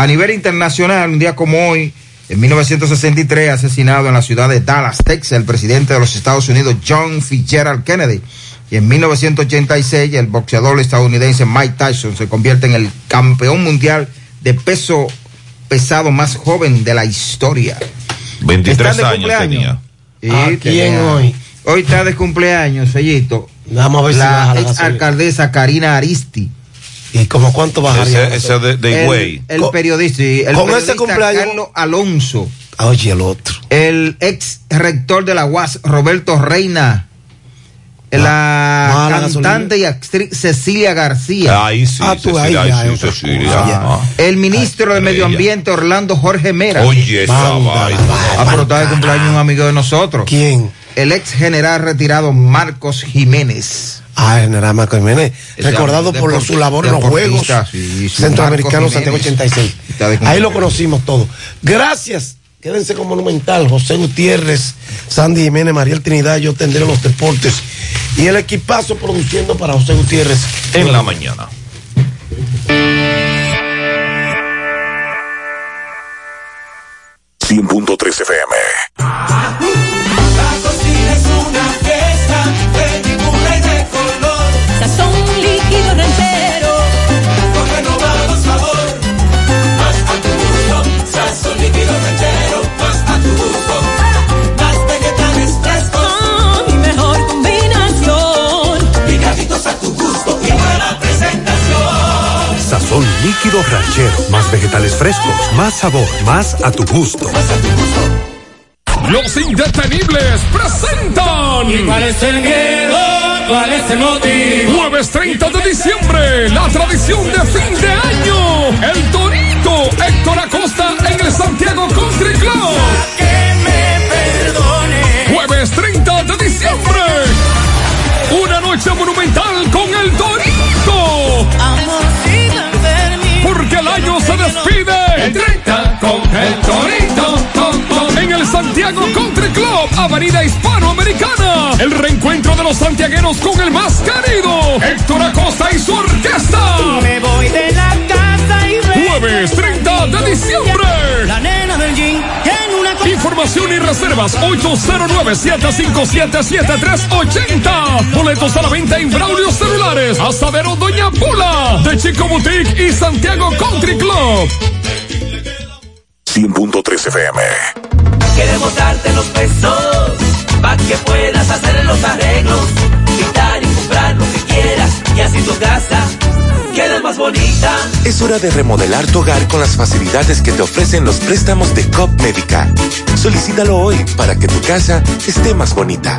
A nivel internacional, un día como hoy, en 1963, asesinado en la ciudad de Dallas, Texas, el presidente de los Estados Unidos, John Fitzgerald Kennedy. Y en 1986, el boxeador estadounidense Mike Tyson se convierte en el campeón mundial de peso pesado más joven de la historia. 23 años tenía. ¿Y quién hoy? Hoy está de cumpleaños, Fellito. Vamos a ver la si ex alcaldesa Karina Aristi. ¿Y como cuánto bajaría? Ese, ese de, de el, el, periodista, el con periodista ese cumpleaños Carlos Alonso. Oye, el otro. El ex rector de la UAS, Roberto Reina. La Mala cantante y actriz Cecilia García. Ahí sí, Ah, tú Cecilia, ahí ahí sí, Cecilia. Ah. El ministro de Medio ella. Ambiente, Orlando Jorge Mera. Oye, esa. Ah, pero está de cumpleaños un amigo de nosotros. ¿Quién? El ex general retirado Marcos Jiménez. Ah, general Marco Jiménez, recordado por su labor en los Juegos sí, Centroamericanos Santiago Jiménez. 86. Está de Ahí lo conocimos todo. Gracias. Quédense con Monumental, José Gutiérrez, Sandy Jiménez, Mariel Trinidad, yo tendré los deportes. Y el equipazo produciendo para José Gutiérrez. En la mañana. FM. Sazón líquido ranchero. con renovado sabor. Más a tu gusto, sazón líquido ranchero, más a tu gusto. Más vegetales frescos, Ah, mi mejor combinación. picaditos a tu gusto y buena presentación. Sazón líquido ranchero. Más vegetales frescos, más sabor, más a tu gusto. Los indetenibles presentan. ¿Cuál es el miedo? ¿Cuál es el motivo? Jueves 30 de diciembre, la tradición de fin de año. El Torito Héctor Acosta en el Santiago Country Club. Que me perdone. Jueves 30 de diciembre. Una noche monumental con el Torito. Porque el año se despide. El 30 con el torito. Con, Santiago Country Club, Avenida Hispanoamericana. El reencuentro de los santiagueros con el más querido, Héctor Acosta y su orquesta. Me voy de la casa y ve. Jueves 30 de diciembre. La nena del jean en una Información y reservas 809-757-7380. Boletos a la venta en Braulio Celulares. Asadero Doña Pula. De Chico Boutique y Santiago Country Club. 100.3 FM. Queremos darte los pesos para que puedas hacer los arreglos, pintar y comprar lo que quieras y así tu casa quede más bonita. Es hora de remodelar tu hogar con las facilidades que te ofrecen los préstamos de COP Médica. Solicítalo hoy para que tu casa esté más bonita.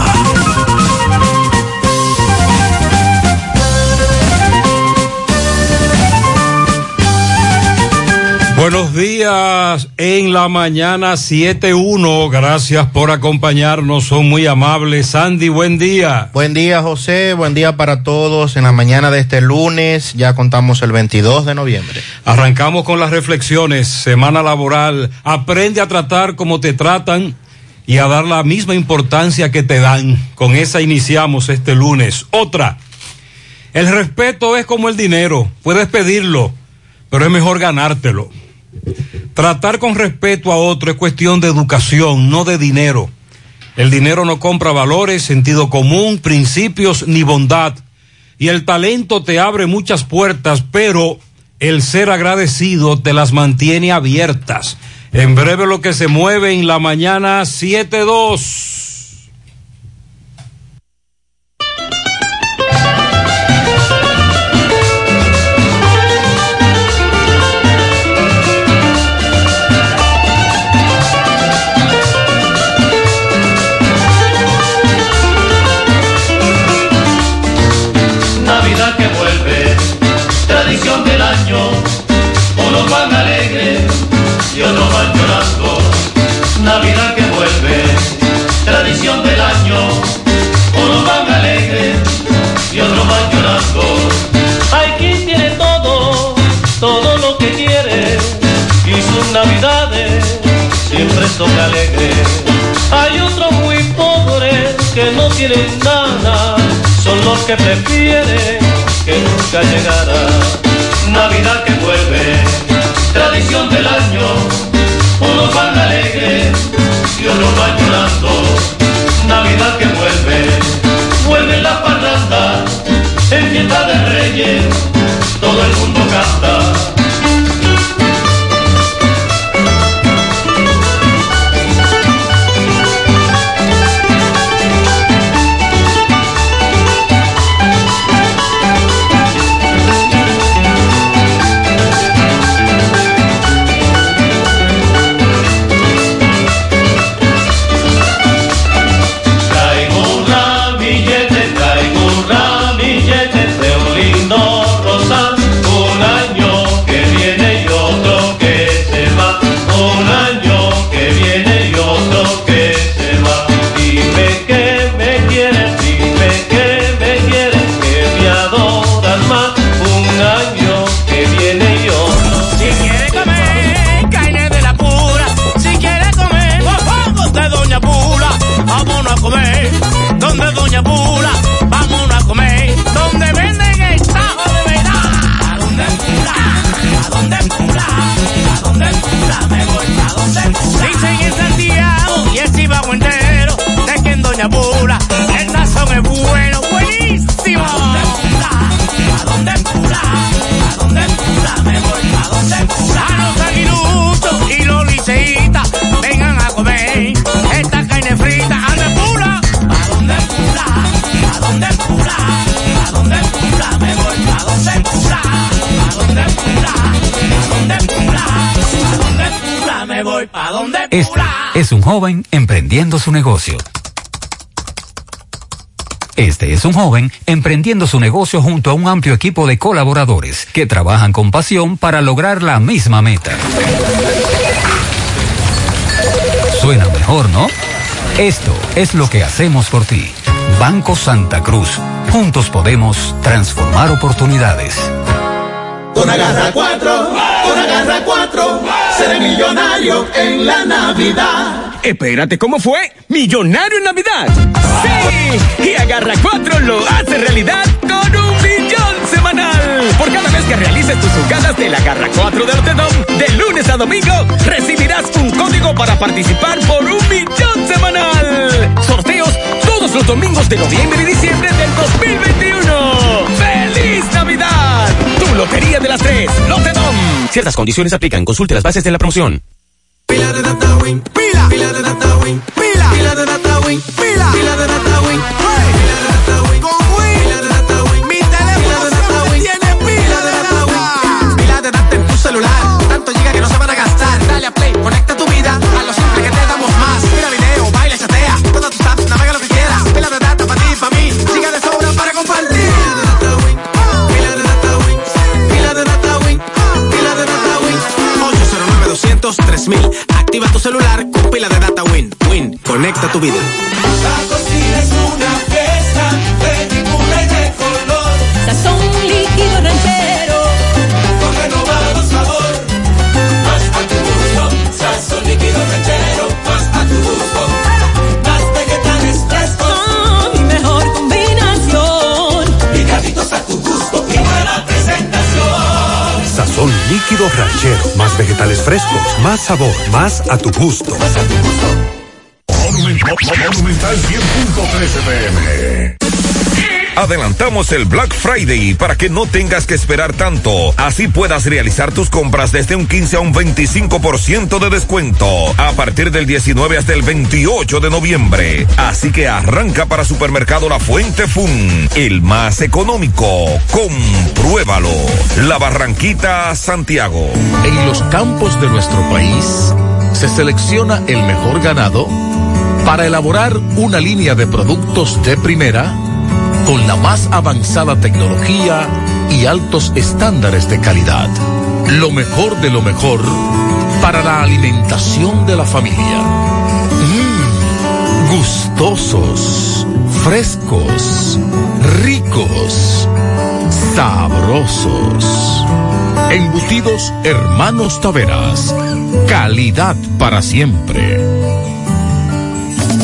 Buenos días en la mañana 7.1. Gracias por acompañarnos. Son muy amables. Sandy, buen día. Buen día, José. Buen día para todos. En la mañana de este lunes ya contamos el 22 de noviembre. Arrancamos con las reflexiones. Semana laboral. Aprende a tratar como te tratan y a dar la misma importancia que te dan. Con esa iniciamos este lunes. Otra. El respeto es como el dinero. Puedes pedirlo, pero es mejor ganártelo. Tratar con respeto a otro es cuestión de educación, no de dinero. El dinero no compra valores, sentido común, principios ni bondad. Y el talento te abre muchas puertas, pero el ser agradecido te las mantiene abiertas. En breve lo que se mueve en la mañana 7-2. Son alegres. Hay otros muy pobres que no tienen nada, son los que prefieren que nunca llegara. Navidad que vuelve, tradición del año, unos van alegres y otros van llorando. Un joven emprendiendo su negocio. Este es un joven emprendiendo su negocio junto a un amplio equipo de colaboradores que trabajan con pasión para lograr la misma meta. Suena mejor, ¿no? Esto es lo que hacemos por ti. Banco Santa Cruz. Juntos podemos transformar oportunidades. Con agarra cuatro, con agarra cuatro, seré millonario en la Navidad. Espérate, ¿cómo fue? ¡Millonario en Navidad! ¡Sí! Y Agarra 4 lo hace realidad con un millón semanal. Por cada vez que realices tus jugadas de la Agarra 4 de Lotedom, de lunes a domingo, recibirás un código para participar por un millón semanal. Sorteos todos los domingos de noviembre y diciembre del 2021. ¡Feliz Navidad! Tu Lotería de las Tres, Lotedom. Ciertas condiciones aplican. Consulte las bases de la promoción. Pila de going. Vegetales frescos. Más sabor. Más a tu gusto. Monumental 100.13 pm. Adelantamos el Black Friday para que no tengas que esperar tanto. Así puedas realizar tus compras desde un 15 a un 25% de descuento a partir del 19 hasta el 28 de noviembre. Así que arranca para Supermercado La Fuente Fun, el más económico. Compruébalo. La Barranquita, Santiago. En los campos de nuestro país se selecciona el mejor ganado para elaborar una línea de productos de primera con la más avanzada tecnología y altos estándares de calidad. Lo mejor de lo mejor para la alimentación de la familia. Mm, gustosos, frescos, ricos. sabrosos. Embutidos Hermanos Taveras, calidad para siempre.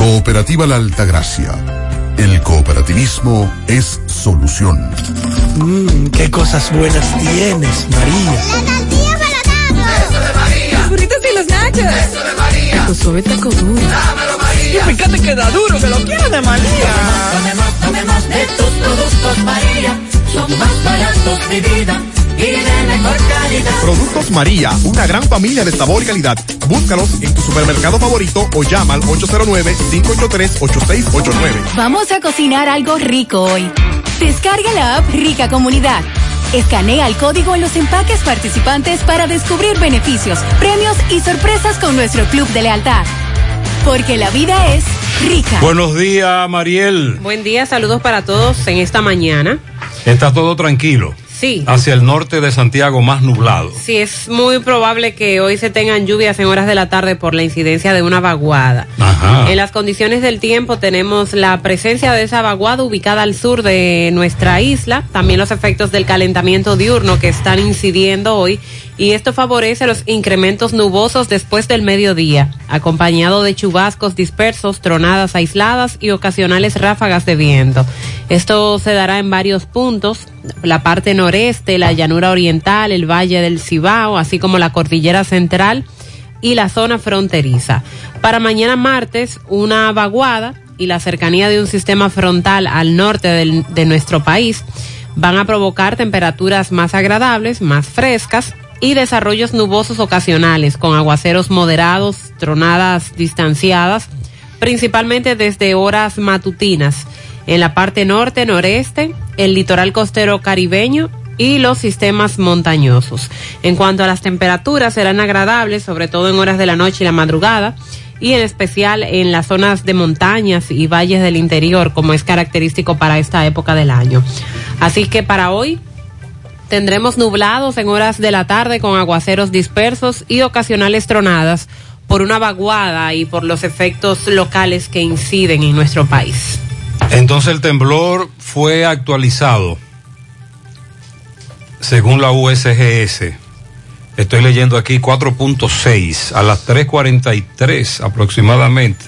Cooperativa La Altagracia. El cooperativismo es solución. Mmm, qué cosas buenas tienes, María. La tortilla para Eso de María. Los burritos y los nachos. Eso de María. Tu suave taco duro. Dámelo, María. Y fíjate que da duro, que lo quiero de María. Tomemos, tomemos, de tus productos, María. Son más baratos de vida y de mejor calidad. Productos María, una gran familia de sabor y calidad. Búscalos en tu supermercado favorito o llama al 809-583-8689. Vamos a cocinar algo rico hoy. Descarga la app Rica Comunidad. Escanea el código en los empaques participantes para descubrir beneficios, premios y sorpresas con nuestro club de lealtad. Porque la vida es rica. Buenos días, Mariel. Buen día, saludos para todos en esta mañana. Está todo tranquilo. Sí. Hacia el norte de Santiago más nublado. Sí, es muy probable que hoy se tengan lluvias en horas de la tarde por la incidencia de una vaguada. Ajá. En las condiciones del tiempo tenemos la presencia de esa vaguada ubicada al sur de nuestra isla, también los efectos del calentamiento diurno que están incidiendo hoy y esto favorece los incrementos nubosos después del mediodía, acompañado de chubascos dispersos, tronadas aisladas y ocasionales ráfagas de viento. Esto se dará en varios puntos, la parte noreste, la llanura oriental, el valle del Cibao, así como la cordillera central y la zona fronteriza. Para mañana martes, una vaguada y la cercanía de un sistema frontal al norte de nuestro país van a provocar temperaturas más agradables, más frescas y desarrollos nubosos ocasionales con aguaceros moderados, tronadas distanciadas, principalmente desde horas matutinas en la parte norte, noreste, el litoral costero caribeño y los sistemas montañosos. En cuanto a las temperaturas, serán agradables, sobre todo en horas de la noche y la madrugada, y en especial en las zonas de montañas y valles del interior, como es característico para esta época del año. Así que para hoy tendremos nublados en horas de la tarde con aguaceros dispersos y ocasionales tronadas por una vaguada y por los efectos locales que inciden en nuestro país. Entonces el temblor fue actualizado según la USGS. Estoy leyendo aquí 4.6 a las 3.43 aproximadamente.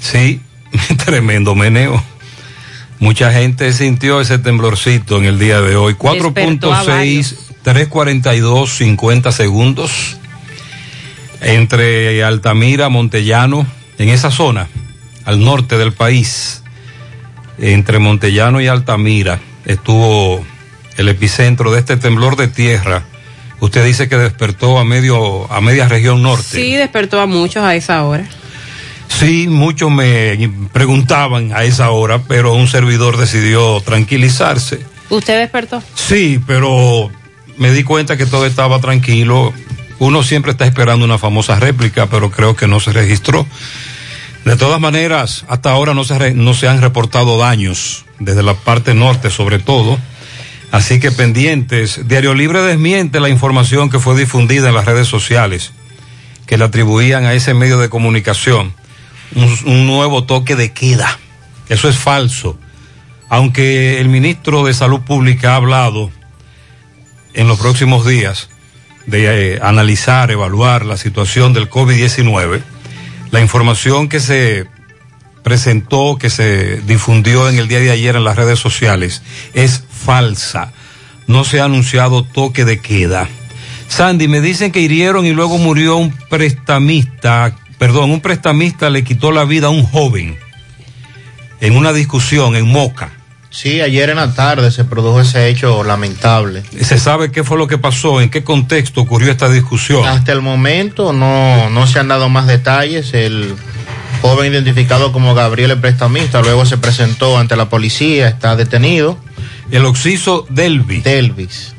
Sí, tremendo meneo. Mucha gente sintió ese temblorcito en el día de hoy. 4.6, 3.42, 50 segundos. Entre Altamira, Montellano, en esa zona, al norte del país, entre Montellano y Altamira, estuvo el epicentro de este temblor de tierra. Usted dice que despertó a medio a media región norte. Sí, despertó a muchos a esa hora. Sí, muchos me preguntaban a esa hora, pero un servidor decidió tranquilizarse. ¿Usted despertó? Sí, pero me di cuenta que todo estaba tranquilo. Uno siempre está esperando una famosa réplica, pero creo que no se registró. De todas maneras, hasta ahora no se, no se han reportado daños, desde la parte norte sobre todo. Así que pendientes. Diario Libre desmiente la información que fue difundida en las redes sociales, que le atribuían a ese medio de comunicación un, un nuevo toque de queda. Eso es falso. Aunque el ministro de Salud Pública ha hablado en los próximos días de eh, analizar, evaluar la situación del COVID-19, la información que se presentó, que se difundió en el día de ayer en las redes sociales, es falsa. No se ha anunciado toque de queda. Sandy, me dicen que hirieron y luego murió un prestamista, perdón, un prestamista le quitó la vida a un joven en una discusión en Moca. Sí, ayer en la tarde se produjo ese hecho lamentable. ¿Se sabe qué fue lo que pasó? ¿En qué contexto ocurrió esta discusión? Hasta el momento no, no se han dado más detalles. El joven identificado como Gabriel el prestamista luego se presentó ante la policía, está detenido. El occiso Delvis. Delvis.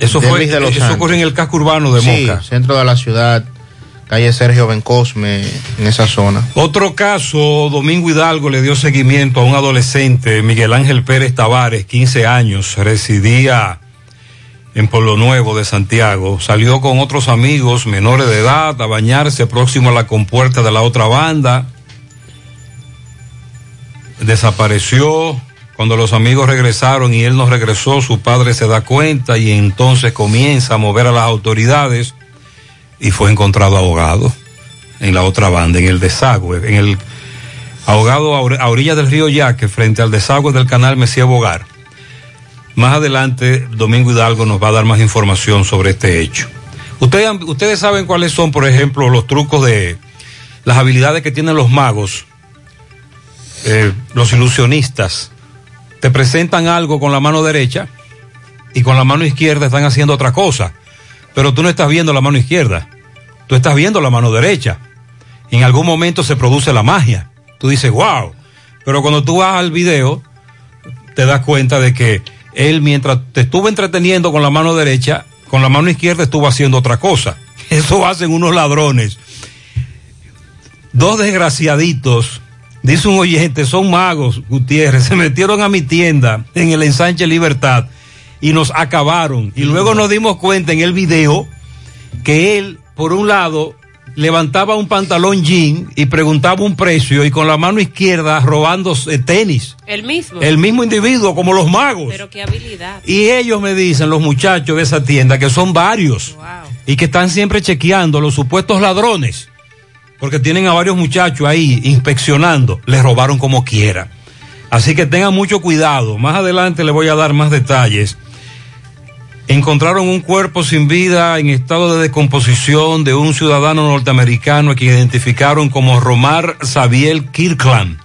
Eso, fue, de eso ocurre en el casco urbano de Sí, Moca. centro de la ciudad, calle Sergio Bencosme, en esa zona. Otro caso, Domingo Hidalgo le dio seguimiento a un adolescente, Miguel Ángel Pérez Tavares, 15 años, residía en Pueblo Nuevo de Santiago. Salió con otros amigos menores de edad a bañarse próximo a la compuerta de la otra banda. Desapareció. Cuando los amigos regresaron y él no regresó, su padre se da cuenta y entonces comienza a mover a las autoridades y fue encontrado ahogado en la otra banda, en el desagüe, en el ahogado a or- a orilla del río Yaque, frente al desagüe del canal Mesía Bogar. Más adelante, Domingo Hidalgo nos va a dar más información sobre este hecho. Ustedes, ustedes saben cuáles son, por ejemplo, los trucos de las habilidades que tienen los magos, eh, los ilusionistas. Te presentan algo con la mano derecha y con la mano izquierda están haciendo otra cosa. Pero tú no estás viendo la mano izquierda, tú estás viendo la mano derecha. En algún momento se produce la magia. Tú dices, wow. Pero cuando tú vas al video, te das cuenta de que él, mientras te estuvo entreteniendo con la mano derecha, con la mano izquierda estuvo haciendo otra cosa. Eso hacen unos ladrones. Dos desgraciaditos, dice un oyente, son magos, Gutiérrez, se metieron a mi tienda en el ensanche Libertad y nos acabaron. Y luego nos dimos cuenta en el video que él, por un lado, levantaba un pantalón jean y preguntaba un precio y con la mano izquierda robando tenis. El mismo. El mismo individuo, como los magos. Pero qué habilidad. Y ellos me dicen, los muchachos de esa tienda, que son varios y que están siempre chequeando los supuestos ladrones, porque tienen a varios muchachos ahí inspeccionando, les robaron como quiera. Así que tengan mucho cuidado. Más adelante les voy a dar más detalles. Encontraron un cuerpo sin vida en estado de descomposición de un ciudadano norteamericano que identificaron como Romar Xavier Kirkland.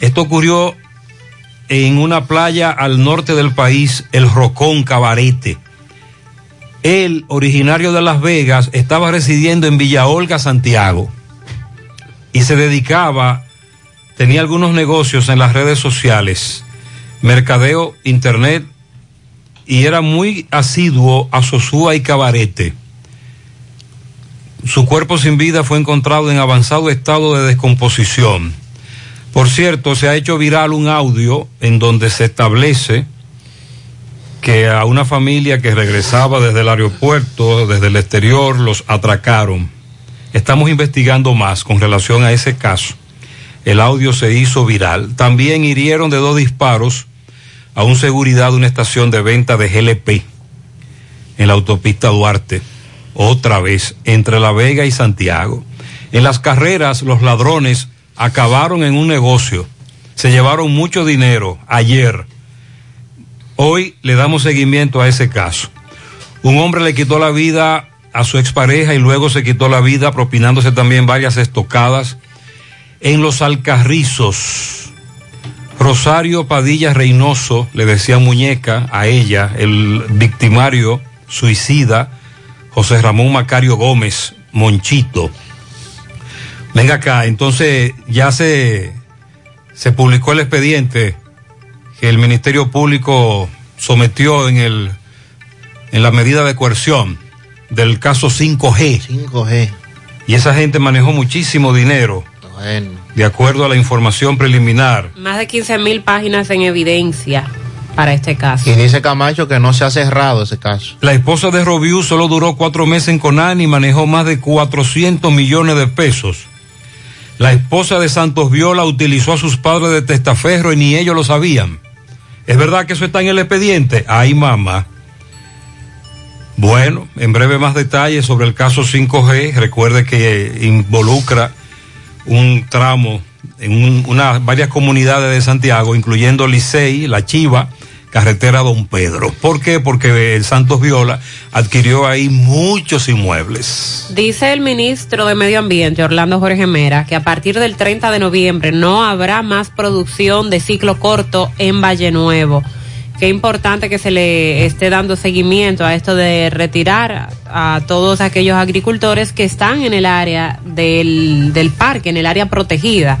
Esto ocurrió en una playa al norte del país, el Rocón Cabarete. Él, originario de Las Vegas, estaba residiendo en Villa Olga, Santiago, y se dedicaba, tenía algunos negocios en las redes sociales, mercadeo, internet, y era muy asiduo a Sosúa y Cabarete. Su cuerpo sin vida fue encontrado en avanzado estado de descomposición. Por cierto, se ha hecho viral un audio en donde se establece que a una familia que regresaba desde el aeropuerto, desde el exterior, los atracaron. Estamos investigando más con relación a ese caso. El audio se hizo viral. También hirieron de dos disparos a un seguridad de una estación de venta de GLP en la autopista Duarte. Otra vez, entre La Vega y Santiago. En las carreras, los ladrones acabaron en un negocio. Se llevaron mucho dinero ayer. Hoy le damos seguimiento a ese caso. Un hombre le quitó la vida a su expareja y luego se quitó la vida propinándose también varias estocadas en los Alcarrizos. Rosario Padilla Reynoso le decía muñeca a ella, el victimario suicida, José Ramón Macario Gómez, Monchito. Venga acá, entonces ya se, se publicó el expediente que el Ministerio Público sometió en, el, en la medida de coerción del caso 5G. 5G. Y esa gente manejó muchísimo dinero, Bueno. de acuerdo a la información preliminar. Más de 15 mil páginas en evidencia para este caso. Y dice Camacho que no se ha cerrado ese caso. La esposa de Robiú solo duró cuatro meses en Conan y manejó más de 400 millones de pesos. La esposa de Santos Viola utilizó a sus padres de testaferro y ni ellos lo sabían. ¿Es verdad que eso está en el expediente? Ay, mamá. Bueno, en breve más detalles sobre el caso 5G. Recuerde que involucra un tramo en un- una, varias comunidades de Santiago, incluyendo Licey, La Chiva, carretera Don Pedro. ¿Por qué? Porque el Santos Viola adquirió ahí muchos inmuebles. Dice el ministro de Medio Ambiente, Orlando Jorge Mera, que a partir del 30 de noviembre no habrá más producción de ciclo corto en Valle Nuevo. Qué importante que se le esté dando seguimiento a esto de retirar a todos aquellos agricultores que están en el área del, del parque, en el área protegida.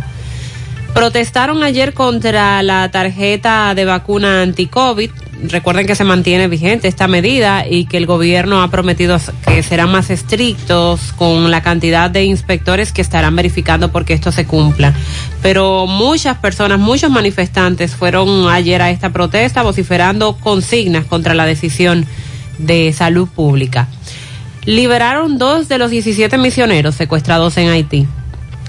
Protestaron ayer contra la tarjeta de vacuna anti-COVID. Recuerden que se mantiene vigente esta medida y que el gobierno ha prometido que serán más estrictos con la cantidad de inspectores que estarán verificando porque esto se cumpla. Pero muchas personas, muchos manifestantes fueron ayer a esta protesta vociferando consignas contra la decisión de salud pública. Liberaron dos de los 17 misioneros secuestrados en Haití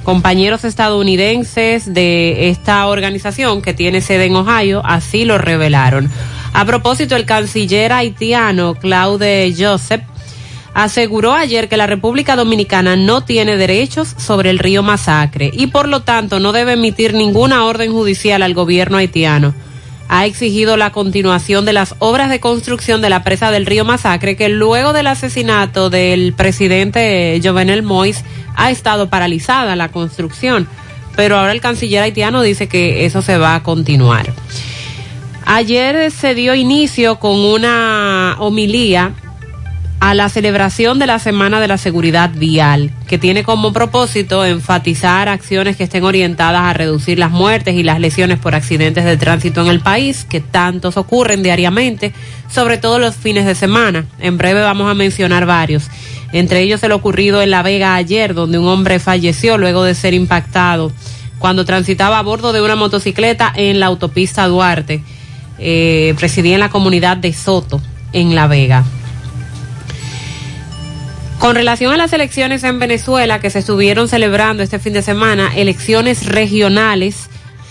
compañeros estadounidenses de esta organización que tiene sede en Ohio así lo revelaron. A propósito, el canciller haitiano Claude Joseph aseguró ayer que la República Dominicana no tiene derechos sobre el río Masacre y por lo tanto no debe emitir ninguna orden judicial al gobierno haitiano. Ha exigido la continuación de las obras de construcción de la presa del río Masacre que luego del asesinato del presidente Jovenel Moïse ha estado paralizada la construcción, pero ahora el canciller haitiano dice que eso se va a continuar. Ayer se dio inicio con una homilía a la celebración de la Semana de la Seguridad Vial, que tiene como propósito enfatizar acciones que estén orientadas a reducir las muertes y las lesiones por accidentes de tránsito en el país, que tantos ocurren diariamente, sobre todo los fines de semana. En breve vamos a mencionar varios. Entre ellos el ocurrido en La Vega ayer, donde un hombre falleció luego de ser impactado cuando transitaba a bordo de una motocicleta en la autopista Duarte. Eh, residía en la comunidad de Soto, en La Vega. Con relación a las elecciones en Venezuela que se estuvieron celebrando este fin de semana, elecciones regionales,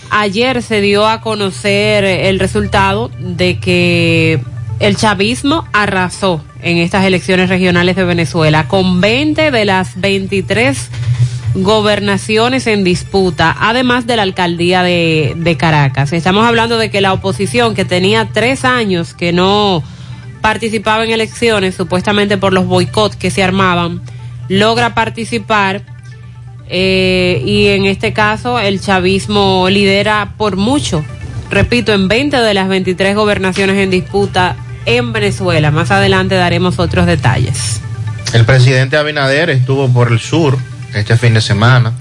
ayer se dio a conocer el resultado de que el chavismo arrasó en estas elecciones regionales de Venezuela con 20 de las 23 gobernaciones en disputa, además de la alcaldía de, de Caracas. Estamos hablando de que la oposición, que tenía tres años que no participaba en elecciones, supuestamente por los boicots que se armaban, logra participar eh, y en este caso el chavismo lidera por mucho, repito, en 20 de las 23 gobernaciones en disputa en Venezuela. Más adelante daremos otros detalles. El presidente Abinader estuvo por el sur este fin de semana.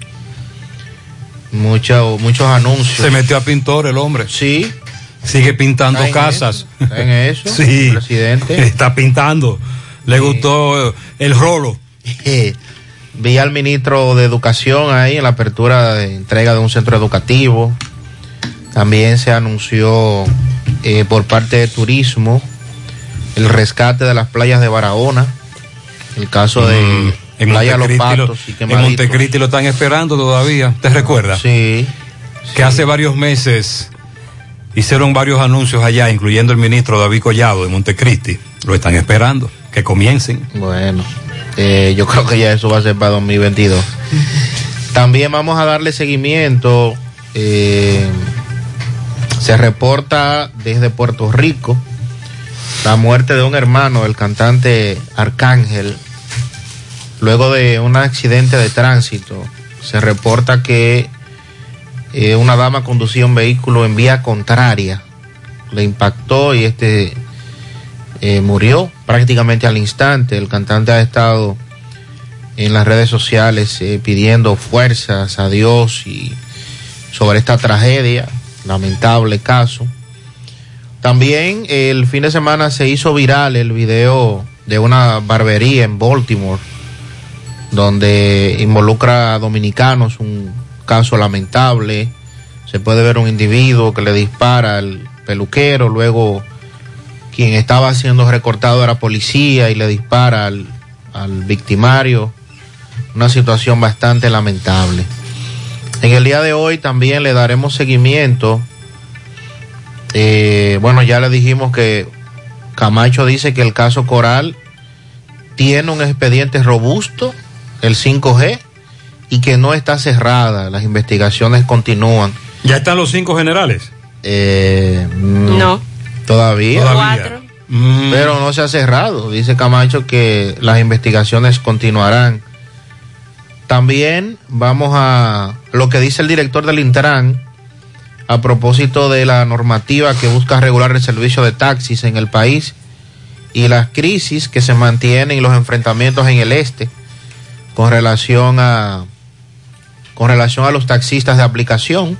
Mucho- muchos anuncios. Se metió a pintor el hombre. Sí. Sigue pintando Está en casas. Está en eso, Sí. presidente. Está pintando. Le gustó el rolo. Vi al ministro de Educación ahí en la apertura de entrega de un centro educativo. También se anunció eh, por parte de Turismo el rescate de las playas de Barahona. El caso de Mm, en Playa Los lo- Patos y En. Montecristi lo están esperando todavía. ¿Te recuerda? Sí. Que hace varios meses hicieron varios anuncios allá, incluyendo el ministro David Collado de Montecristi. Lo están esperando. Que comiencen. Bueno, eh, yo creo que ya eso va a ser para 2022. También vamos a darle seguimiento. eh, se reporta desde Puerto Rico la muerte de un hermano, el cantante Arcángel, luego de un accidente de tránsito. Se reporta que eh, una dama conducía un vehículo en vía contraria, le impactó y este eh, murió prácticamente al instante. El cantante ha estado en las redes sociales eh, pidiendo fuerzas a Dios y sobre esta tragedia, lamentable caso. También el fin de semana se hizo viral el video de una barbería en Baltimore, donde involucra a dominicanos, un caso lamentable. Se puede ver un individuo que le dispara al peluquero, luego quien estaba siendo recortado era policía y le dispara al, al victimario. Una situación bastante lamentable. En el día de hoy también le daremos seguimiento. Eh, bueno, ya le dijimos que Camacho dice que el caso Coral tiene un expediente robusto, el 5G, y que no está cerrada. Las investigaciones continúan. ¿Ya están los cinco generales? Eh, mm, No. Todavía. Cuatro. Pero no se ha cerrado. Dice Camacho que las investigaciones continuarán. También vamos a lo que dice el director del Intran a propósito de la normativa que busca regular el servicio de taxis en el país y las crisis que se mantienen y los enfrentamientos en el este con relación a con relación a los taxistas de aplicación.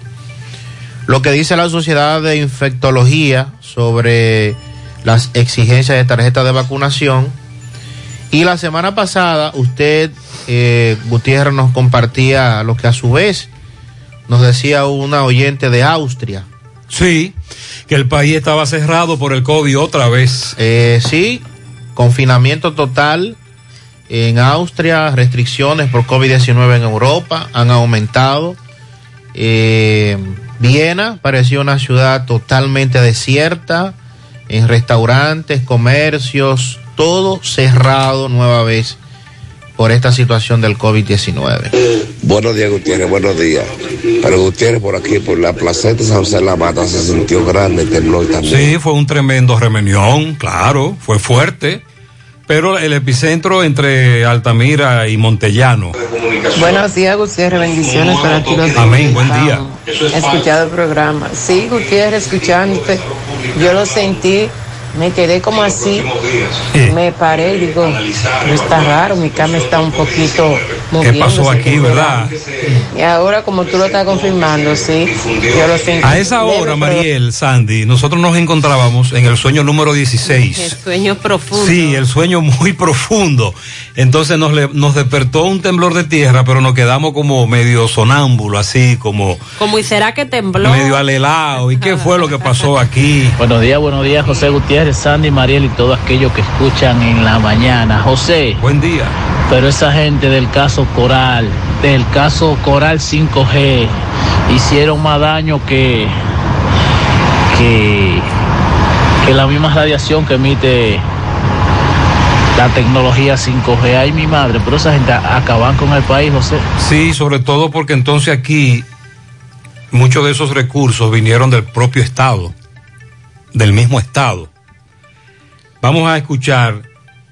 Lo que dice la Sociedad de Infectología sobre las exigencias de tarjeta de vacunación. Y la semana pasada usted, eh, Gutiérrez, nos compartía lo que a su vez nos decía una oyente de Austria. Sí, que el país estaba cerrado por el COVID otra vez. Eh, sí, confinamiento total en Austria, restricciones por COVID-19 en Europa han aumentado. Eh, Viena pareció una ciudad totalmente desierta, en restaurantes, comercios, todo cerrado nueva vez por esta situación del COVID-19. Buenos días, Gutiérrez, buenos días. Pero Gutiérrez, por aquí, por la placeta San José de la Mata, se sintió grande, tembló también. Sí, fue un tremendo remenión, claro, fue fuerte. Pero el epicentro entre Altamira y Montellano. Buenos días, Gutiérrez. Bendiciones para ti. los Amén, buen día. He escuchado el programa. Sí, Gutiérrez, escuchándote. Yo lo sentí. Me quedé como así. Me paré y digo, no está raro, mi cama está un poquito ¿Qué pasó aquí, verdad? Y ahora, como tú lo estás confirmando, sí, yo lo sentí. A esa hora, Mariel, Sandy, nosotros nos encontrábamos en el sueño número 16. El sueño profundo. Sí, el sueño muy profundo. Entonces nos, le- nos despertó un temblor de tierra, pero nos quedamos como medio sonámbulo, así como Como y será que tembló. medio alelado. ¿Y qué fue lo que pasó aquí? Buenos días, buenos días, José Gutiérrez, Sandy, Mariel y todos aquellos que escuchan en la mañana. José. Buen día. Pero esa gente del caso Coral, del caso Coral 5G, hicieron más daño que, que, que la misma radiación que emite la tecnología 5G. Ay, mi madre, pero esa gente acaban con el país, José. Sí, sobre todo porque entonces aquí muchos de esos recursos vinieron del propio Estado, del mismo Estado. Vamos a escuchar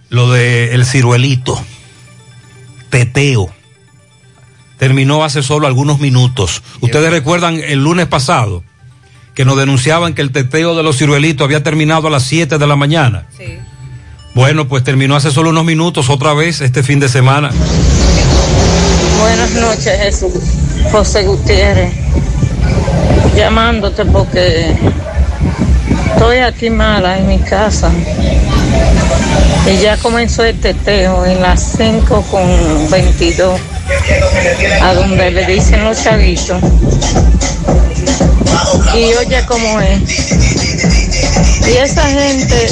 lo de el ciruelito, teteo. Terminó hace solo algunos minutos. Ustedes recuerdan el lunes pasado que nos denunciaban que el teteo de los ciruelitos había terminado a las 7 de la mañana. Sí. Bueno, pues terminó hace solo unos minutos otra vez este fin de semana. Buenas noches, Jesús. José Gutiérrez. Llamándote porque estoy aquí mala en mi casa. Y ya comenzó el teteo en las 5 con 22, a donde le dicen los chavitos. Y oye cómo es. Y esa gente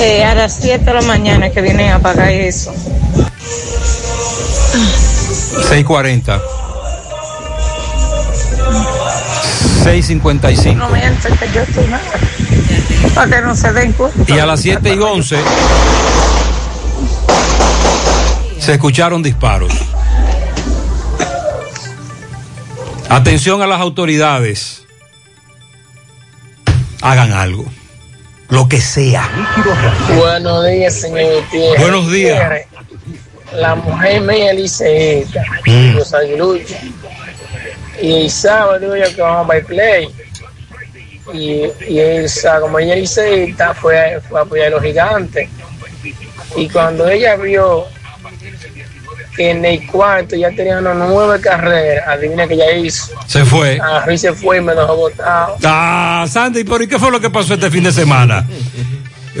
eh, a las 7 de la mañana que vienen a pagar eso. 640. 655. No mienten que yo estoy mal. Para que no se den cuenta. Y a las 7 y 11 se escucharon disparos. Atención a las autoridades. Hagan algo. Lo que sea. Buenos días, señor Gutiérrez. Buenos días. La mujer mía dice Mm. los aguiluchos. Y el sábado digo yo que vamos a play. Y, y el ella dice, fue, fue a apoyar a los gigantes. Y cuando ella vio que en el cuarto ya tenían nueve carreras, adivina que ella hizo. Se fue. Ah, y se fue y me dejó botado. Ah, Sandy, ¿pero y qué fue lo que pasó este fin de semana?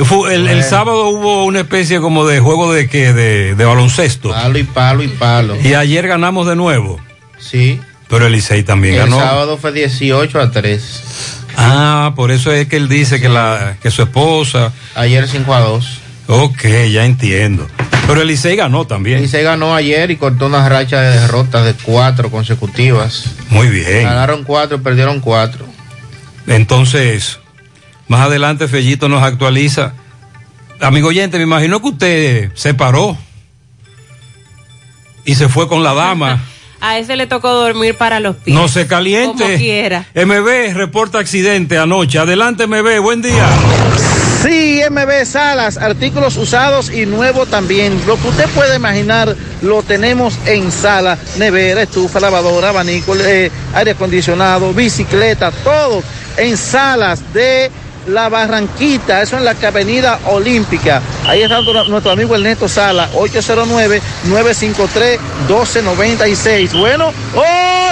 Fue- el, el sábado hubo una especie como de juego de que de, de baloncesto. Palo y palo y palo. Y ayer ganamos de nuevo. Sí. Pero el Licey también El ganó. sábado fue 18 a 3. Ah, por eso es que él dice que la que su esposa. Ayer 5 a 2. Ok, ya entiendo. Pero el Licey ganó también. Licey ganó ayer y cortó una racha de derrotas de cuatro consecutivas. Muy bien. Ganaron cuatro, perdieron cuatro. Entonces, más adelante Fellito nos actualiza. Amigo oyente, me imagino que usted se paró y se fue con la dama. A ese le tocó dormir para los pies. No se caliente. Como quiera. MB reporta accidente anoche. Adelante, MB, buen día. Sí, MB Salas, artículos usados y nuevos también. Lo que usted puede imaginar lo tenemos en sala, nevera, estufa, lavadora, abanico, eh, aire acondicionado, bicicleta, todo en salas de la Barranquita, eso en la avenida Olímpica. Ahí está nuestro, amigo Ernesto Sala, 809-953-1296. Bueno,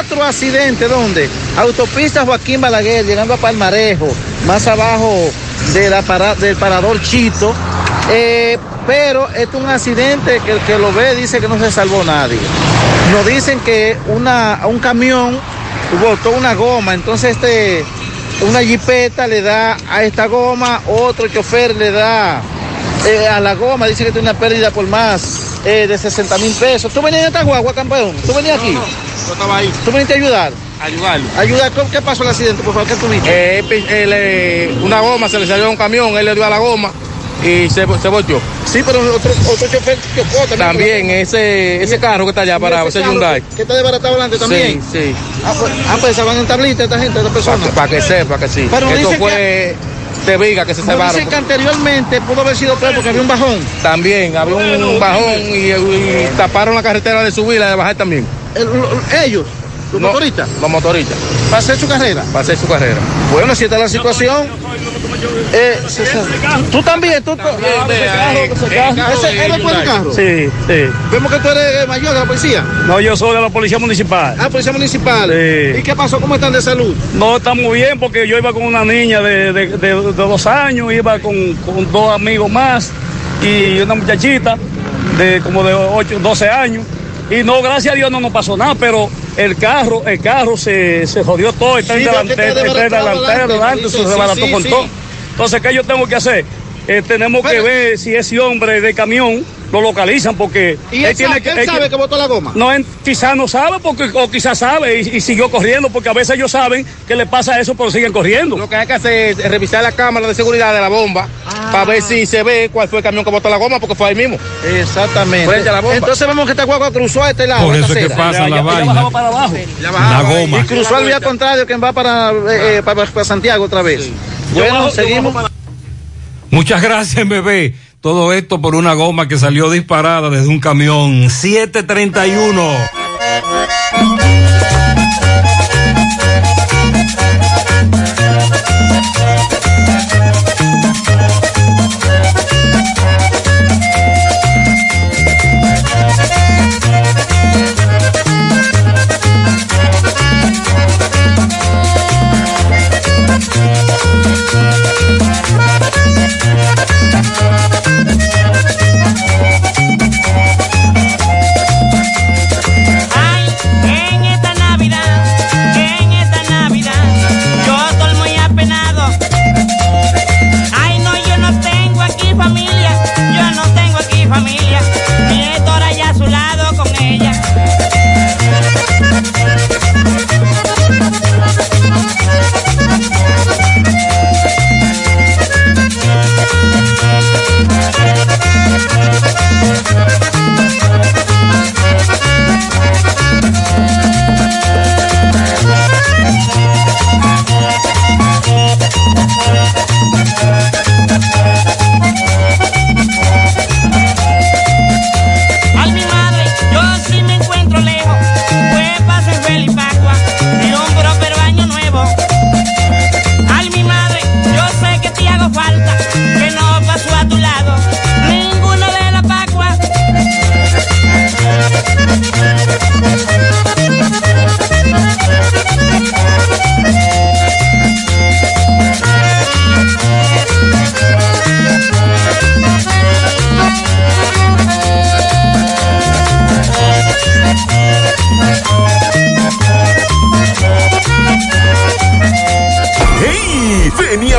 otro accidente, ¿dónde? Autopista Joaquín Balaguer, llegando a Palmarejo, más abajo de la para- del parador Chito. Eh, pero es un accidente que el que lo ve dice que no se salvó nadie. Nos dicen que un camión botó una goma, entonces este una jipeta le da a esta goma, otro chofer le da eh, a la goma, dice que tiene una pérdida por más eh, de 60 mil pesos. ¿Tú venías en esta guagua, campeón? ¿Tú venías aquí? Yo estaba ahí. ¿Tú viniste a ayudar? Ayudarlo. Ayudar, ¿cómo- ¿qué pasó el accidente? Por favor, ¿qué tuviste? Eh, una goma, se le salió a un camión, él le dio a la goma y se, se volteó. Sí, pero otro, otro chofer chocó también. También ese, ese carro que está allá para ese Hyundai. Que está desbaratado adelante también. Sí, sí. Ah, pues, ah, pues se van en tablita esta gente, esta persona. Para que sepa que sí. Pero Esto fue de viga que se cebaron. dicen que anteriormente pudo haber sido peor porque había un bajón. También, había un bajón y, y taparon la carretera de subir y la de bajar también. ellos, los No, motoristas. Los motoristas. Para hacer su carrera. Para hacer su carrera. Bueno, si está la situación. Eh, se- se- tú también, tú. ¿Ese es el carro? Sí, sí. Vemos que tú eres eh, mayor de la policía. No, yo soy de la policía municipal. Ah, policía municipal. Sí. ¿Y qué pasó? ¿Cómo están de salud? No, estamos bien porque yo iba con una niña de, de- de- de dos años, iba con, con dos amigos más y una muchachita de como de 8, 12 años. Y no, gracias a Dios no nos pasó nada, pero el carro, el carro se, se jodió todo, está Sí, en delantero, está en delantero, delante, se desbarató con todo. Entonces, ¿qué yo tengo que hacer? Eh, tenemos que ver si ese hombre de camión lo localizan porque ¿Y él, sabe, él él sabe que botó la goma? no, quizás no sabe porque, o quizás sabe y, y siguió corriendo porque a veces ellos saben que le pasa eso pero siguen corriendo. Lo que hay que hacer es revisar la cámara de seguridad de la bomba para ver si se ve cuál fue el camión que botó la goma porque fue ahí mismo. Exactamente. Frente a la bomba. Entonces vemos que esta guagua cruzó a este lado. Por eso es que pasa la vaina. para abajo. Ya La goma. Y cruzó al vía contrario que va para, eh, eh, para, para Santiago otra vez. Bueno, seguimos. bajo Muchas gracias, bebé. Todo esto por una goma que salió disparada desde un camión 731.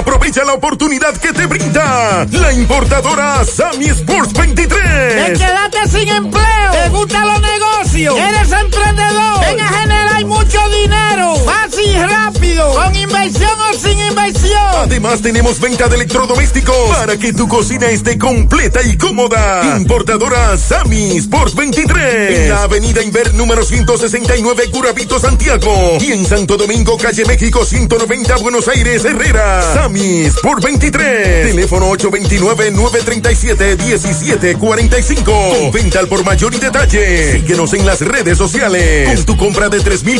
Aprovecha la oportunidad que te brinda la importadora Sammy Sports 23. ¿Te quedaste sin empleo? ¿Te gustan los negocios? ¿Eres emprendedor? Ven a generar mucho dinero. Fácil y rápido. Con inversión o sin inversión. Además tenemos venta de electrodomésticos para que tu cocina esté completa y cómoda. Importadora Sammy Sports 23. En la avenida Inver número 169 Curabito Santiago. Y en Santo Domingo, calle México 190 Buenos Aires Herrera. Sammy Sports 23. Teléfono 829-937-1745. Con venta al por mayor y detalle. Síguenos en las redes sociales. Con tu compra de 3 mil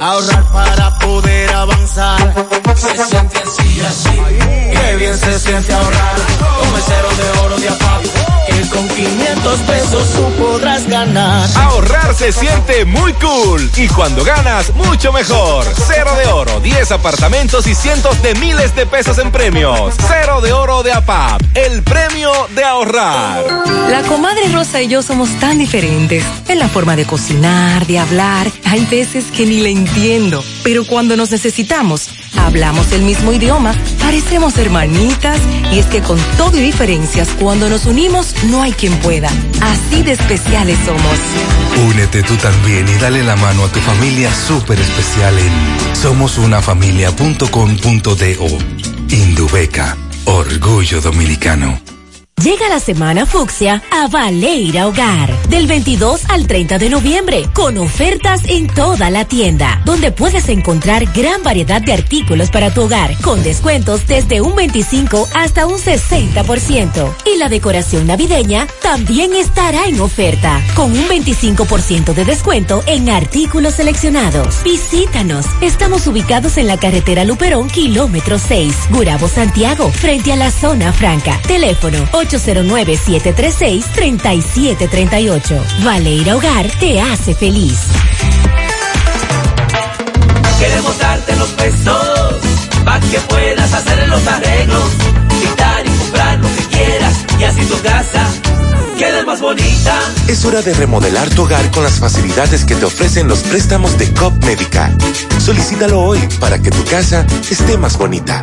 Ahorrar para poder avanzar. Se siente así, así. Qué bien se siente ahorrar. El cero de oro de APAP. Con 500 pesos tú podrás ganar. Ahorrar se siente muy cool y cuando ganas, mucho mejor. Cero de oro, 10 apartamentos y cientos de miles de pesos en premios. Cero de oro de APAP, el premio de ahorrar. La comadre Rosa y yo somos tan diferentes en la forma de cocinar, de hablar. Hay veces que ni le entiendo, pero cuando nos necesitamos, hablamos el mismo idioma, parecemos hermanitas y es que con todo y diferencias, cuando nos unimos, no hay quien pueda. Así de especiales somos. Únete tú también y dale la mano a tu familia súper especial en somosunafamilia.com.do. Indubeca, orgullo dominicano. Llega la semana fucsia a Valeira Hogar, del 22 al 30 de noviembre, con ofertas en toda la tienda, donde puedes encontrar gran variedad de artículos para tu hogar, con descuentos desde un 25 hasta un 60%. Y la decoración navideña también estará en oferta, con un 25% de descuento en artículos seleccionados. Visítanos, estamos ubicados en la carretera Luperón, kilómetro 6, Gurabo, Santiago, frente a la zona franca. Teléfono 809-736-3738. Valeira Hogar te hace feliz. Queremos darte los pesos para que puedas hacer los arreglos, quitar y comprar lo que quieras y así tu casa quede más bonita. Es hora de remodelar tu hogar con las facilidades que te ofrecen los préstamos de COP Médica. Solicítalo hoy para que tu casa esté más bonita.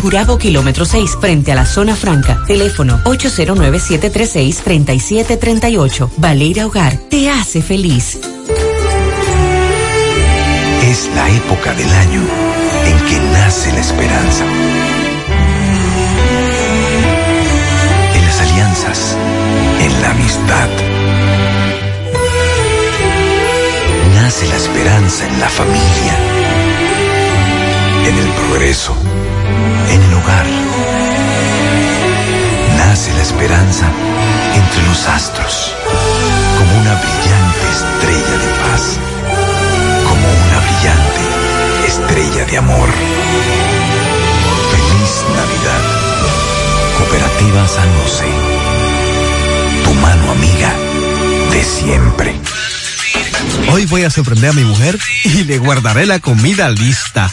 Jurado Kilómetro 6, frente a la zona franca. Teléfono 809-736-3738. Valeira Hogar, te hace feliz. Es la época del año en que nace la esperanza. En las alianzas, en la amistad. Nace la esperanza en la familia, en el progreso, en el hogar. Nace la esperanza entre los astros, como una brillante estrella de paz, como una brillante estrella de amor. Feliz Navidad. Cooperativa San José. Tu mano amiga de siempre. Hoy voy a sorprender a mi mujer y le guardaré la comida lista.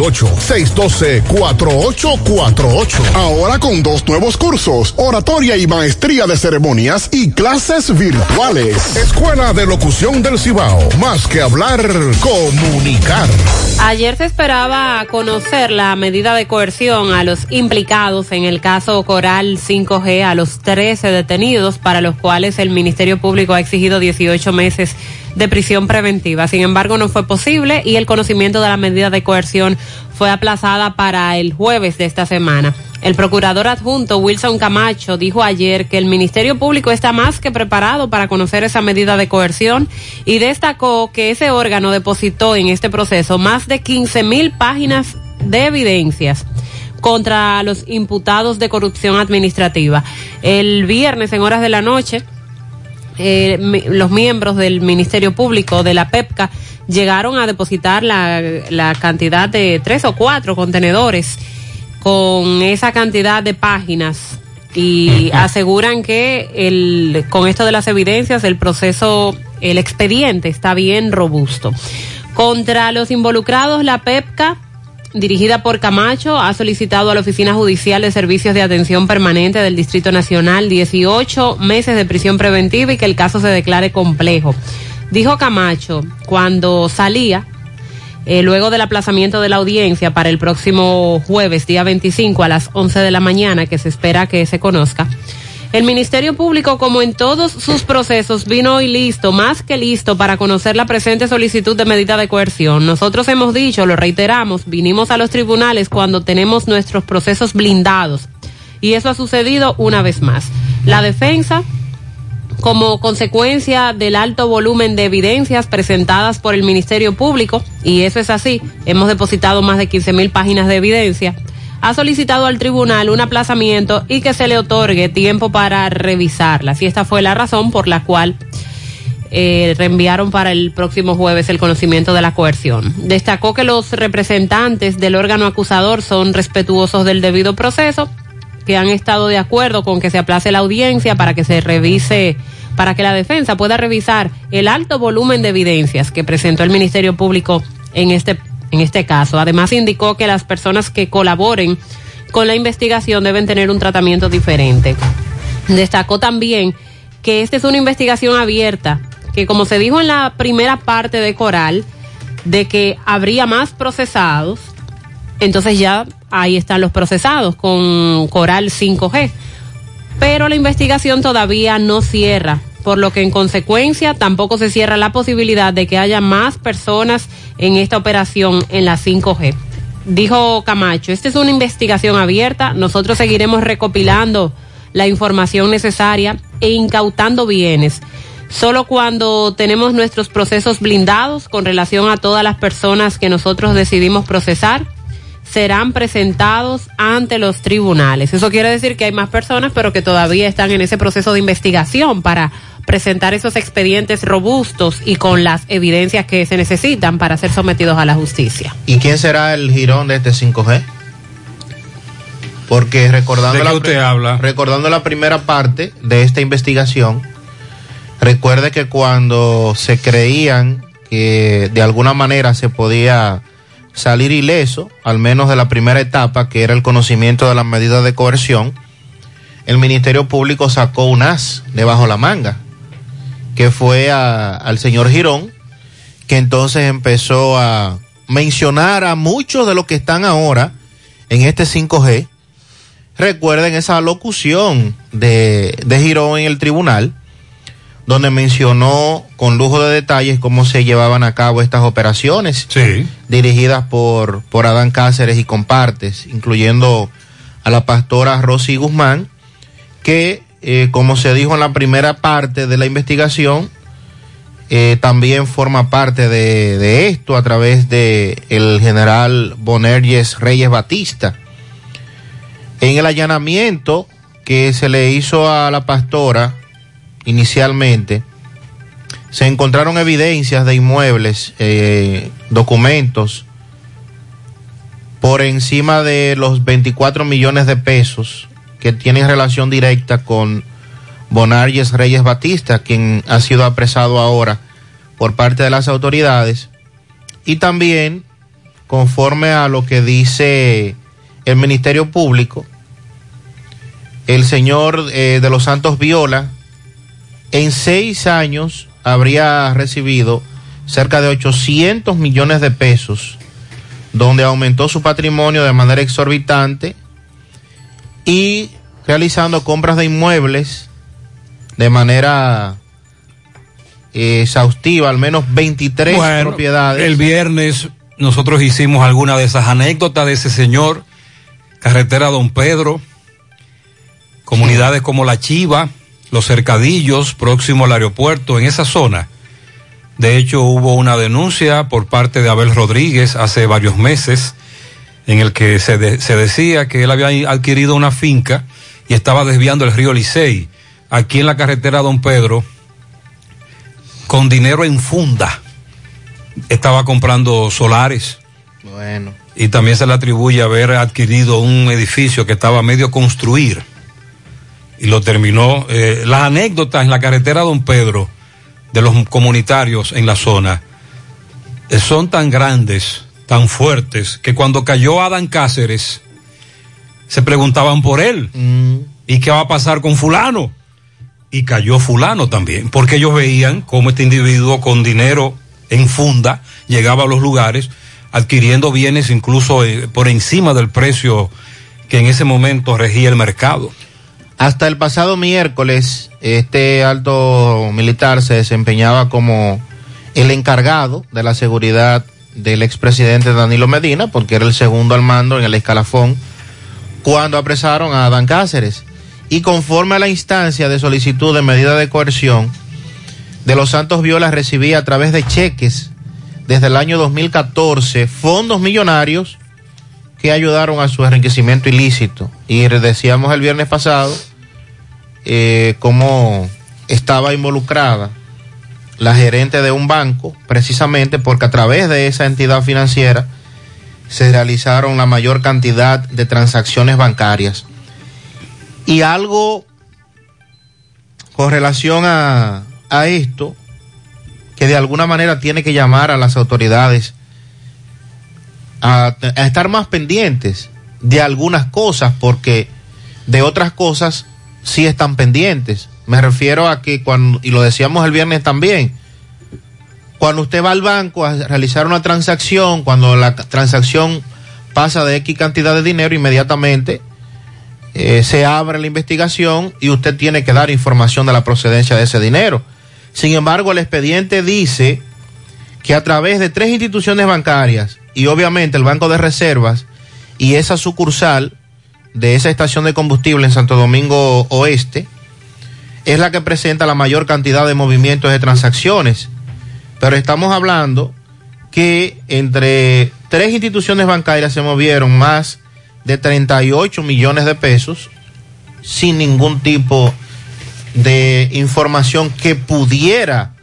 612-4848. Ahora con dos nuevos cursos, oratoria y maestría de ceremonias y clases virtuales. Escuela de Locución del Cibao. Más que hablar, comunicar. Ayer se esperaba conocer la medida de coerción a los implicados en el caso Coral 5G, a los 13 detenidos, para los cuales el Ministerio Público ha exigido 18 meses de prisión preventiva. Sin embargo, no fue posible y el conocimiento de la medida de coerción fue aplazada para el jueves de esta semana. El procurador adjunto Wilson Camacho dijo ayer que el Ministerio Público está más que preparado para conocer esa medida de coerción y destacó que ese órgano depositó en este proceso más de 15 mil páginas de evidencias contra los imputados de corrupción administrativa. El viernes en horas de la noche, eh, mi- los miembros del Ministerio Público de la PEPCA llegaron a depositar la, la cantidad de tres o cuatro contenedores con esa cantidad de páginas y aseguran que el, con esto de las evidencias el proceso, el expediente está bien robusto. Contra los involucrados, la PEPCA dirigida por Camacho, ha solicitado a la Oficina Judicial de Servicios de Atención Permanente del Distrito Nacional 18 meses de prisión preventiva y que el caso se declare complejo. Dijo Camacho cuando salía, eh, luego del aplazamiento de la audiencia para el próximo jueves, día 25 a las 11 de la mañana, que se espera que se conozca. El Ministerio Público, como en todos sus procesos, vino hoy listo, más que listo, para conocer la presente solicitud de medida de coerción. Nosotros hemos dicho, lo reiteramos, vinimos a los tribunales cuando tenemos nuestros procesos blindados. Y eso ha sucedido una vez más. La defensa, como consecuencia del alto volumen de evidencias presentadas por el Ministerio Público, y eso es así, hemos depositado más de 15 mil páginas de evidencia, ha solicitado al tribunal un aplazamiento y que se le otorgue tiempo para revisarlas. Y esta fue la razón por la cual eh, reenviaron para el próximo jueves el conocimiento de la coerción. Destacó que los representantes del órgano acusador son respetuosos del debido proceso, que han estado de acuerdo con que se aplace la audiencia para que se revise, para que la defensa pueda revisar el alto volumen de evidencias que presentó el Ministerio Público en este, en este caso. Además indicó que las personas que colaboren con la investigación deben tener un tratamiento diferente. Destacó también que esta es una investigación abierta que como se dijo en la primera parte de Coral, de que habría más procesados, entonces ya ahí están los procesados con Coral 5G. Pero la investigación todavía no cierra, por lo que en consecuencia tampoco se cierra la posibilidad de que haya más personas en esta operación en la 5G. Dijo Camacho, esta es una investigación abierta, nosotros seguiremos recopilando la información necesaria e incautando bienes. Solo cuando tenemos nuestros procesos blindados con relación a todas las personas que nosotros decidimos procesar, serán presentados ante los tribunales. Eso quiere decir que hay más personas, pero que todavía están en ese proceso de investigación para presentar esos expedientes robustos y con las evidencias que se necesitan para ser sometidos a la justicia. ¿Y quién será el girón de este 5G? Porque recordando, ¿De qué la, usted habla? recordando la primera parte de esta investigación, recuerde que cuando se creían que de alguna manera se podía salir ileso, al menos de la primera etapa, que era el conocimiento de las medidas de coerción, el Ministerio Público sacó un as debajo la manga, que fue al señor Girón, que entonces empezó a mencionar a muchos de los que están ahora en este 5G. Recuerden esa locución de, de Girón en el tribunal, donde mencionó con lujo de detalles cómo se llevaban a cabo estas operaciones dirigidas por, por Adán Cáceres y compartes, incluyendo a la pastora Rosy Guzmán, que, eh, como se dijo en la primera parte de la investigación, eh, también forma parte de, de esto a través de el general Bonerges Reyes Batista. En el allanamiento que se le hizo a la pastora inicialmente, se encontraron evidencias de inmuebles, eh, documentos, por encima de los 24 millones de pesos que tienen relación directa con Bonarjes Reyes Batista, quien ha sido apresado ahora por parte de las autoridades. Y también, conforme a lo que dice el Ministerio Público, el señor eh, de los Santos Viola, en seis años habría recibido cerca de 800 millones de pesos, donde aumentó su patrimonio de manera exorbitante y realizando compras de inmuebles de manera eh, exhaustiva, al menos 23 Bueno, propiedades. El viernes nosotros hicimos alguna de esas anécdotas de ese señor, carretera Don Pedro, comunidades como La Chiva, Los Cercadillos, próximo al aeropuerto, en esa zona. De hecho, hubo una denuncia por parte de Abel Rodríguez hace varios meses en el que se, de- se decía que él había adquirido una finca y estaba desviando el río Licey, aquí en la carretera Don Pedro, con dinero en funda. Estaba comprando solares Bueno, y también se le atribuye haber adquirido un edificio que estaba medio construir y lo terminó. eh, las anécdotas en la carretera Don Pedro de los comunitarios en la zona eh, son tan grandes, tan fuertes, que cuando cayó Adán Cáceres se preguntaban por él. ¿Y qué va a pasar con fulano? Y cayó fulano también, porque ellos veían cómo este individuo con dinero en funda llegaba a los lugares adquiriendo bienes incluso eh, por encima del precio que en ese momento regía el mercado. Hasta el pasado miércoles, este alto militar se desempeñaba como el encargado de la seguridad del expresidente Danilo Medina, porque era el segundo al mando en el escalafón, cuando apresaron a Adán Cáceres. Y conforme a la instancia de solicitud de medida de coerción, de los Santos Viola recibía a través de cheques desde el año 2014 fondos millonarios que ayudaron a su enriquecimiento ilícito. Y decíamos el viernes pasado eh, cómo estaba involucrada la gerente de un banco, precisamente porque a través de esa entidad financiera se realizaron la mayor cantidad de transacciones bancarias. Y algo con relación a, a esto, que de alguna manera tiene que llamar a las autoridades a, a estar más pendientes de algunas cosas, porque de otras cosas sí están pendientes. Me refiero a que cuando, y lo decíamos el viernes también, Cuando usted va al banco a realizar una transacción, cuando la transacción pasa de X cantidad de dinero, inmediatamente eh, se abre la investigación y usted tiene que dar información de la procedencia de ese dinero. Sin embargo, el expediente dice que a través de tres instituciones bancarias y obviamente el Banco de Reservas y esa sucursal de esa estación de combustible en Santo Domingo Oeste, es la que presenta la mayor cantidad de movimientos de transacciones. Pero estamos hablando que entre tres instituciones bancarias se movieron más de 38 millones de pesos sin ningún tipo de información que pudiera,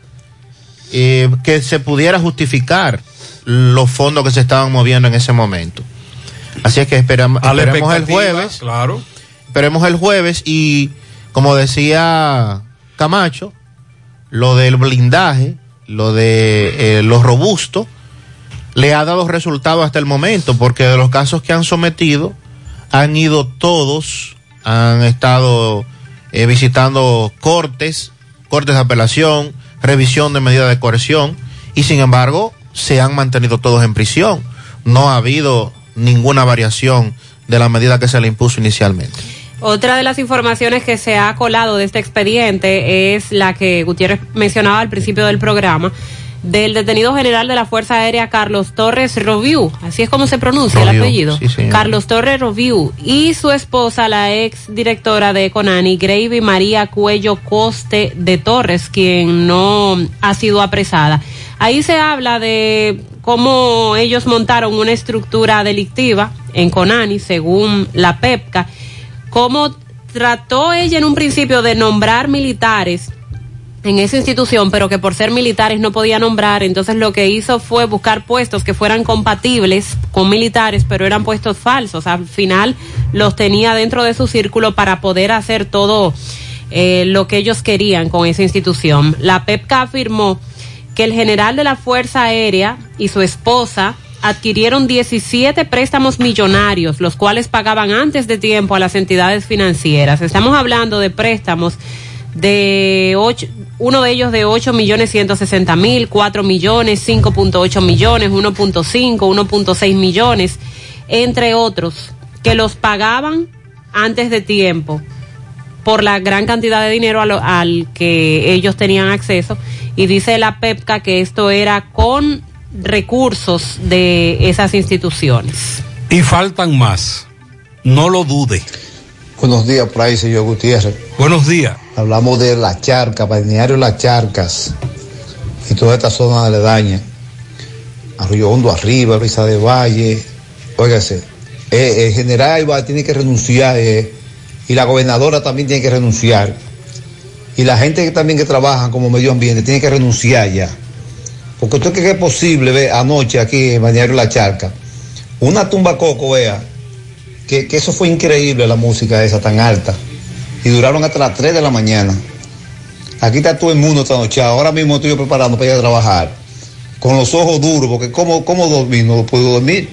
eh, que se pudiera justificar los fondos que se estaban moviendo en ese momento. Así es que esperamos, A esperemos el jueves. Claro. Esperemos el jueves y como decía Camacho, lo del blindaje, lo de eh, lo robusto, le ha dado resultado hasta el momento, porque de los casos que han sometido, han ido todos, han estado eh, visitando cortes, cortes de apelación, revisión de medidas de coerción, y sin embargo se han mantenido todos en prisión. No ha habido ninguna variación de la medida que se le impuso inicialmente. Otra de las informaciones que se ha colado de este expediente es la que Gutiérrez mencionaba al principio del programa del detenido general de la Fuerza Aérea Carlos Torres Roviu, así es como se pronuncia el apellido, sí. Carlos Torres Roviu, y su esposa, la ex directora de Conani, Gravy María Cuello Coste de Torres, quien no ha sido apresada. Ahí se habla de cómo ellos montaron una estructura delictiva en Conani, según la PEPCA, cómo trató ella en un principio de nombrar militares en esa institución, pero que por ser militares no podía nombrar, entonces lo que hizo fue buscar puestos que fueran compatibles con militares, pero eran puestos falsos. Al final los tenía dentro de su círculo para poder hacer todo eh, lo que ellos querían con esa institución. La PEPCA afirmó que el general de la Fuerza Aérea y su esposa adquirieron 17 préstamos millonarios, los cuales pagaban antes de tiempo a las entidades financieras. Estamos hablando de préstamos de ocho, uno de ellos de 8 millones 160 mil, 4 millones, 5.8 millones, 1.5, 1.6 millones, entre otros, que los pagaban antes de tiempo por la gran cantidad de dinero lo- al que ellos tenían acceso. Y dice la PEPCA que esto era con recursos de esas instituciones. Y faltan más. No lo dude. Buenos días por ahí, señor Gutiérrez. Buenos días. Hablamos de La Charca, balneario Las Charcas y toda esta zona aledaña. Arroyo Hondo arriba, Brisa de Valle. Óigase, eh, el general Alba tiene que renunciar eh, y la gobernadora también tiene que renunciar. Y la gente que también que trabaja como medio ambiente tiene que renunciar ya. Porque usted cree que es posible ver anoche aquí en Balneario La Charca una tumba coco, vea, que, que eso fue increíble la música esa tan alta. Y duraron hasta las 3 de la mañana. Aquí está todo el mundo esta noche. Ahora mismo estoy preparando para ir a trabajar. Con los ojos duros, porque ¿cómo, cómo dormir? No puedo dormir.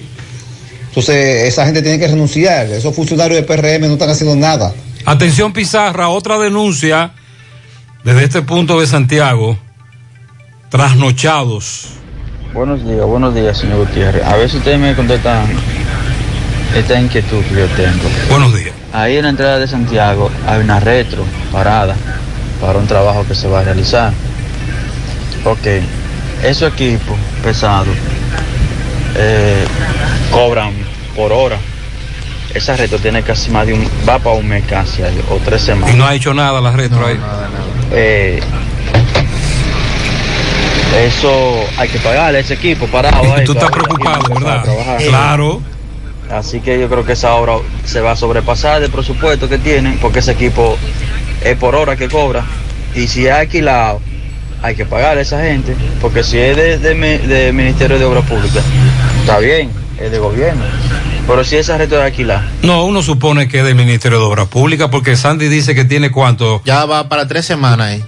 Entonces, esa gente tiene que renunciar. Esos funcionarios de PRM no están haciendo nada. Atención Pizarra, otra denuncia desde este punto de Santiago. Trasnochados. Buenos días, buenos días, señor Gutiérrez. A ver si ustedes me contestan esta inquietud que yo tengo. Buenos días. Ahí en la entrada de Santiago hay una retro parada para un trabajo que se va a realizar. Ok, esos equipos pesados eh, cobran por hora. Esa retro tiene casi más de un, va para un mes casi o tres semanas. Y no ha hecho nada la retro ahí. Eh, eso hay que pagarle a ese equipo parado ahí. Tú estás preocupado, ¿verdad? trabajar. Claro. Así que yo creo que esa obra se va a sobrepasar del presupuesto que tienen, porque ese equipo es por hora que cobra. Y si es alquilado, hay que pagarle a esa gente, porque si es de, de de Ministerio de Obras Públicas, está bien, es de gobierno. Pero si esa red es alquilada, No, uno supone que es del Ministerio de Obras Públicas porque Sandy dice que tiene cuánto. Ya va para tres semanas ahí.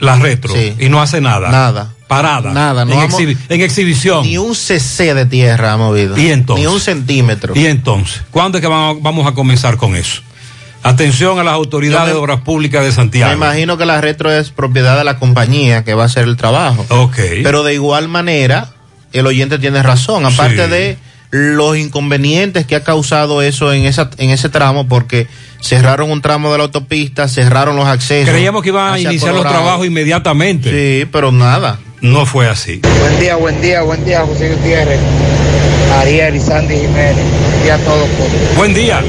La retro. Sí. Y no hace nada. Nada. Parada. Nada, no en, vamos- exhibi- en exhibición. Ni un cc de tierra ha movido. ¿Y entonces? Ni un centímetro. Y entonces, ¿cuándo es que vamos, vamos a comenzar con eso? Atención a las autoridades de obras públicas de Santiago. Me imagino que la retro es propiedad de la compañía que va a hacer el trabajo. Ok. Pero de igual manera, el oyente tiene razón. Aparte Sí. de los inconvenientes que ha causado eso en, esa, en ese tramo, porque cerraron un tramo de la autopista, cerraron los accesos. Creíamos que iban a iniciar los trabajos inmediatamente. Sí, pero nada. No fue así. Buen día, buen día, buen día, José Gutiérrez, Ariel y Sandy Jiménez. Buen día a todos. pues. Buen día.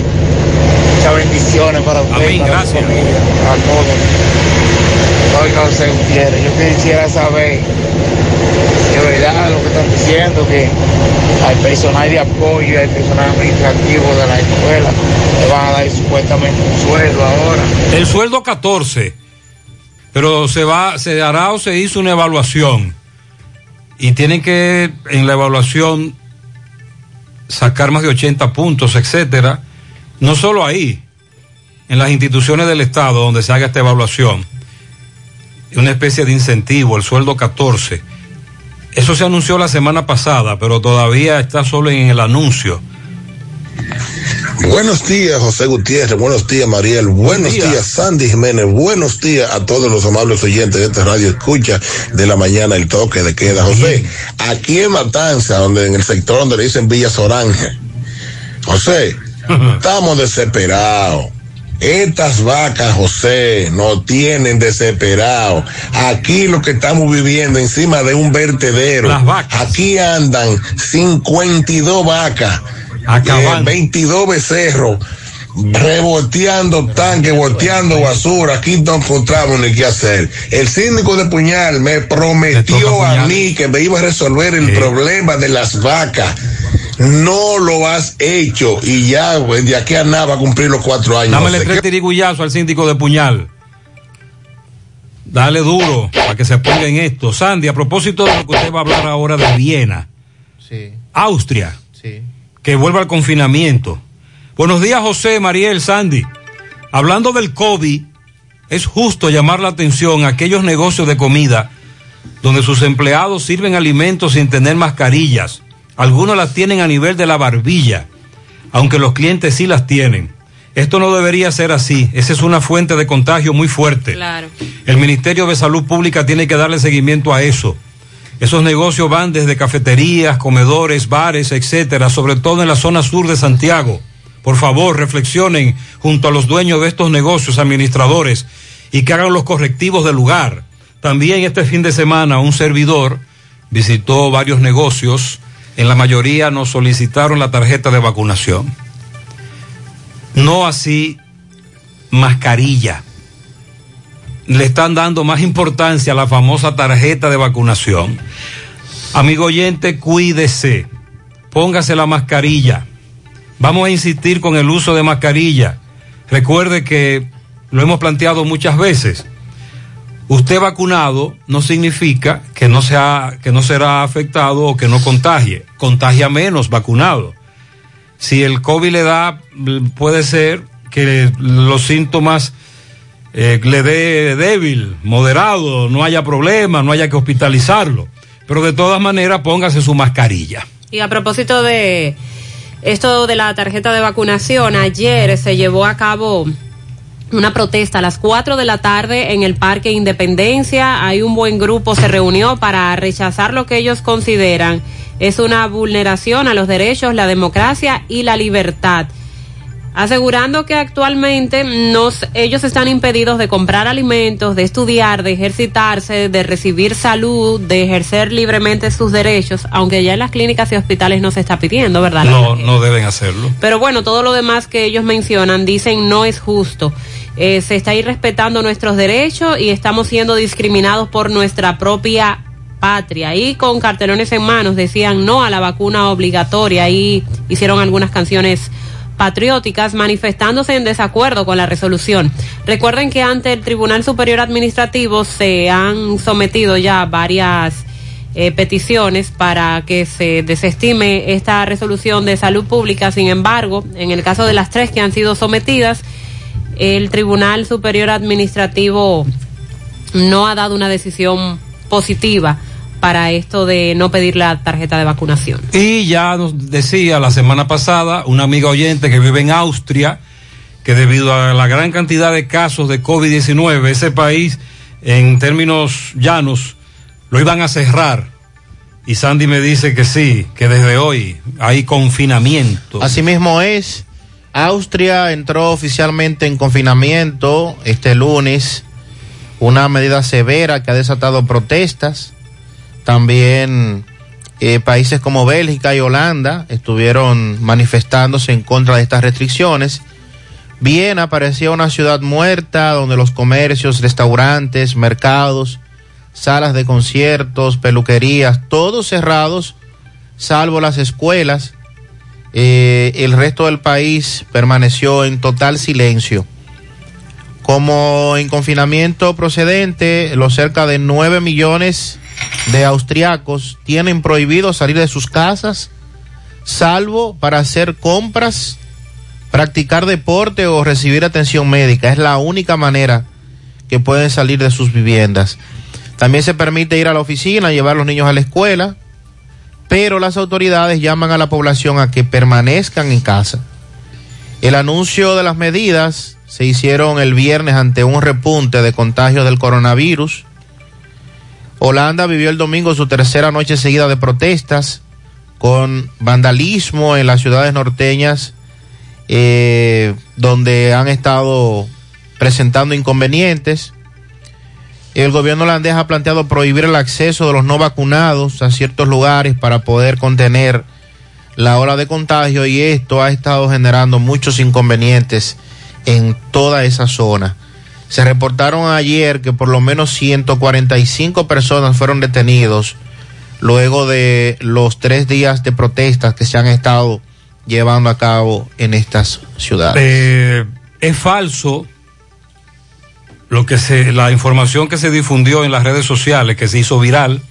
Muchas bendiciones para usted, Amén, para gracias. su familia, a todos. Gutiérrez, yo quisiera saber es verdad lo que están diciendo, que al personal de apoyo y al personal administrativo de la escuela le van a dar supuestamente un sueldo ahora. El sueldo 14, pero se va, se hará o se hizo una evaluación y tienen que en la evaluación sacar más de 80 puntos, etcétera. No solo ahí, en las instituciones del Estado donde se haga esta evaluación, una especie de incentivo, el sueldo 14. Eso se anunció la semana pasada, pero todavía está solo en el anuncio. Buenos días, José Gutiérrez. Buenos días, Mariel. Buenos días. días, Sandy Jiménez. Buenos días a todos los amables oyentes de esta radio escucha de la mañana, el toque de queda. José, aquí en Matanza, donde en el sector donde le dicen Villa Soranja. José, estamos desesperados. Estas vacas, José, nos tienen desesperados. Aquí lo que estamos viviendo encima de un vertedero. Aquí andan 52 vacas, eh, 22 becerros, revolteando tanques, volteando basura. Aquí no encontramos ni qué hacer. El síndico de Puñal me prometió a mí que me iba a resolver el problema de las vacas. No lo has hecho y ya de aquí a nada va a cumplir los cuatro años. Dámele José. tres tirigullazos al síndico de Puñal. Dale duro para que se ponga en esto. Sandy, a propósito de lo que usted va a hablar ahora de Viena, Sí, Austria, sí. que vuelva al confinamiento. Buenos días, José, Mariel, Sandy. Hablando del COVID, es justo llamar la atención a aquellos negocios de comida donde sus empleados sirven alimentos sin tener mascarillas. Algunos las tienen a nivel de la barbilla, aunque los clientes sí las tienen. Esto no debería ser así. Esa es una fuente de contagio muy fuerte. Claro. El Ministerio de Salud Pública tiene que darle seguimiento a eso. Esos negocios van desde cafeterías, comedores, bares, etcétera, sobre todo en la zona sur de Santiago. Por favor, reflexionen junto a los dueños de estos negocios, administradores, y que hagan los correctivos del lugar. También este fin de semana un servidor visitó varios negocios. En la mayoría nos solicitaron la tarjeta de vacunación. No así mascarilla. Le están dando más importancia a la famosa tarjeta de vacunación. Amigo oyente, cuídese. Póngase la mascarilla. Vamos a insistir con el uso de mascarilla. Recuerde que lo hemos planteado muchas veces. Usted vacunado no significa que no, sea, que no será afectado o que no contagie. Contagia menos vacunado. Si el COVID le da, puede ser que los síntomas eh, le dé débil, moderado, no haya problema, no haya que hospitalizarlo. Pero de todas maneras, póngase su mascarilla. Y a propósito de esto de la tarjeta de vacunación, ayer se llevó a cabo una protesta a las 4 de la tarde en el Parque Independencia. Hay un buen grupo, se reunió para rechazar lo que ellos consideran es una vulneración a los derechos, la democracia y la libertad. Asegurando que actualmente nos, ellos están impedidos de comprar alimentos, de estudiar, de ejercitarse, de recibir salud, de ejercer libremente sus derechos, aunque ya en las clínicas y hospitales no se está pidiendo, ¿verdad? No, no deben hacerlo. Pero bueno, todo lo demás que ellos mencionan dicen no es justo. Eh, se está irrespetando nuestros derechos y estamos siendo discriminados por nuestra propia patria. Y con cartelones en manos decían no a la vacuna obligatoria y hicieron algunas canciones patrióticas manifestándose en desacuerdo con la resolución. Recuerden que ante el Tribunal Superior Administrativo se han sometido ya varias eh, peticiones para que se desestime esta resolución de salud pública. Sin embargo, en el caso de las tres que han sido sometidas, el Tribunal Superior Administrativo no ha dado una decisión positiva para esto de no pedir la tarjeta de vacunación. Y ya nos decía la semana pasada una amiga oyente que vive en Austria que debido a la gran cantidad de casos de COVID-19, ese país, en términos llanos, lo iban a cerrar. Y Sandy me dice que sí, que desde hoy hay confinamiento. Asimismo es. Austria entró oficialmente en confinamiento este lunes, una medida severa que ha desatado protestas. También eh, países como Bélgica y Holanda estuvieron manifestándose en contra de estas restricciones. Viena parecía una ciudad muerta donde los comercios, restaurantes, mercados, salas de conciertos, peluquerías, todos cerrados, salvo las escuelas. Eh, el resto del país permaneció en total silencio. Como en confinamiento procedente, los cerca de 9 millones de austriacos tienen prohibido salir de sus casas, salvo para hacer compras, practicar deporte o recibir atención médica. Es la única manera que pueden salir de sus viviendas. También se permite ir a la oficina, llevar a los niños a la escuela, pero las autoridades llaman a la población a que permanezcan en casa. El anuncio de las medidas se hicieron el viernes ante un repunte de contagios del coronavirus. Holanda vivió el domingo su tercera noche seguida de protestas con vandalismo en las ciudades norteñas eh, donde han estado presentando inconvenientes. El gobierno holandés ha planteado prohibir el acceso de los no vacunados a ciertos lugares para poder contener la ola de contagio y esto ha estado generando muchos inconvenientes en toda esa zona. Se reportaron ayer que por lo menos 145 personas fueron detenidos luego de los tres días de protestas que se han estado llevando a cabo en estas ciudades. Eh, es falso lo que se, la información que se difundió en las redes sociales, que se hizo viral,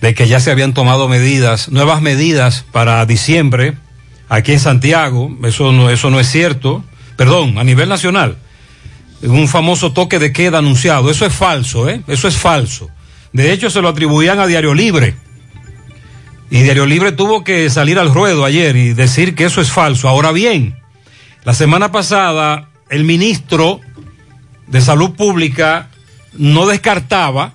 de que ya se habían tomado medidas, nuevas medidas para diciembre, aquí en Santiago, eso no, eso no es cierto, perdón, a nivel nacional, un famoso toque de queda anunciado, eso es falso, ¿eh? eso es falso. De hecho, se lo atribuían a Diario Libre. Y Diario Libre tuvo que salir al ruedo ayer y decir que eso es falso. Ahora bien, la semana pasada el ministro de Salud Pública no descartaba,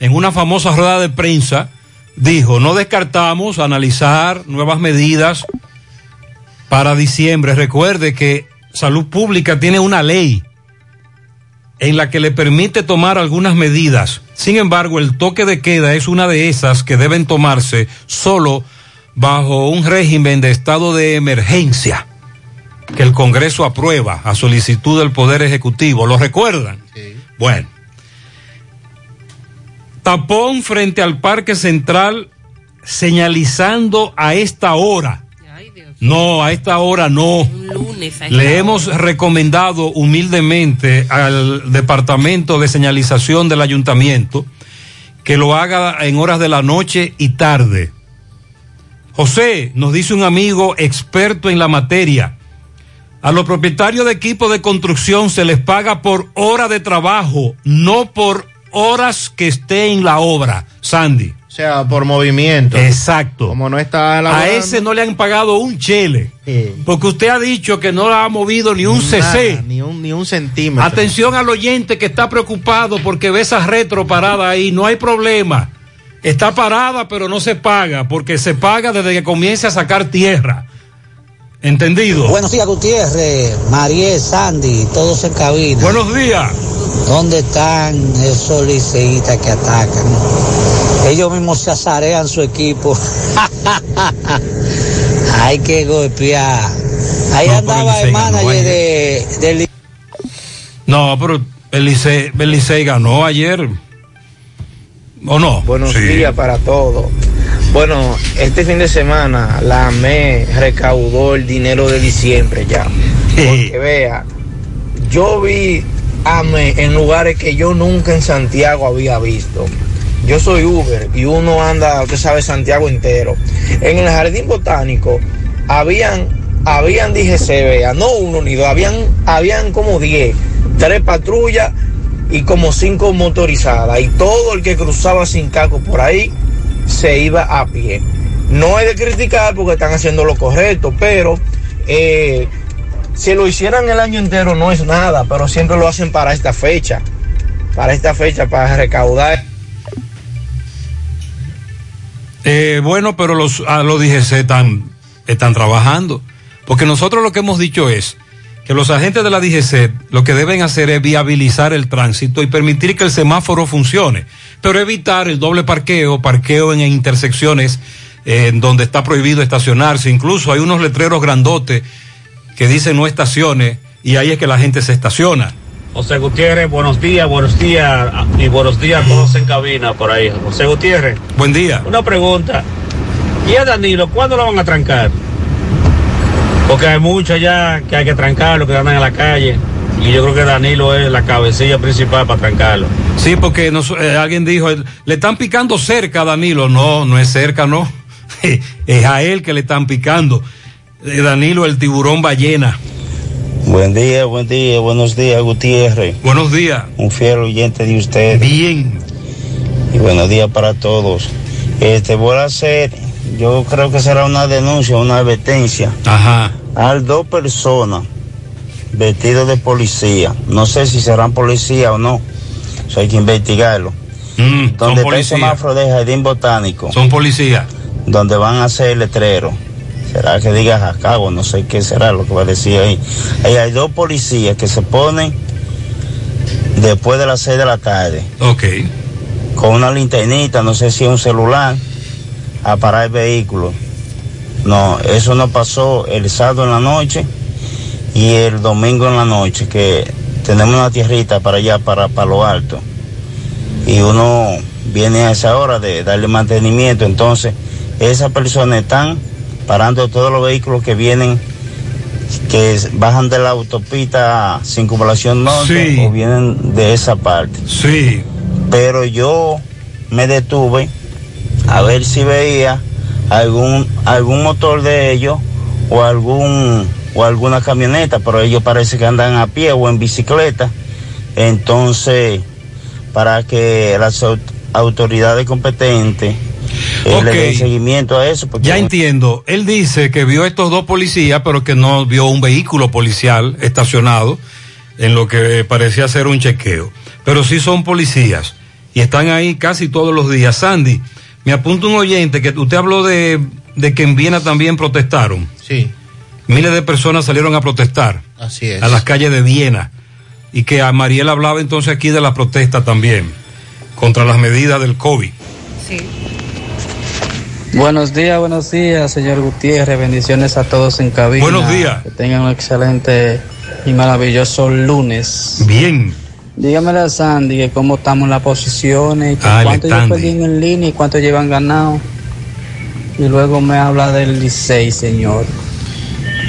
en una famosa rueda de prensa, dijo, no descartamos analizar nuevas medidas para diciembre. Recuerde que Salud Pública tiene una ley en la que le permite tomar algunas medidas. Sin embargo, el toque de queda es una de esas que deben tomarse solo bajo un régimen de estado de emergencia que el Congreso aprueba a solicitud del Poder Ejecutivo. ¿Lo recuerdan? Sí. Bueno. Tapón frente al Parque Central señalizando a esta hora. No, a esta hora no. Lunes, Le hemos recomendado humildemente al Departamento de Señalización del Ayuntamiento que lo haga en horas de la noche y tarde. José, nos dice un amigo experto en la materia, a los propietarios de equipos de construcción se les paga por hora de trabajo, no por horas que esté en la obra. Sandy. O sea, por movimiento. Exacto. Como no está A ese no le han pagado un chele. Sí. Porque usted ha dicho que no ha movido ni un Nada, CC. Ni un, ni un centímetro. Atención al oyente que está preocupado porque ve esa retro parada ahí. No hay problema. Está parada, pero no se paga, porque se paga desde que comience a sacar tierra. ¿Entendido? Buenos días, Gutiérrez, Mariel, Sandy, todos en cabina. Buenos días. ¿Dónde están esos liceístas que atacan? Ellos mismos se azarean su equipo. Hay que golpear. Ahí No, andaba el manager de, del No, pero el Licey, el Licey ganó ayer. ¿O no? Buenos Sí. días para todos. Bueno, este fin de semana la AME recaudó el dinero de diciembre ya. Porque vea, yo vi AME en lugares que yo nunca en Santiago había visto. Yo soy Uber y uno anda, usted sabe, Santiago entero. En el jardín botánico habían, habían, dije, se vea, no uno ni dos, habían, habían como 10, tres patrullas y como cinco motorizadas. Y todo el que cruzaba sin casco por ahí se iba a pie. No es de criticar porque están haciendo lo correcto, pero eh, si lo hicieran el año entero no es nada, pero siempre lo hacen para esta fecha. Para esta fecha, para recaudar. Eh, bueno, pero los, a los DGC están, están trabajando. Porque nosotros lo que hemos dicho es que los agentes de la DGC lo que deben hacer es viabilizar el tránsito y permitir que el semáforo funcione, pero evitar el doble parqueo, parqueo en intersecciones eh, en donde está prohibido estacionarse. Incluso hay unos letreros grandotes que dicen no estaciones y ahí es que la gente se estaciona. José Gutiérrez, buenos días, buenos días y buenos días a todos en cabina por ahí. José Gutiérrez. Buen día. Una pregunta. ¿Y a Danilo cuándo lo van a trancar? Porque hay muchos ya que hay que trancarlo, que andan en la calle. Y yo creo que Danilo es la cabecilla principal para trancarlo. Sí, porque nos- eh, alguien dijo, eh, le están picando cerca a Danilo. No, no es cerca, no. es a él que le están picando. Eh, Danilo, el tiburón ballena. Buen día, buen día, buenos días, Gutiérrez. Buenos días. Un fiel oyente de usted. Bien. Y buenos días para todos. Este, voy a hacer, yo creo que será una denuncia, una advertencia. Ajá. A dos personas vestidos de policía. No sé si serán policía o no. Eso hay que investigarlo. Mm, donde está el semáforo de Jardín Botánico. Son policías. Donde van a hacer el letrero. Será que diga Jacago, no sé qué será lo que va a decir ahí. Ahí hay dos policías que se ponen después de las seis de la tarde. Ok. Con una linternita, no sé si es un celular, a parar el vehículo. No, eso no pasó el sábado en la noche y el domingo en la noche, que tenemos una tierrita para allá, para Palo Alto. Y uno viene a esa hora de darle mantenimiento, entonces esas personas están parando todos los vehículos que vienen, que bajan de la autopista Circunvalación Norte Sí. o vienen de esa parte. Sí. Pero yo me detuve a ver si veía algún algún motor de ellos o algún o alguna camioneta, pero ellos parece que andan a pie o en bicicleta. Entonces, para que las au- autoridades competentes eh, le den seguimiento a eso, porque Ya entiendo. Él dice que vio estos dos policías, pero que no vio un vehículo policial estacionado en lo que parecía ser un chequeo. Pero sí son policías y están ahí casi todos los días. Sandy, me apunta un oyente que usted habló de, de que en Viena también protestaron. Sí, Miles de personas salieron a protestar así es. a las calles de Viena y que a Mariel hablaba entonces aquí de la protesta también contra las medidas del COVID. Sí. Buenos días, buenos días, señor Gutiérrez. Bendiciones a todos en cabina. Buenos días. Que tengan un excelente y maravilloso lunes. Bien. Dígame a Sandy que cómo estamos en las posiciones, y que Ah, cuánto yo perdí en línea y cuánto llevan ganado. Y luego me habla del 16, señor.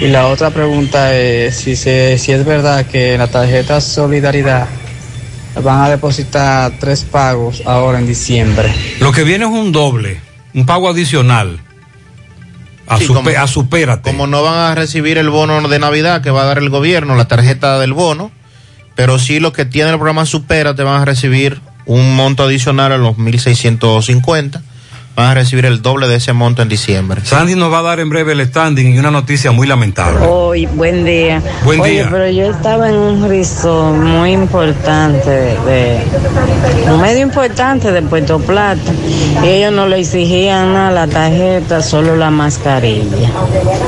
Y la otra pregunta es si, se, si es verdad que la tarjeta Solidaridad van a depositar tres pagos ahora en diciembre. Lo que viene es un doble, un pago adicional. A, Sí, como- a supérate. Como no van a recibir el bono de Navidad que va a dar el gobierno, la tarjeta del bono, pero sí los que tienen el programa Supera te van a recibir un monto adicional a los 1.650, van a recibir el doble de ese monto en diciembre. Sandy nos va a dar en breve el standing y una noticia muy lamentable. Hoy, buen día. Buen Oye, día. pero yo estaba en un resort muy importante, de, de- un medio importante de Puerto Plata, y ellos no le exigían nada la tarjeta, solo la mascarilla.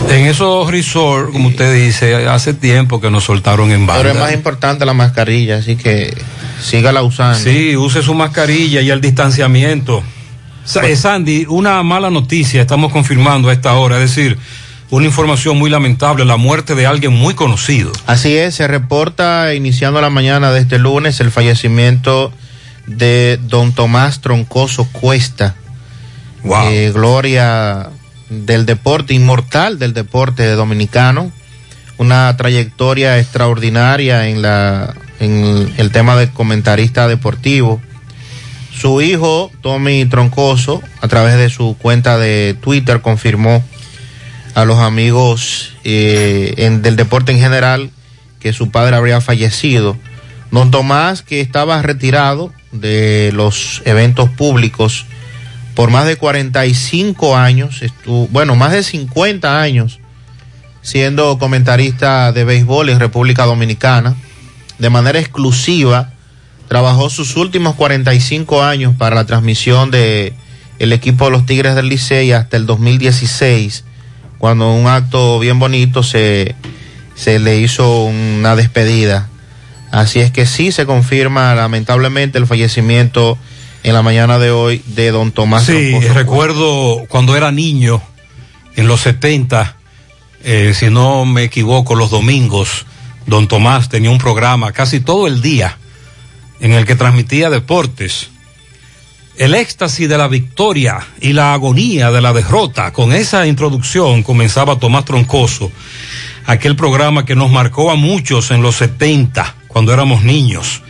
En esos resorts, como usted dice, hace tiempo que nos soltaron en banda. Pero es más importante la mascarilla, así que sígala usando. Sí, use su mascarilla y el distanciamiento. Eh, Sandy, una mala noticia, estamos confirmando a esta hora, es decir, una información muy lamentable, la muerte de alguien muy conocido. Así es, se reporta iniciando la mañana de este lunes el fallecimiento de don Tomás Troncoso Cuesta. Eh, gloria del deporte, inmortal del deporte dominicano. Una trayectoria extraordinaria en, la, en el tema de comentarista deportivo. Su hijo, Tommy Troncoso, a través de su cuenta de Twitter, confirmó a los amigos eh, en- del deporte en general que su padre habría fallecido. Don Tomás, que estaba retirado de los eventos públicos por más de 45 años, estuvo, bueno, más de 50 años, siendo comentarista de béisbol en República Dominicana. De manera exclusiva, trabajó sus últimos 45 años para la transmisión de el equipo de los Tigres del Licey hasta el 2016, cuando un acto bien bonito se, se le hizo una despedida. Así es que sí se confirma lamentablemente el fallecimiento en la mañana de hoy de don Tomás. Sí, recuerdo cuando era niño, en los 70, eh, si no me equivoco, los domingos, don Tomás tenía un programa casi todo el día en el que transmitía deportes. El éxtasis de la victoria y la agonía de la derrota. Con esa introducción comenzaba Tomás Troncoso, aquel programa que nos marcó a muchos en los 70, cuando éramos niños.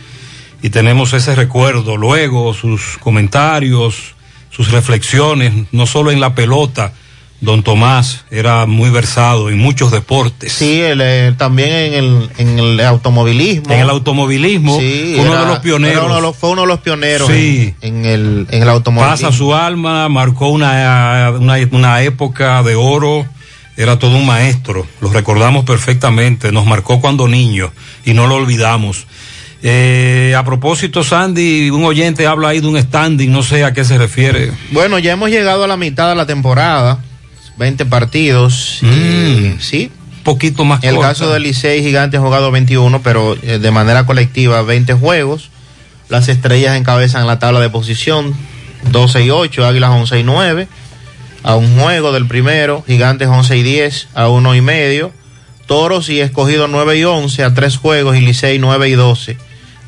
Y tenemos ese recuerdo. Luego sus comentarios, sus reflexiones, no solo en la pelota. Don Tomás era muy versado en muchos deportes. Sí, él, eh, también en el, en el automovilismo. En el automovilismo, Sí, uno era- de los pioneros. era uno de los- fue uno de los pioneros Sí. en, en el, en el automovilismo. Pasa su alma, marcó una, una, una época de oro, era todo un maestro, lo recordamos perfectamente, nos marcó cuando niño y no lo olvidamos. Eh, a propósito, Sandy, un oyente habla ahí de un standing, no sé a qué se refiere. Bueno, ya hemos llegado a la mitad de la temporada, 20 partidos. y, sí. poquito más En el corta. caso del Licey Gigante ha jugado 21, pero eh, de manera colectiva 20 juegos. Las estrellas encabezan la tabla de posición 12 y 8, Águilas 11 y 9. A un juego del primero, Gigantes 11 y 10, a uno y medio. Toros y Escogido 9 y 11, a tres juegos. Y Licey 9 y 12,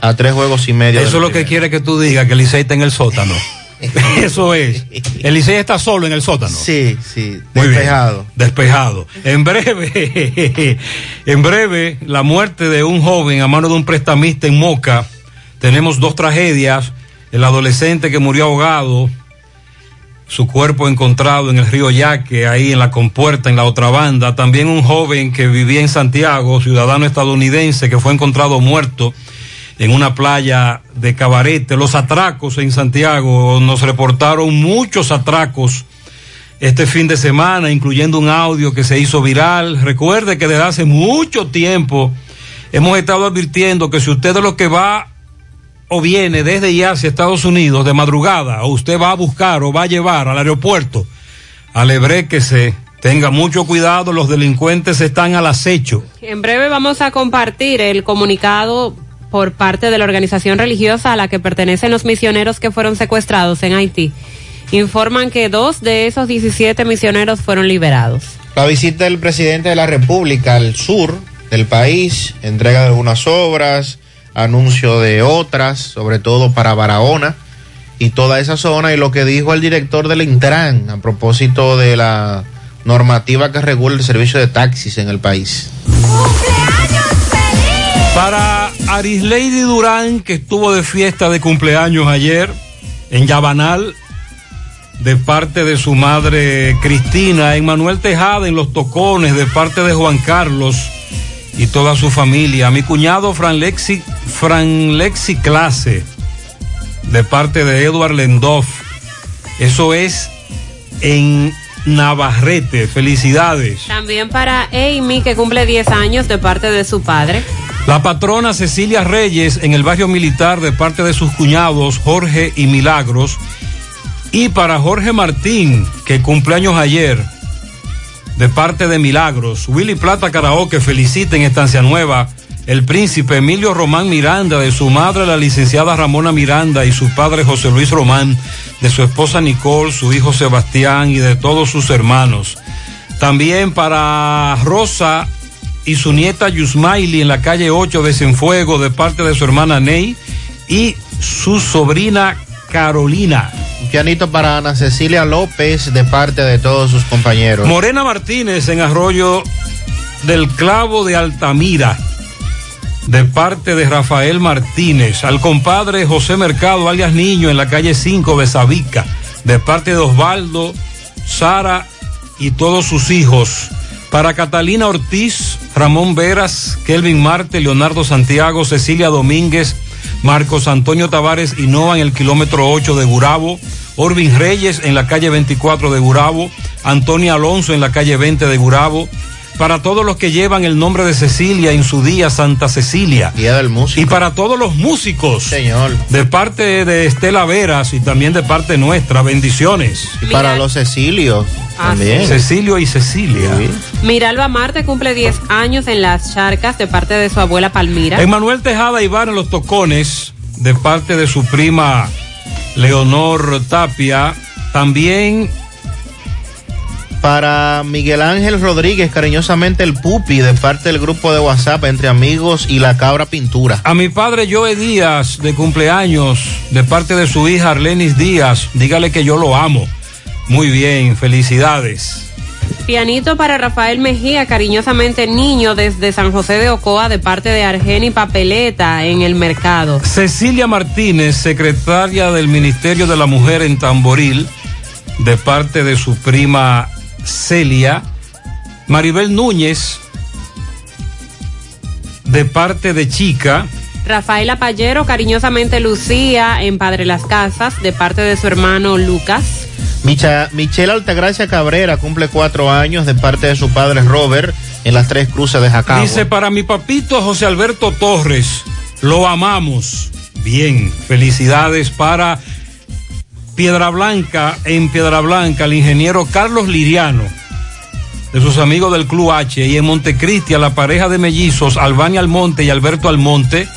a tres juegos y medio. Eso es lo que quiere que tú digas, que Licey está en el sótano. Eso es. El Licey está solo en el sótano. Sí, sí, bien. despejado. Despejado. En breve, en breve, la muerte de un joven a mano de un prestamista en Moca. Tenemos dos tragedias. El adolescente que murió ahogado, su cuerpo encontrado en el río Yaque, ahí en la compuerta, en la otra banda. También un joven que vivía en Santiago, ciudadano estadounidense, que fue encontrado muerto en una playa de Cabarete. Los atracos en Santiago, nos reportaron muchos atracos este fin de semana, incluyendo un audio que se hizo viral. Recuerde que desde hace mucho tiempo hemos estado advirtiendo que si usted es los que va o viene desde ya hacia Estados Unidos de madrugada, o usted va a buscar o va a llevar al aeropuerto, alebréquese, tenga mucho cuidado, los delincuentes están al acecho. En breve vamos a compartir el comunicado por parte de la organización religiosa a la que pertenecen los misioneros que fueron secuestrados en Haití. Informan que dos de esos 17 misioneros fueron liberados. La visita del presidente de la República al sur del país, entrega de algunas obras, anuncio de otras, sobre todo para Barahona y toda esa zona, y lo que dijo el director del Intran a propósito de la normativa que regula el servicio de taxis en el país. Para Arisleidy Durán, que estuvo de fiesta de cumpleaños ayer en Yabanal, de parte de su madre Cristina, Manuel Tejada en Los Tocones, de parte de Juan Carlos y toda su familia. Mi cuñado Fran Lexi, Fran Lexi Clase, de parte de Edward Lendoff. Eso es en Navarrete. Felicidades. También para Amy, que cumple 10 años de parte de su padre. La patrona Cecilia Reyes en el barrio militar de parte de sus cuñados Jorge y Milagros. Y para Jorge Martín, que cumpleaños ayer, de parte de Milagros. Willy Plata Karaoke felicita en Estancia Nueva el príncipe Emilio Román Miranda, de su madre la licenciada Ramona Miranda y su padre José Luis Román, de su esposa Nicole, su hijo Sebastián y de todos sus hermanos. También para Rosa y su nieta Yusmaili en la calle 8 de Cienfuego de parte de su hermana Ney y su sobrina Carolina. Un pianito para Ana Cecilia López de parte de todos sus compañeros. Morena Martínez en Arroyo del Clavo de Altamira, de parte de Rafael Martínez. Al compadre José Mercado, alias Niño, en la calle 5 de Sabica, de parte de Osvaldo, Sara y todos sus hijos. Para Catalina Ortiz, Ramón Veras, Kelvin Marte, Leonardo Santiago, Cecilia Domínguez, Marcos Antonio Tavares y Noa en el kilómetro 8 de Gurabo, Orvin Reyes en la calle 24 de Gurabo, Antonio Alonso en la calle 20 de Gurabo, para todos los que llevan el nombre de Cecilia en su día, Santa Cecilia. Día del músico. Y para todos los músicos. Señor. De parte de Estela Veras y también de parte nuestra, bendiciones. Y para los Cecilios. También. Cecilio y Cecilia. Miralba Marte cumple 10 años en las charcas de parte de su abuela Palmira. Emanuel Tejada Iván en los tocones, de parte de su prima Leonor Tapia. También Para Miguel Ángel Rodríguez, cariñosamente el Pupi, de parte del grupo de WhatsApp Entre Amigos y La Cabra Pintura. a mi padre Joe Díaz, de cumpleaños, de parte de su hija Arlenis Díaz. Dígale que yo lo amo. Muy bien, felicidades. Pianito para Rafael Mejía, cariñosamente niño desde San José de Ocoa, de parte de Argeni Papeleta en el mercado. Cecilia Martínez, secretaria del Ministerio de la Mujer en Tamboril, de parte de su prima Celia. Maribel Núñez, de parte de Chica. Rafaela Pallero, cariñosamente Lucía en Padre Las Casas, de parte de su hermano Lucas. Micha- Michelle Altagracia Cabrera cumple cuatro años de parte de su padre Robert en las tres cruces de Jacagua. Dice, para mi papito José Alberto Torres, lo amamos. Bien, felicidades para Piedra Blanca, en Piedra Blanca, el ingeniero Carlos Liriano, de sus amigos del Club H, y en Montecristi, a la pareja de mellizos, Albania Almonte y Alberto Almonte,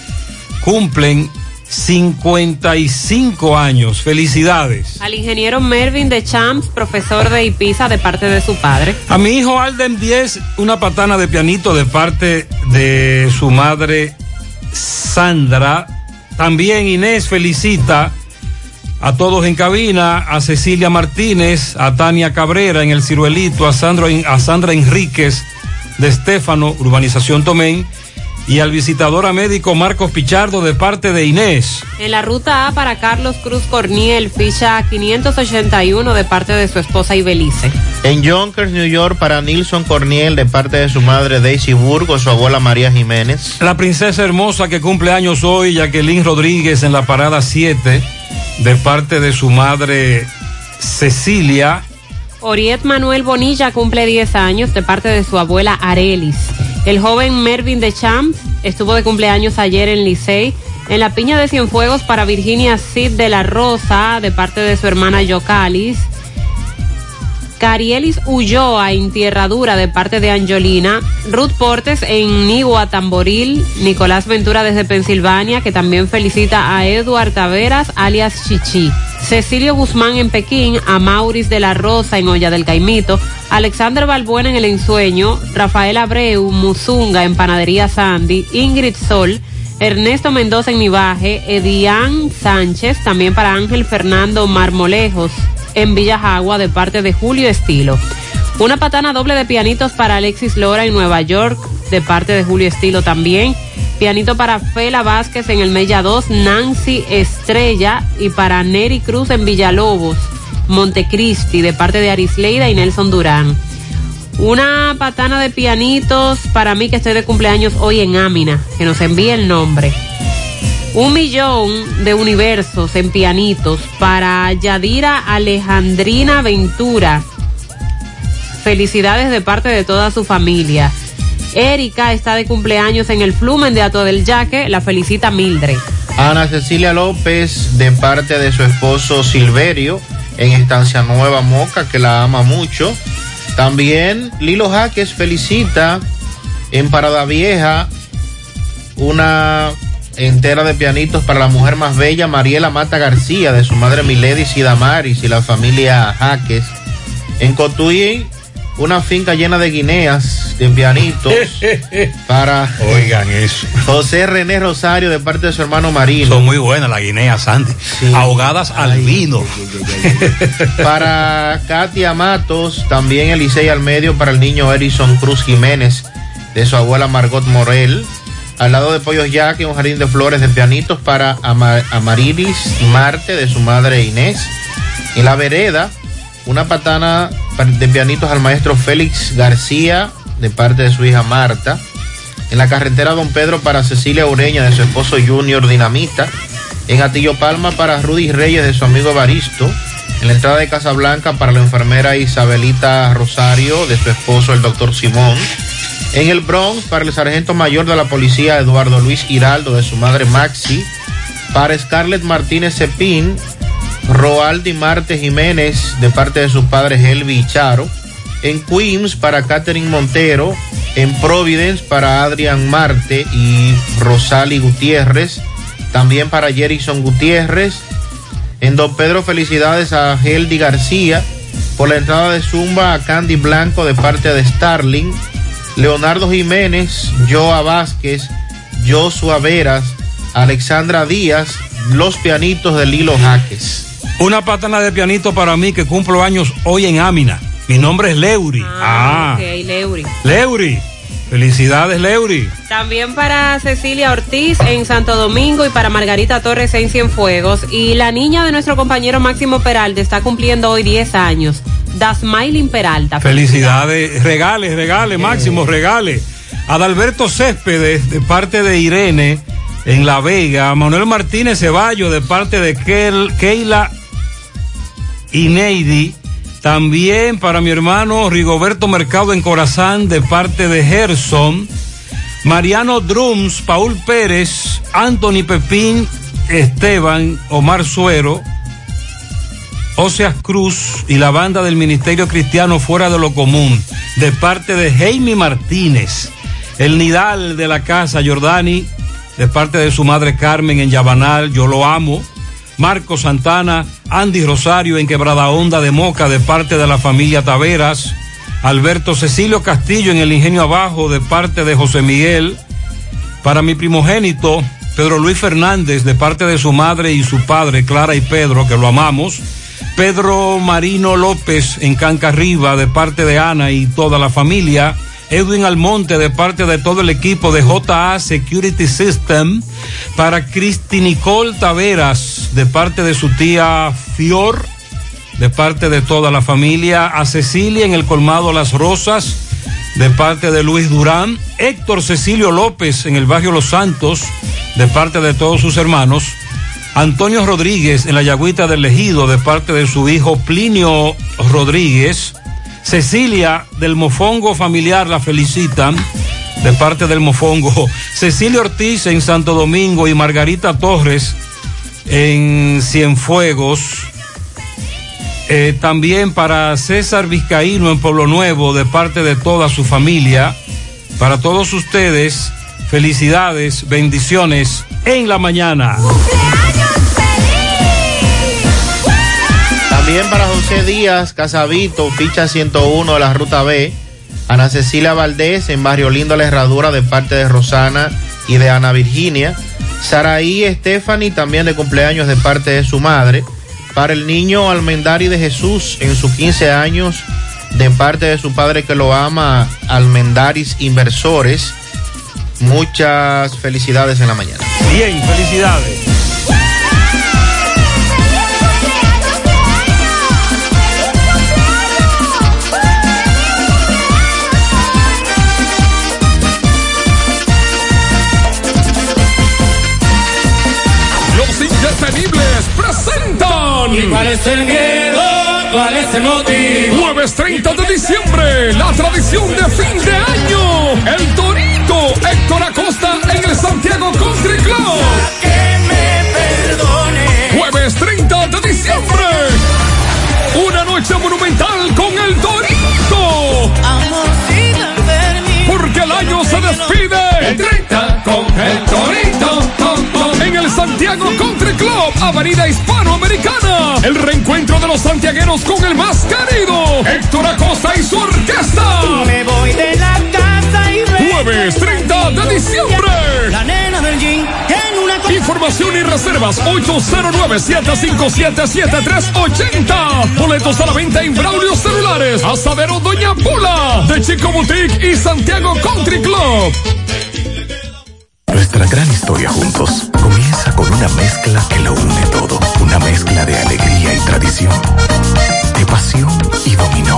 cumplen 55 años. Felicidades. Al ingeniero Mervin de Champs, profesor de Ipiza, de parte de su padre. A mi hijo Alden 10, una patana de pianito de parte de su madre Sandra. También Inés felicita a todos en cabina, a Cecilia Martínez, a Tania Cabrera en el Ciruelito, a, Sandro, a Sandra Enríquez de Estéfano, Urbanización Tomén, y al visitador a médico Marcos Pichardo de parte de Inés. En la ruta A para Carlos Cruz Corniel, ficha 581 de parte de su esposa Ibelice. En Yonkers, New York, para Nilson Corniel de parte de su madre Daisy Burgos, su abuela María Jiménez. La princesa hermosa que cumple años hoy, Jacqueline Rodríguez en la parada 7, de parte de su madre Cecilia. Oriet Manuel Bonilla cumple 10 años de parte de su abuela Arelis. El joven Mervin de Champs estuvo de cumpleaños ayer en Licey. En la piña de Cienfuegos para Virginia Cid de la Rosa de parte de su hermana Yocalis. Carielis Ulloa en Tierra Dura de parte de Angelina, Ruth Portes en Nigua Tamboril, Nicolás Ventura desde Pensilvania, que también felicita a Eduard Taveras alias Chichi, Cecilio Guzmán en Pekín, a Mauris de la Rosa en Olla del Caimito, Alexander Balbuena en El Ensueño, Rafael Abreu, Musunga en Panadería Sandy, Ingrid Sol, Ernesto Mendoza en Nivaje, Edián Sánchez, también para Ángel Fernando Marmolejos en Villajagua de parte de Julio Estilo. Una patana doble de pianitos para Alexis Lora en Nueva York de parte de Julio Estilo también. Pianito para Fela Vázquez en el Mella 2, Nancy Estrella y para Neri Cruz en Villalobos, Montecristi de parte de Arisleida y Nelson Durán. Una patana de pianitos para mí que estoy de cumpleaños hoy en Ámina, que nos envíe el nombre. Un millón de universos en pianitos para Yadira Alejandrina Ventura. Felicidades de parte de toda su familia. Erika está de cumpleaños en el Flumen de Ato del Yaque. La felicita Mildred. Ana Cecilia López de parte de su esposo Silverio en Estancia Nueva Moca, que la ama mucho. También Lilo Jaques felicita en Parada Vieja una entera de pianitos para la mujer más bella, Mariela Mata García, de su madre Miledis y Damaris y la familia Jaques. En Cotuí, una finca llena de guineas, de pianitos, para Oigan eso. José René Rosario, de parte de su hermano Marino. Son muy buenas las guineas, Sandy. Ahogadas al vino. Para Katia Matos, también Elisei al medio para el niño Erison Cruz Jiménez, de su abuela Margot Morel. Al lado de Pollos Jack, un jardín de flores de pianitos para Ama- Amarilis Marte, de su madre Inés. En la vereda, una patana de pianitos al maestro Félix García, de parte de su hija Marta. En la carretera Don Pedro para Cecilia Ureña, de su esposo Junior Dinamita. En Atillo Palma para Rudy Reyes, de su amigo Baristo. En la entrada de Casablanca para la enfermera Isabelita Rosario, de su esposo el doctor Simón. En el Bronx, para el sargento mayor de la policía Eduardo Luis Hiraldo, de su madre Maxi. Para Scarlett Martínez Cepín, Roaldi Marte Jiménez, de parte de su padre Helvi Charo. En Queens, para Catherine Montero. En Providence, para Adrián Marte y Rosali Gutiérrez. También para Jerison Gutiérrez. En Don Pedro, felicidades a Heldi García por la entrada de Zumba a Candy Blanco de parte de Starling. Leonardo Jiménez, Joa Vázquez, Joshua Veras, Alexandra Díaz, los pianitos de Lilo Jaques. Una patana de pianito para mí que cumplo años hoy en Amina. Mi nombre es Leury. Ah, Ok, Leury. Leury. Felicidades, Leury. También para Cecilia Ortiz en Santo Domingo y para Margarita Torres en Cienfuegos. Y la niña de nuestro compañero Máximo Peralta está cumpliendo hoy 10 años. Dasmailin Peralta. Felicidades. Regales, regales, Máximo, regales. Adalberto Céspedes, de parte de Irene, en La Vega. Manuel Martínez Ceballos, de parte de Keila y Neidi. También para mi hermano Rigoberto Mercado en Corazán, de parte de Gerson. Mariano Drums, Paul Pérez, Anthony Pepín, Esteban, Omar Suero, Oseas Cruz y la banda del Ministerio Cristiano Fuera de lo Común, de parte de Jaime Martínez, el Nidal de la casa Jordani, de parte de su madre Carmen en Yabanal, yo lo amo. Marco Santana, Andy Rosario en Quebrada Honda de Moca, de parte de la familia Taveras. Alberto Cecilio Castillo en el Ingenio Abajo, de parte de José Miguel. Para mi primogénito, Pedro Luis Fernández, de parte de su madre y su padre, Clara y Pedro, que lo amamos. Pedro Marino López en Canca Arriba, de parte de Ana y toda la familia. Edwin Almonte, de parte de todo el equipo de JA Security System. Para Cristi Nicole Taveras, de parte de su tía Fior, de parte de toda la familia. A Cecilia en el Colmado Las Rosas, de parte de Luis Durán. Héctor Cecilio López en el barrio Los Santos, de parte de todos sus hermanos. Antonio Rodríguez en la Yagüita del Ejido, de parte de su hijo Plinio Rodríguez. Cecilia del Mofongo Familiar la felicitan, de parte del Mofongo. Cecilia Ortiz en Santo Domingo y Margarita Torres en Cienfuegos. Eh, también para César Vizcaíno en Pueblo Nuevo, de parte de toda su familia. Para todos ustedes, felicidades, bendiciones en la mañana. También para José Díaz, Casavito, ficha 101 de la Ruta B. Ana Cecilia Valdés en Barrio Lindo La Herradura de parte de Rosana y de Ana Virginia. Saraí Stephanie también de cumpleaños de parte de su madre. Para el niño Almendari de Jesús en sus 15 años de parte de su padre que lo ama, Almendaris Inversores. Muchas felicidades en la mañana. Bien, felicidades. Presentan. ¿Y cuál es el miedo? ¿Cuál es el motivo? Jueves 30 de diciembre, la tradición de fin de año. El Torito Héctor Acosta en el Santiago Country Club. Que me perdone. Jueves 30 de diciembre. Una noche monumental con el Torito. Porque el año se despide. El 30 con el Torito. En el Santiago Country Club, Avenida Hispanoamericana. El reencuentro de los santiagueros con el más querido, Héctor Acosta y su orquesta. Me voy de la casa y ve- Jueves 30 de diciembre. La nena del jean en una Información y reservas 809-757-7380. Boletos a la venta en Braulio Celulares, Asadero Doña Pula, de Chico Boutique y Santiago Country Club. Nuestra gran historia juntos una mezcla que lo une todo. Una mezcla de alegría y tradición, de pasión y dominó,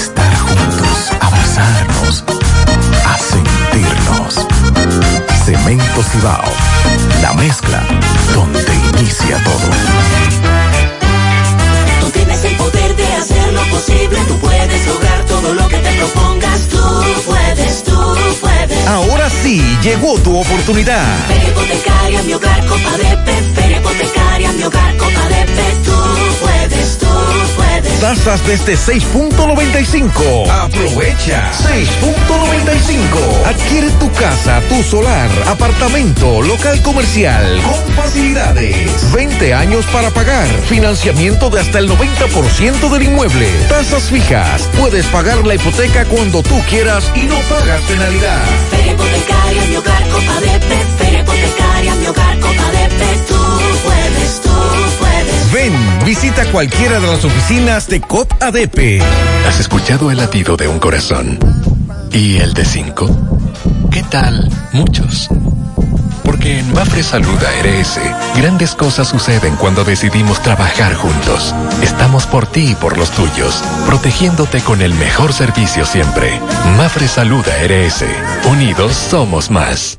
estar juntos, abrazarnos, a sentirnos. Cemento Cibao, la mezcla donde inicia todo. Tú tienes el poder de hacer lo posible. Tú puedes lograr todo lo que te propongas. Tú puedes, tú puedes. Ahora sí, llegó tu oportunidad. Feria hipotecaria, mi hogar, copa de pe. Feria hipotecaria, mi hogar, copa de pe. Tú puedes, tú puedes. Tasas desde 6.95. Aprovecha. 6.95. Adquiere tu casa, tu solar, apartamento, local comercial con facilidades. 20 años para pagar. Financiamiento de hasta el 90% del inmueble. Tasas fijas. Puedes pagar la hipoteca cuando tú quieras y no pagas penalidad. Feria hipotecaria, mi hogar, copa de pe. Feria hipotecaria, mi hogar, copa de pe. Tú puedes, tú. Ven, visita cualquiera de las oficinas de COP ADP. ¿Has escuchado el latido de un corazón? ¿Y el de cinco? ¿Qué tal? Muchos. Porque en Mafre Salud ARS, grandes cosas suceden cuando decidimos trabajar juntos. Estamos por ti y por los tuyos, protegiéndote con el mejor servicio siempre. Mafre Salud ARS. Unidos somos más.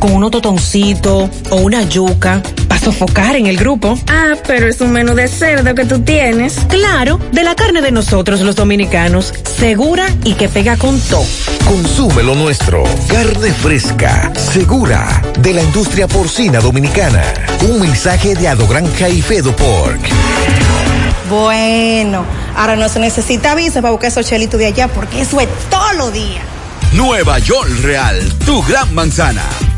con unos totoncitos o una yuca, para sofocar en el grupo. Ah, pero es un menú de cerdo que tú tienes. Claro, de la carne de nosotros los dominicanos, segura y que pega con todo. Consume lo nuestro. Carne fresca, segura, de la industria porcina dominicana. Un mensaje de Adogranja y Fedo Pork. Bueno, ahora no se necesita visa para buscar esos chelitos de allá porque eso es todo lo día. Nueva York Real, tu gran manzana.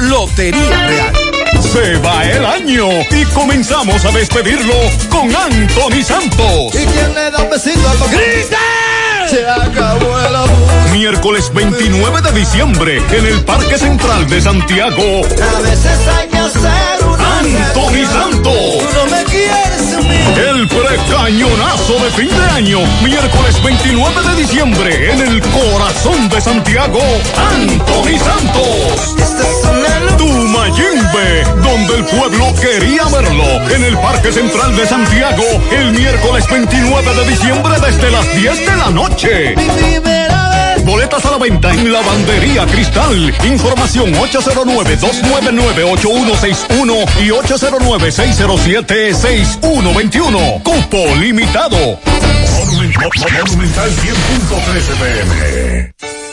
Lotería Real. Se va el año y comenzamos a despedirlo con Anthony Santos. ¿Y quién le da besito al ¡Grita! Se acabó el amor. Miércoles 29 de diciembre en el Parque Central de Santiago. A veces hay que hacer un Anthony Santos. No me quieres. El precañonazo de fin de año, miércoles 29 de diciembre, en el corazón de Santiago, Anthony Santos. Tu Mayimbe, donde el pueblo quería verlo, en el Parque Central de Santiago, el miércoles 29 de diciembre desde las 10 de la noche. Boletas a la venta en Lavandería Cristal. Información 809-299-8161 y 809-607-6121. Cupo limitado. Monumental 100.13 pm.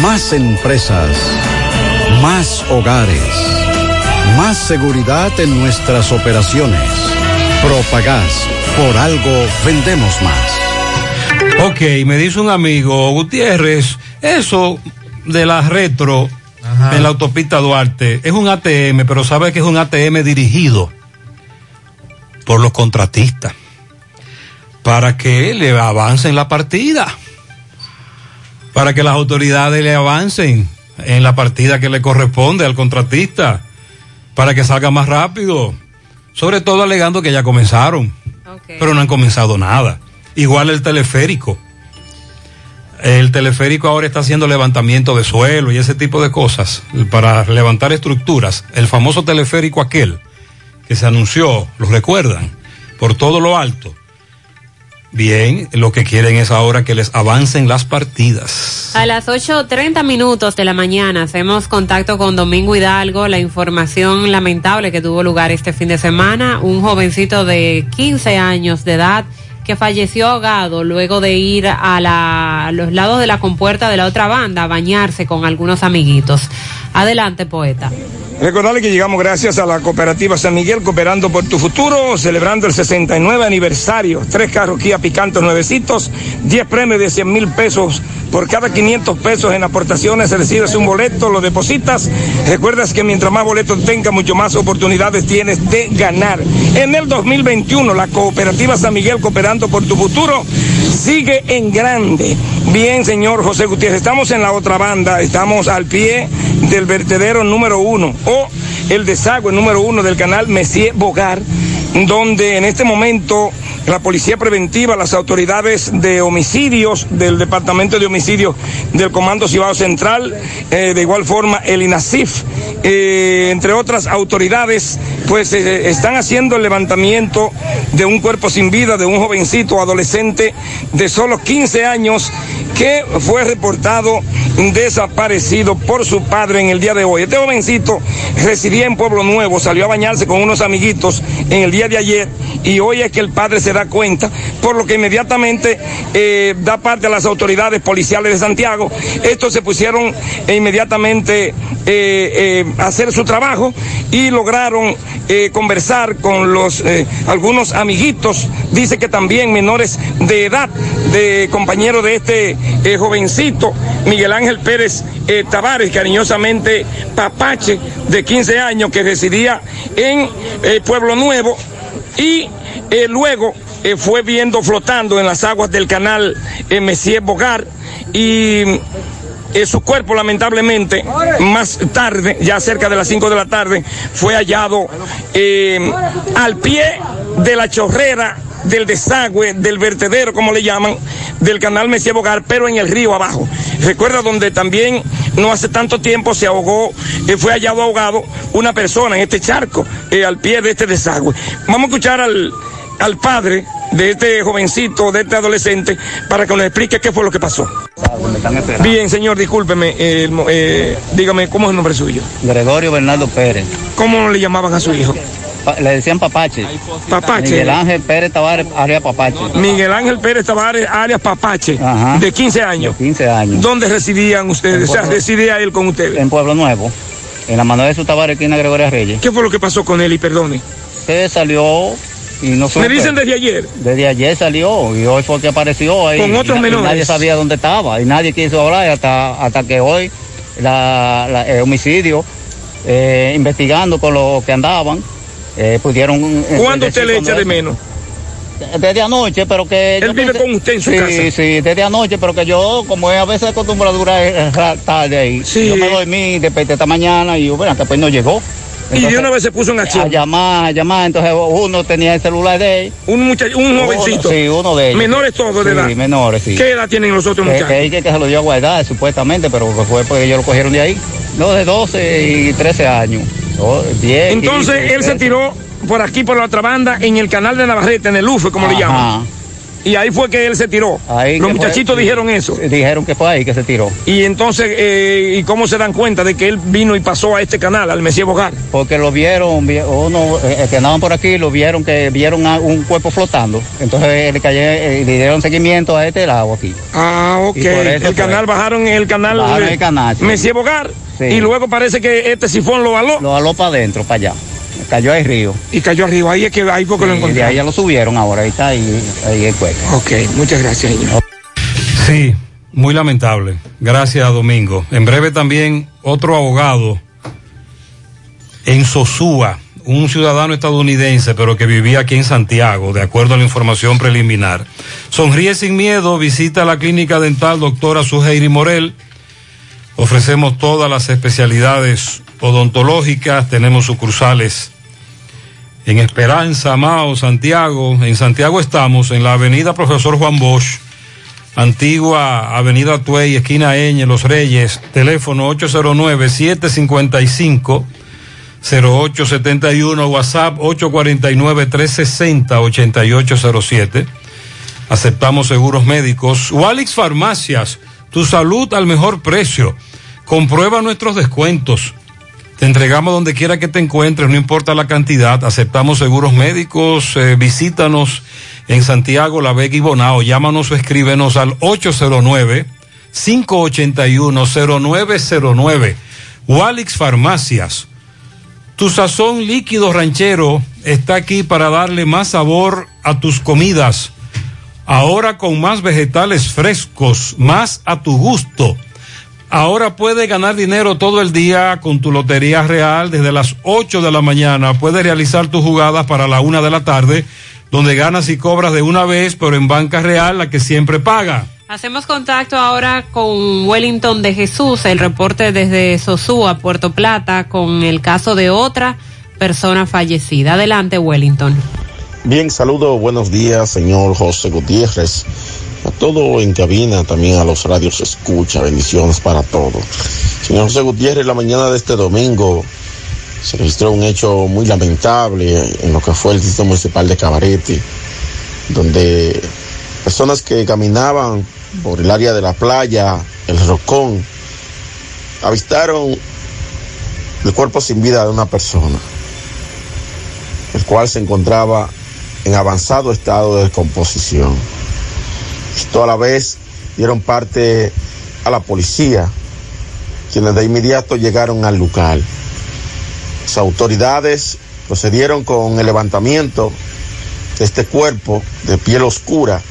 Más empresas. Más hogares. Más seguridad en nuestras operaciones. Propagás. Por algo vendemos más. Ok, me dice un amigo, Gutiérrez, eso de la retro en la autopista Duarte es un ATM, pero sabe que es un ATM dirigido por los contratistas para que le avancen la partida, para que las autoridades le avancen en la partida que le corresponde al contratista, para que salga más rápido, sobre todo alegando que ya comenzaron, pero no han comenzado nada. Igual el teleférico. El teleférico ahora está haciendo levantamiento de suelo y ese tipo de cosas para levantar estructuras. El famoso teleférico aquel que se anunció, ¿lo recuerdan? Por todo lo alto. Bien, lo que quieren es ahora que les avancen las partidas. A las 8.30 minutos de la mañana hacemos contacto con Domingo Hidalgo. La información lamentable que tuvo lugar este fin de semana. Un jovencito de 15 años de edad que falleció ahogado luego de ir a, la, a los lados de la compuerta de la otra banda a bañarse con algunos amiguitos. Adelante, poeta. Recordarle que llegamos gracias a la cooperativa San Miguel, cooperando por tu futuro, celebrando el 69 aniversario. Tres carros Kia Picantos nuevecitos, 10 premios de 100 mil pesos. Por cada 500 pesos en aportaciones recibes un boleto, lo depositas. Recuerdas que mientras más boletos tengas, mucho más oportunidades tienes de ganar. En el 2021, la cooperativa San Miguel, cooperando por tu futuro, sigue en grande. Bien, señor José Gutiérrez, estamos en la otra banda, estamos al pie del vertedero número uno o el desagüe número uno del canal Messier Bogar, donde en este momento la policía preventiva, las autoridades de homicidios del Departamento de Homicidios del Comando Cibao Central, eh, de igual forma el INASIF, eh, entre otras autoridades, pues eh, están haciendo el levantamiento de un cuerpo sin vida de un jovencito adolescente de solo 15 años que fue reportado desaparecido por su padre en el día de hoy. Este jovencito residía en Pueblo Nuevo, salió a bañarse con unos amiguitos en el día de ayer y hoy es que el padre se da cuenta, por lo que inmediatamente eh, da parte a las autoridades policiales de Santiago. Estos se pusieron e inmediatamente eh, eh, a hacer su trabajo y lograron conversar con los algunos amiguitos, dice que también menores de edad, de compañero de este eh, jovencito, Miguel Ángel Pérez eh, Tavares, cariñosamente Papache, de 15 años, que residía en eh, Pueblo Nuevo y eh, luego eh, fue viendo flotando en las aguas del canal Messier Bogar y su cuerpo lamentablemente más tarde, ya cerca de las 5 de la tarde, fue hallado al pie de la chorrera del desagüe, del vertedero, como le llaman, del canal Messier Bogar, pero en el río abajo. Recuerda donde también no hace tanto tiempo se ahogó, eh, fue hallado ahogado una persona en este charco, eh, al pie de este desagüe. Vamos a escuchar al, al padre de este jovencito, de este adolescente, para que nos explique qué fue lo que pasó. Bien, señor, discúlpeme, eh, eh, dígame, ¿cómo es el nombre suyo? Gregorio Bernardo Pérez. ¿Cómo le llamaban a su hijo? Le decían Papache. Papache. Miguel Ángel Pérez Tavares, área Papache. Miguel Ángel Pérez Tavares, alias Papache, de 15 años. 15 años. ¿Dónde residían ustedes? O sea, residía él con ustedes. En Pueblo Nuevo. En la Manuel de su Tavares, esquina Gregoria Reyes. ¿Qué fue lo que pasó con él? Y perdone. Se salió y no Me supe. dicen desde ayer. Desde ayer salió y hoy fue que apareció ahí. Con otros Y na- y menores. nadie sabía dónde estaba y nadie quiso hablar hasta, hasta que hoy la, la- el homicidio, eh, investigando con los que andaban, eh, pudieron... eh, ¿Cuándo usted le echa de menos? Desde anoche, pero que... Él vive pensé- con usted en su sí, casa. Sí, desde anoche, pero que yo, como es a veces acostumbro a durar eh, ra- tarde ahí, yo me dormí, desperté esta mañana y yo, bueno, después no llegó. Y de una vez se puso en acción. A llamar, a llamar, entonces uno tenía el celular de él. Un muchacho, un jovencito. sí, uno de ellos. Menores todos de Sí, edad. menores, sí. ¿Qué edad tienen los otros muchachos? que, que, que se lo dio a guardar, supuestamente, pero fue porque ellos lo cogieron de ahí. No, de 12 y 13 años. O 10, Entonces 15, él se 13. tiró por aquí, por la otra banda, en el canal de Navarrete, en el UFE, como le llaman. Y ahí fue que él se tiró. Ahí Los fue- muchachitos dijeron eso. Dijeron que fue ahí que se tiró. Y entonces, eh, ¿y cómo se dan cuenta de que él vino y pasó a este canal, al Mesías Bogar? Porque lo vieron, vi- uno eh, que andaban por aquí, lo vieron que vieron a un cuerpo flotando. Entonces le, cayó, eh, le dieron seguimiento a este lado aquí. Ah, ok. El canal, bajaron el canal. Bajaron eh, el canal, sí. Mesías Bogar. Sí. Y luego parece que este sifón lo aló. Lo aló para adentro, para allá. Cayó al río. Y cayó arriba. Ahí es que ahí fue que lo de encontraron. ahí ya lo subieron ahora, ahí está ahí, ahí el cuerpo. Ok, muchas gracias, señor. Sí, muy lamentable. Gracias, Domingo. En breve también otro abogado en Sosúa, un ciudadano estadounidense, pero que vivía aquí en Santiago, de acuerdo a la información preliminar. Sonríe sin miedo, visita la clínica dental doctora Suheiri Morel. Ofrecemos todas las especialidades odontológicas, tenemos sucursales en Esperanza, Mao, Santiago. En Santiago estamos en la avenida Profesor Juan Bosch, antigua avenida Tuey, esquina Eñe, Los Reyes, teléfono 809-755-0871, WhatsApp 849-360-8807. Aceptamos seguros médicos. Walix Farmacias, tu salud al mejor precio. Comprueba nuestros descuentos. Te entregamos donde quiera que te encuentres, no importa la cantidad. Aceptamos seguros médicos. eh, visítanos en Santiago, La Vega y Bonao. Llámanos o escríbenos al 809-581-0909. Walix Farmacias. Tu sazón líquido ranchero está aquí para darle más sabor a tus comidas. Ahora con más vegetales frescos, más a tu gusto. Ahora puedes ganar dinero todo el día con tu Lotería Real desde las 8 de la mañana. Puedes realizar tus jugadas para la una de la tarde, donde ganas y cobras de una vez, pero en Banca Real, la que siempre paga. Hacemos contacto ahora con Wellington de Jesús, el reporte desde Sosúa, Puerto Plata, con el caso de otra persona fallecida. Adelante, Wellington. Bien, saludo, buenos días, señor José Gutiérrez. A todo en cabina, también a los radios escucha, bendiciones para todos. Señor José Gutiérrez, la mañana de este domingo se registró un hecho muy lamentable en lo que fue el distrito municipal de Cabarete, donde personas que caminaban por el área de la playa, el Rocón, avistaron el cuerpo sin vida de una persona, el cual se encontraba en avanzado estado de descomposición. Esto a la vez dieron parte a la policía, quienes de inmediato llegaron al lugar. Las autoridades procedieron con el levantamiento de este cuerpo de piel oscura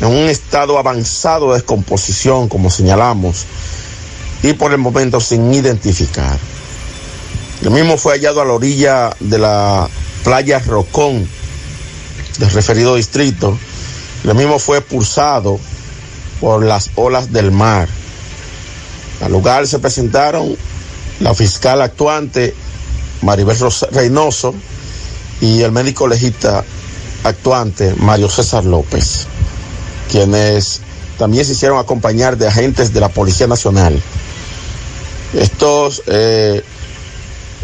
en un estado avanzado de descomposición, como señalamos, y por el momento sin identificar. El mismo fue hallado a la orilla de la playa Rocón del referido distrito. El mismo fue expulsado por las olas del mar. Al lugar se presentaron la fiscal actuante Maribel Reynoso y el médico legista actuante Mario César López, quienes también se hicieron acompañar de agentes de la Policía Nacional. Estos eh,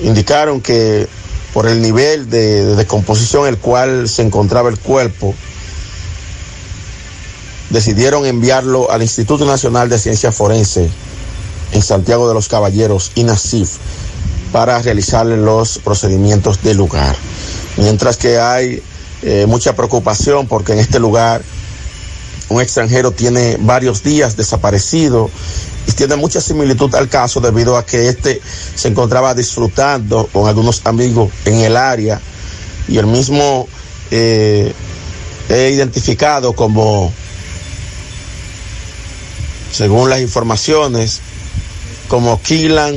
indicaron que por el nivel de, de descomposición en el cual se encontraba el cuerpo, decidieron enviarlo al Instituto Nacional de Ciencia Forense en Santiago de los Caballeros, INASIF, para realizarle los procedimientos del lugar. Mientras que hay eh, mucha preocupación porque en este lugar un extranjero tiene varios días desaparecido y tiene mucha similitud al caso debido a que este se encontraba disfrutando con algunos amigos en el área y el mismo eh, he identificado como, según las informaciones, como Kilan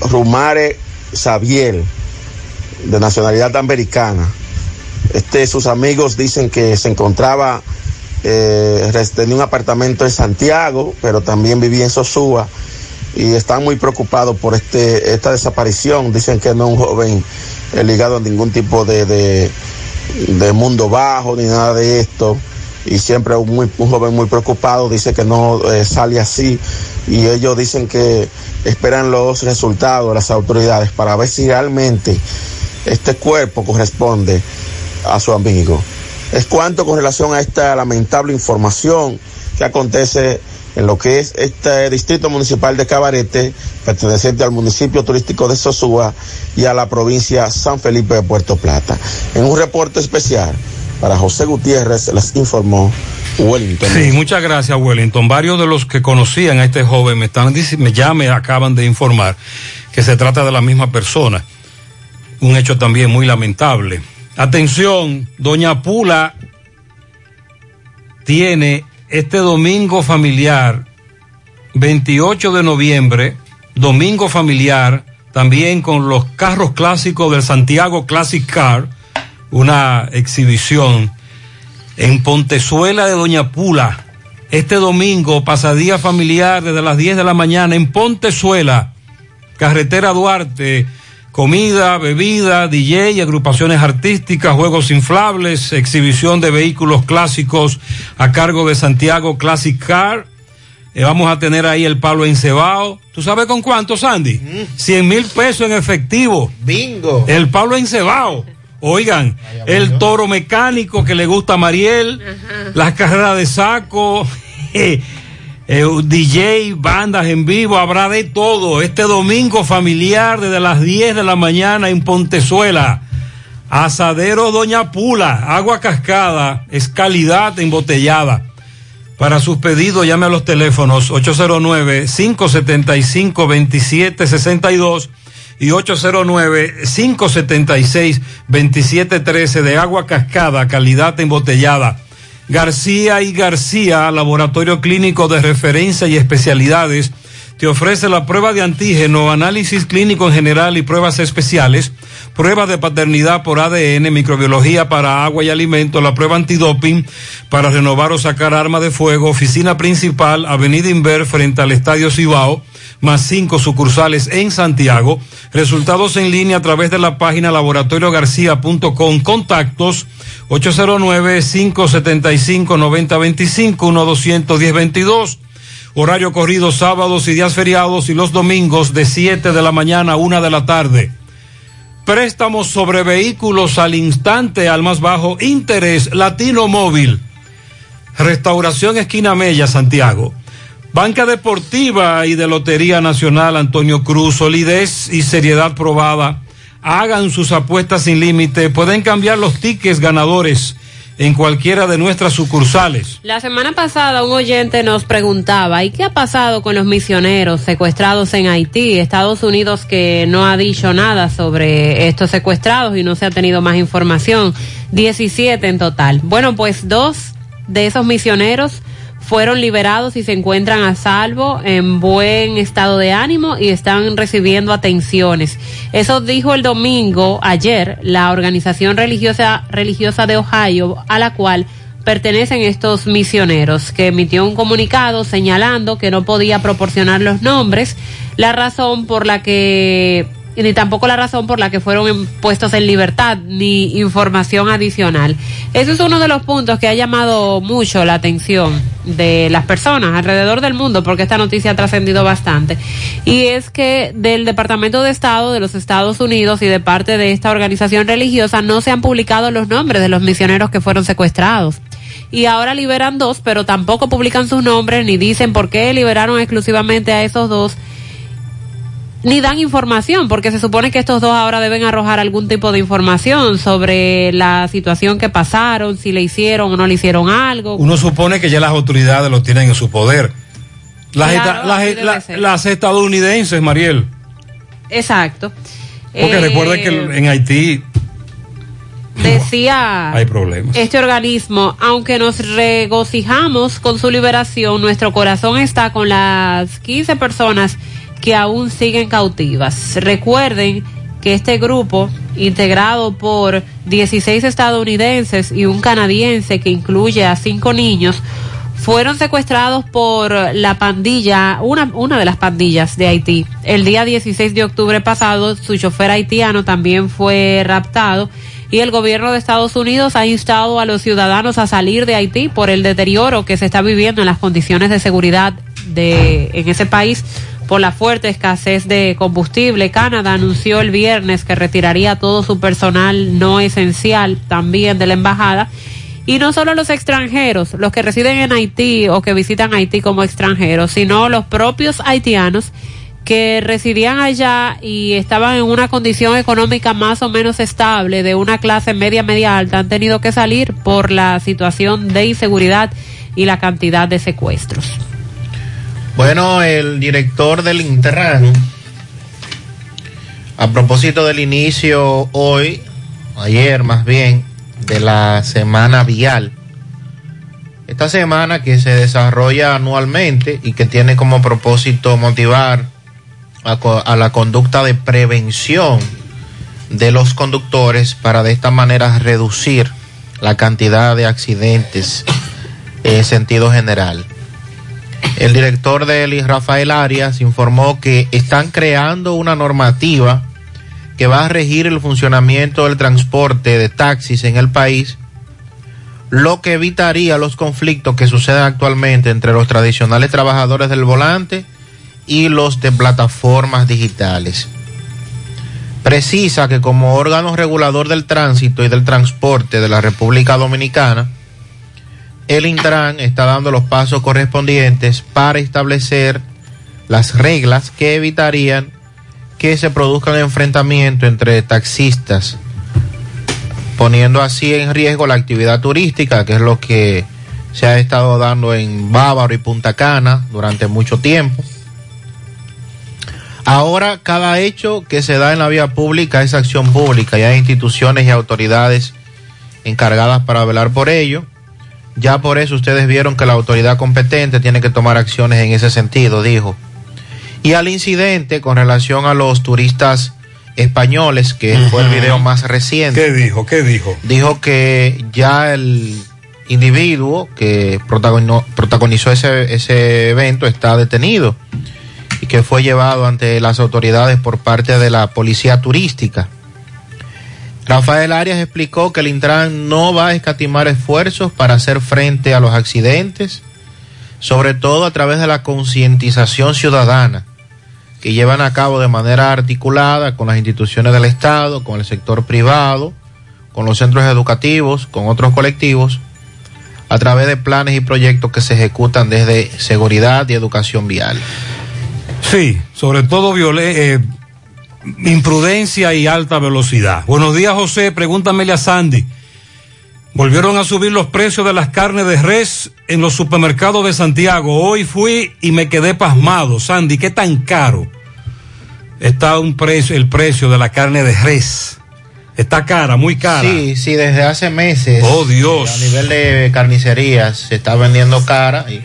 Rumare Xavier, de nacionalidad americana. Este, sus amigos dicen que se encontraba, eh, tenía un apartamento en Santiago, pero también vivía en Sosúa y están muy preocupados por este, esta desaparición. Dicen que no es un joven eh, ligado a ningún tipo de, mundo bajo ni nada de esto y siempre un, muy, joven muy preocupado dice que no eh, sale así y ellos dicen que esperan los resultados de las autoridades para ver si realmente este cuerpo corresponde a su amigo. Es cuanto con relación a esta lamentable información que acontece en lo que es este distrito municipal de Cabarete, perteneciente al municipio turístico de Sosúa y a la provincia San Felipe de Puerto Plata. En un reporte especial para José Gutiérrez les informó Wellington. Sí, muchas gracias, Wellington. Varios de los que conocían a este joven me están me ya me acaban de informar que se trata de la misma persona. Un hecho también muy lamentable. Atención, Doña Pula tiene este domingo familiar, 28 de noviembre, domingo familiar, también con los carros clásicos del Santiago Classic Car, una exhibición en Pontezuela de Doña Pula. Este domingo, pasadía familiar desde las 10 de la mañana en Pontezuela, carretera Duarte, comida, bebida, DJ, agrupaciones artísticas, juegos inflables, exhibición de vehículos clásicos a cargo de Santiago Classic Car. Eh, vamos a tener ahí el palo encebado. ¿Tú sabes con cuánto, Sandy? 100 mil pesos en efectivo. Bingo. El palo encebado. Oigan, el toro mecánico que le gusta a Mariel, las carreras de saco, eh, eh, DJ, bandas en vivo, habrá de todo. Este domingo familiar desde las 10 de la mañana en Pontezuela. Asadero Doña Pula, agua cascada, es calidad embotellada. Para sus pedidos llame a los teléfonos 809-575-2762 y 809-576-2713 de agua cascada, calidad embotellada. García y García, laboratorio clínico de referencia y especialidades, te ofrece la prueba de antígeno, análisis clínico en general y pruebas especiales, prueba de paternidad por ADN, microbiología para agua y alimento, la prueba antidoping para renovar o sacar arma de fuego, oficina principal, Avenida Inver frente al Estadio Cibao, más cinco sucursales en Santiago. Resultados en línea a través de la página laboratoriogarcía.com. Contactos 809-575-9025, 1-210-22. Horario corrido sábados y días feriados y los domingos de 7 de la mañana a 1 de la tarde. Préstamos sobre vehículos al instante al más bajo interés Latino Móvil. Restauración Esquina Mella, Santiago. Banca Deportiva y de Lotería Nacional Antonio Cruz, solidez y seriedad probada. Hagan sus apuestas sin límite. Pueden cambiar los tickets ganadores en cualquiera de nuestras sucursales. La semana pasada un oyente nos preguntaba, ¿y qué ha pasado con los misioneros secuestrados en Haití? Estados Unidos que no ha dicho nada sobre estos secuestrados y no se ha tenido más información. 17 en total. Bueno, pues dos de esos misioneros fueron liberados y se encuentran a salvo, en buen estado de ánimo y están recibiendo atenciones. Eso dijo el domingo, ayer, la organización religiosa, religiosa de Ohio, a la cual pertenecen estos misioneros, que emitió un comunicado señalando que no podía proporcionar los nombres, la razón por la que ni tampoco la razón por la que fueron puestos en libertad, ni información adicional. Eso es uno de los puntos que ha llamado mucho la atención de las personas alrededor del mundo, porque esta noticia ha trascendido bastante. Y es que del Departamento de Estado de los Estados Unidos y de parte de esta organización religiosa no se han publicado los nombres de los misioneros que fueron secuestrados y ahora liberan dos, pero tampoco publican sus nombres ni dicen por qué liberaron exclusivamente a esos dos ni dan información, porque se supone que estos dos ahora deben arrojar algún tipo de información sobre la situación que pasaron, si le hicieron o no le hicieron algo. Uno supone que ya las autoridades lo tienen en su poder. Las, Claro, esta- las- así debe la- ser. las estadounidenses, Mariel. Exacto. Porque Eh, recuerden que en Haití decía hay problemas. este organismo, aunque nos regocijamos con su liberación, nuestro corazón está con las 15 personas que aún siguen cautivas. Recuerden que este grupo, integrado por 16 estadounidenses y un canadiense que incluye a cinco niños, fueron secuestrados por la pandilla, una, una de las pandillas de Haití. El día 16 de octubre pasado, su chofer haitiano también fue raptado y el gobierno de Estados Unidos ha instado a los ciudadanos a salir de Haití por el deterioro que se está viviendo en las condiciones de seguridad de, en ese país por la fuerte escasez de combustible. Canadá anunció el viernes que retiraría todo su personal no esencial también de la embajada. Y no solo los extranjeros, los que residen en Haití o que visitan Haití como extranjeros, sino los propios haitianos que residían allá y estaban en una condición económica más o menos estable de una clase media media alta han tenido que salir por la situación de inseguridad y la cantidad de secuestros. Bueno, el director del Intran, a propósito del inicio hoy, ayer más bien, de la semana vial, esta semana que se desarrolla anualmente y que tiene como propósito motivar a, a la conducta de prevención de los conductores para de esta manera reducir la cantidad de accidentes en sentido general. El director del Rafael Arias, informó que están creando una normativa que va a regir el funcionamiento del transporte de taxis en el país, lo que evitaría los conflictos que suceden actualmente entre los tradicionales trabajadores del volante y los de plataformas digitales. Precisa que como órgano regulador del tránsito y del transporte de la República Dominicana, el Intran está dando los pasos correspondientes para establecer las reglas que evitarían que se produzcan enfrentamientos entre taxistas, poniendo así en riesgo la actividad turística, que es lo que se ha estado dando en Bávaro y Punta Cana durante mucho tiempo. Ahora cada hecho que se da en la vía pública es acción pública y hay instituciones y autoridades encargadas para velar por ello. Ya por eso ustedes vieron que la autoridad competente tiene que tomar acciones en ese sentido, dijo. Y al incidente con relación a los turistas españoles, que fue el video más reciente. ¿Qué dijo? ¿Qué dijo? Dijo que ya el individuo que protagonizó, protagonizó ese, ese evento está detenido y que fue llevado ante las autoridades por parte de la policía turística. Rafael Arias explicó que el Intran no va a escatimar esfuerzos para hacer frente a los accidentes, sobre todo a través de la concientización ciudadana que llevan a cabo de manera articulada con las instituciones del Estado, con el sector privado, con los centros educativos, con otros colectivos, a través de planes y proyectos que se ejecutan desde seguridad y educación vial. Sí, sobre todo viole- eh, imprudencia y alta velocidad. Buenos días, José. Pregúntamele a Sandy. Volvieron a subir los precios de las carnes de res en los supermercados de Santiago. Hoy fui y me quedé pasmado. Sandy, ¿qué tan caro está un precio, el precio de la carne de res? Está cara, muy cara. Sí, sí, desde hace meses. Oh, Dios. A nivel de carnicerías se está vendiendo cara y,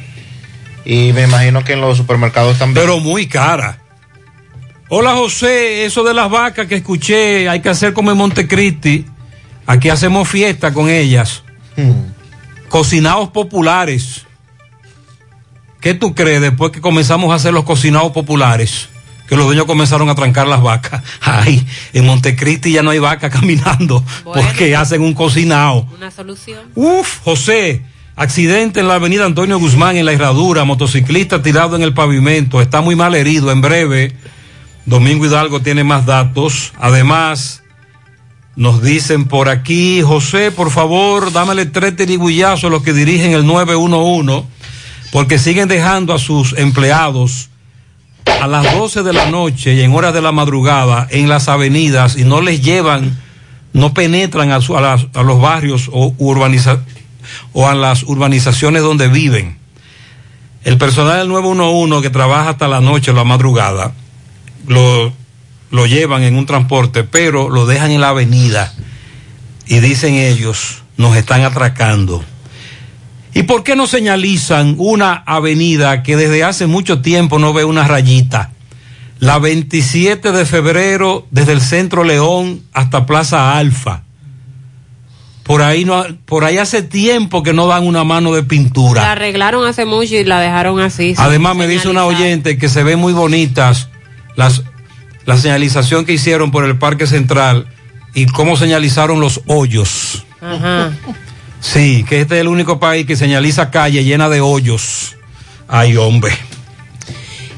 y me imagino que en los supermercados también. Pero muy cara. Hola José, eso de las vacas que escuché, hay que hacer como en Montecristi. Aquí hacemos fiesta con ellas. Cocinados populares. ¿Qué tú crees después que comenzamos a hacer los cocinados populares? Que los dueños comenzaron a trancar las vacas. Ay, en Montecristi ya no hay vacas caminando porque hacen un cocinado. Una solución. Uf, José, accidente en la avenida Antonio Guzmán en la herradura, motociclista tirado en el pavimento, está muy mal herido. En breve, Domingo Hidalgo tiene más datos. Además, Nos dicen por aquí, José, por favor, dámele tres tirigullazos a los que dirigen el 911, porque siguen dejando a sus empleados a las 12 de la noche y en horas de la madrugada en las avenidas y no les llevan, no penetran a, los barrios o, o a las urbanizaciones donde viven. El personal del 911 que trabaja hasta la noche o la madrugada, lo, lo llevan en un transporte, pero lo dejan en la avenida y dicen ellos, nos están atracando. ¿Y por qué no señalizan una avenida que desde hace mucho tiempo no ve una rayita? La 27 de febrero, desde el Centro León hasta Plaza Alfa. Por ahí, no, por ahí hace tiempo que no dan una mano de pintura. La arreglaron hace mucho y la dejaron así. Además me dice una oyente que se ven muy bonitas las la señalización que hicieron por el Parque Central y cómo señalizaron los hoyos. Ajá. Sí, que este es el único país que señaliza calle llena de hoyos. Ay, hombre.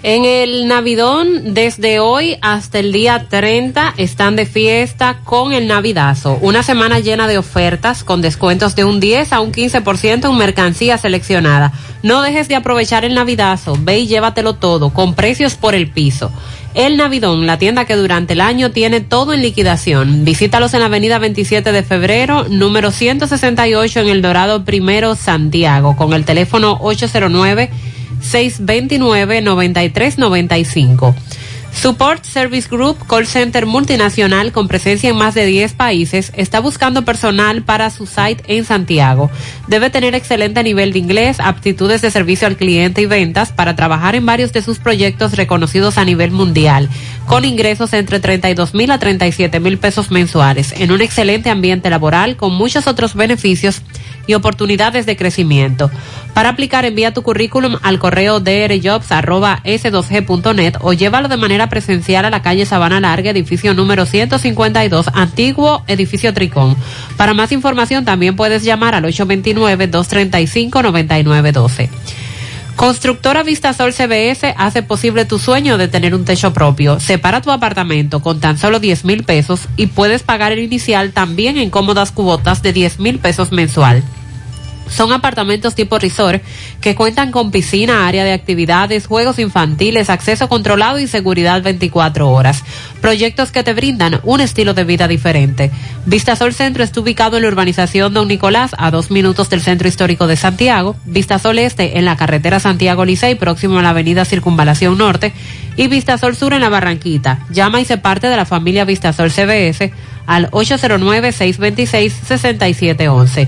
En el Navidón, desde hoy hasta el día 30, están de fiesta con el Navidazo. Una semana llena de ofertas con descuentos de un 10 a un 15% en mercancía seleccionada. No dejes de aprovechar el Navidazo. Ve y llévatelo todo, con precios por el piso. El Navidón, la tienda que durante el año tiene todo en liquidación. Visítalos en la avenida 27 de febrero, número 168 en El Dorado Primero, Santiago, con el teléfono 809 629-9395. Support Service Group, call center multinacional con presencia en más de 10 países, está buscando personal para su site en Santiago. Debe tener excelente nivel de inglés, aptitudes de servicio al cliente y ventas para trabajar en varios de sus proyectos reconocidos a nivel mundial, con ingresos entre 32 mil a 37 mil pesos mensuales, en un excelente ambiente laboral con muchos otros beneficios y oportunidades de crecimiento. Para aplicar, envía tu currículum al correo drjobs.s2g.net o llévalo de manera presencial a la calle Sabana Larga, edificio número 152, antiguo edificio Tricón. Para más información también puedes llamar al 829-235-9912. Constructora Vistasol CBS hace posible tu sueño de tener un techo propio. Separa tu apartamento con tan solo 10 mil pesos y puedes pagar el inicial también en cómodas cuotas de 10 mil pesos mensual. Son apartamentos tipo resort que cuentan con piscina, área de actividades, juegos infantiles, acceso controlado y seguridad 24 horas. Proyectos que te brindan un estilo de vida diferente. Vistasol Centro está ubicado en la urbanización Don Nicolás, a dos minutos del Centro Histórico de Santiago. Vistasol Este en la carretera Santiago Licey, próximo a la avenida Circunvalación Norte. Y Vistasol Sur en la Barranquita. Llama y se parte de la familia Vistasol CBS al 809-626-6711.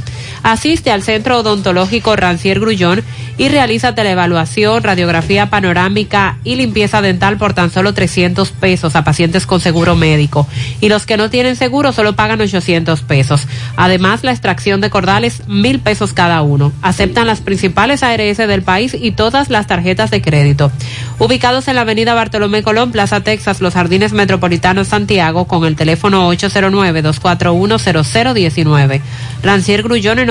Asiste al Centro Odontológico Rancier Grullón y realiza televaluación, radiografía panorámica y limpieza dental por tan solo 300 pesos a pacientes con seguro médico. Y los que no tienen seguro solo pagan 800 pesos. Además, la extracción de cordales, mil pesos cada uno. Aceptan las principales ARS del país y todas las tarjetas de crédito. Ubicados en la avenida Bartolomé Colón, Plaza Texas, Los Jardines Metropolitanos, Santiago, con el teléfono 809-241-0019. Rancier Grullón en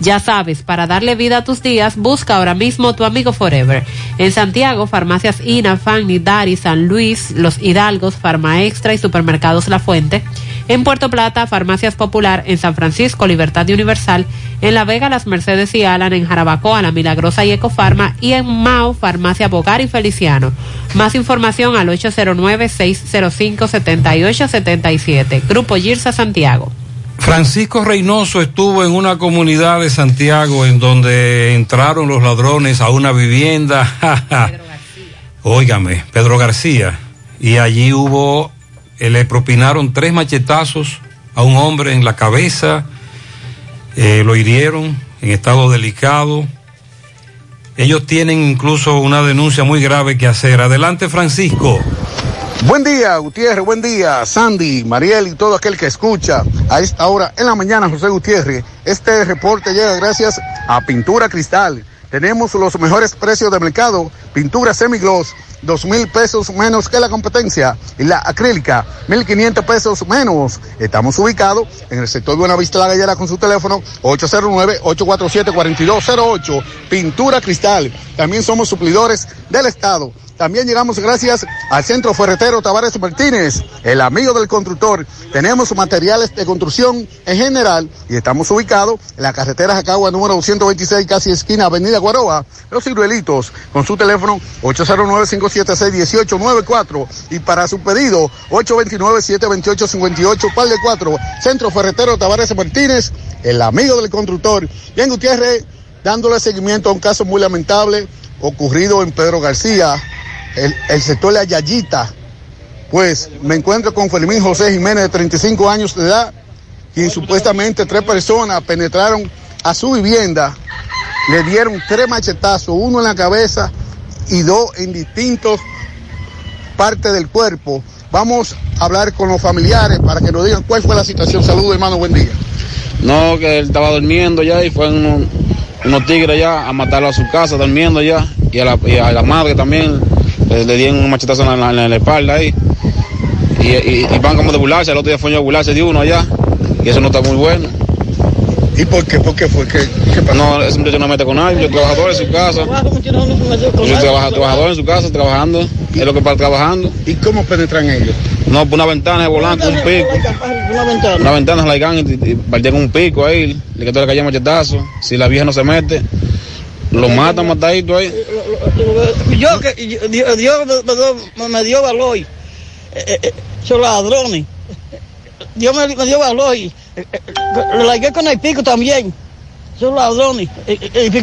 Ya sabes, para darle vida a tus días, busca ahora mismo tu Amigo Forever. En Santiago, farmacias INA, Fanny, Dari, San Luis, Los Hidalgos, Farma Extra y Supermercados La Fuente. En Puerto Plata, Farmacias Popular, en San Francisco, Libertad y Universal, en La Vega, Las Mercedes y Alan, en Jarabacoa, La Milagrosa y Ecofarma, y en Mao, Farmacia Bogar y Feliciano. Más información al 809-605-7877. Grupo Girsa Santiago. Francisco Reynoso estuvo en una comunidad de Santiago en donde entraron los ladrones a una vivienda. Óigame, Pedro García. Y allí hubo, eh, le propinaron tres machetazos a un hombre en la cabeza. eh, lo hirieron en estado delicado. Ellos tienen incluso una denuncia muy grave que hacer. Adelante, Francisco. Buen día, Gutiérrez, buen día, Sandy, Mariel y todo aquel que escucha a esta hora en la mañana, José Gutiérrez. Este reporte llega gracias a Pintura Cristal. Tenemos los mejores precios de mercado, pintura semigloss, dos mil pesos menos que la competencia y la acrílica, mil quinientos pesos menos. Estamos ubicados en el sector de Buenavista La Gallera con su teléfono 809-847-4208. Pintura Cristal. También somos suplidores del Estado. También llegamos gracias al Centro Ferretero Tavares Martínez, el amigo del constructor. Tenemos materiales de construcción en general y estamos ubicados en la carretera Jacagua número 226, casi esquina Avenida Guaroa, Los Ciruelitos, con su teléfono 809-576-1894 y para su pedido 829-728-58, par de 4, Centro Ferretero Tavares Martínez, el amigo del constructor. Bien, Gutiérrez, dándole seguimiento a un caso muy lamentable ocurrido en Pedro García, el, sector la Yayita, pues me encuentro con Fermín José Jiménez de 35 años de edad, quien supuestamente tres personas penetraron a su vivienda, le dieron tres machetazos, uno en la cabeza y dos en distintos partes del cuerpo. Vamos a hablar con los familiares para que nos digan cuál fue la situación. Saludos, hermano, buen día. No, que él estaba durmiendo ya y fue unos, unos tigres ya a matarlo a su casa, durmiendo ya. Y a la madre también le, le dieron un machetazo en la, en la espalda ahí. Y, y, y van como de burlarse, el otro día fue a burlarse de uno allá. Y eso no está muy bueno. ¿Y por qué? ¿Por qué fue? ¿Qué, qué pasó? No, ese muchacho no mete con nadie, yo trabajador en su casa. Yo trabaja, trabajador en su casa, trabajando. Es lo que para trabajando. ¿Y cómo penetran ellos? No, por una ventana de volante, un pico. Una ventana. Una ventana la llegan y, y partieron un pico ahí, le quitó la calle machetazo. Si la vieja no se mete, lo matan matadito ahí. Yo que Dios, Dios me, dio- valor. Eh, eh, eh, son ladrones. Dios me, dio valor. Eh, eh, Lo largué con el pico también. Son ladrones. Eh,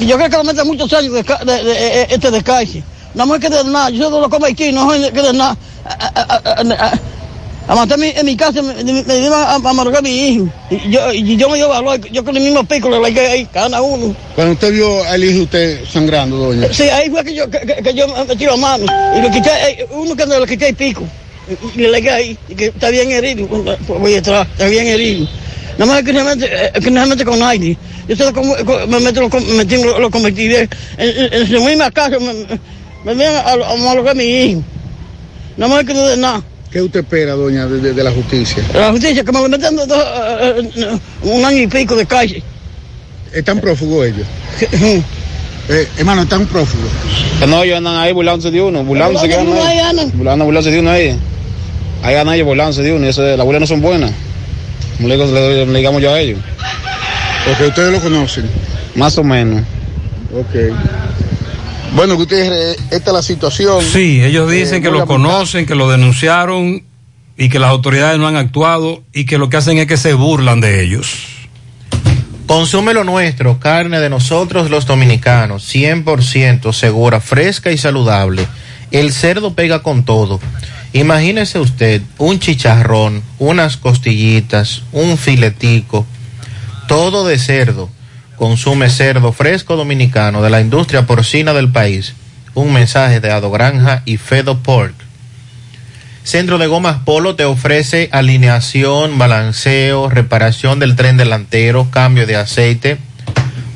Yo creo que lo meten muchos años de, este de calle. No me quede nada. Yo solo lo como aquí, no me quede nada. A, a- a- a- a- a matar en mi casa, me, me, me iban a, a amargar a mi hijo. Y yo, y yo me dio valor. Yo con el mismo pico lo largué ahí, cada uno. Cuando usted vio al hijo usted sangrando, doña. Sí, ahí fue que yo, que, yo me metí la mano y le quité, eh, uno que le quité el pico y, le legué ahí, y que está bien herido, voy atrás, está bien herido. Nada más que no mete, eh, que no se mete con nadie. Yo solo como- co- me meto, lo, me metí, lo, lo convertí en, en, en su misma casa, me, me, me a, a malogar a mi hijo. Nada más que no de nada. ¿Qué usted espera, doña, de, de- de la justicia? La justicia, que me lo meten dos, eh, un año y pico de calle. ¿Están prófugos ellos? Eh, hermano, están prófugos. Que no, ellos andan ahí burlándose de uno, burlándose que Burlándose de uno andan ahí. Burlando, burlándose de uno ahí. Ahí andan ellos burlándose de uno y eso, las burlas no son buenas. Como le, digo- le- le digamos yo a ellos. Porque ustedes lo conocen. Más o menos. Ok. Bueno, Gutiérrez, esta es la situación. Sí, ellos dicen Eh, que lo lamentable. conocen, que lo denunciaron y que las autoridades no han actuado y que lo que hacen es que se burlan de ellos. Consume lo nuestro, carne de nosotros los dominicanos, 100% segura, fresca y saludable. El cerdo pega con todo. Imagínese usted un chicharrón, unas costillitas, un filetico, todo de cerdo. Consume cerdo fresco dominicano de la industria porcina del país. Un mensaje de Ado Granja y Fedo Pork. Centro de Gomas Polo te ofrece alineación, balanceo, reparación del tren delantero, cambio de aceite,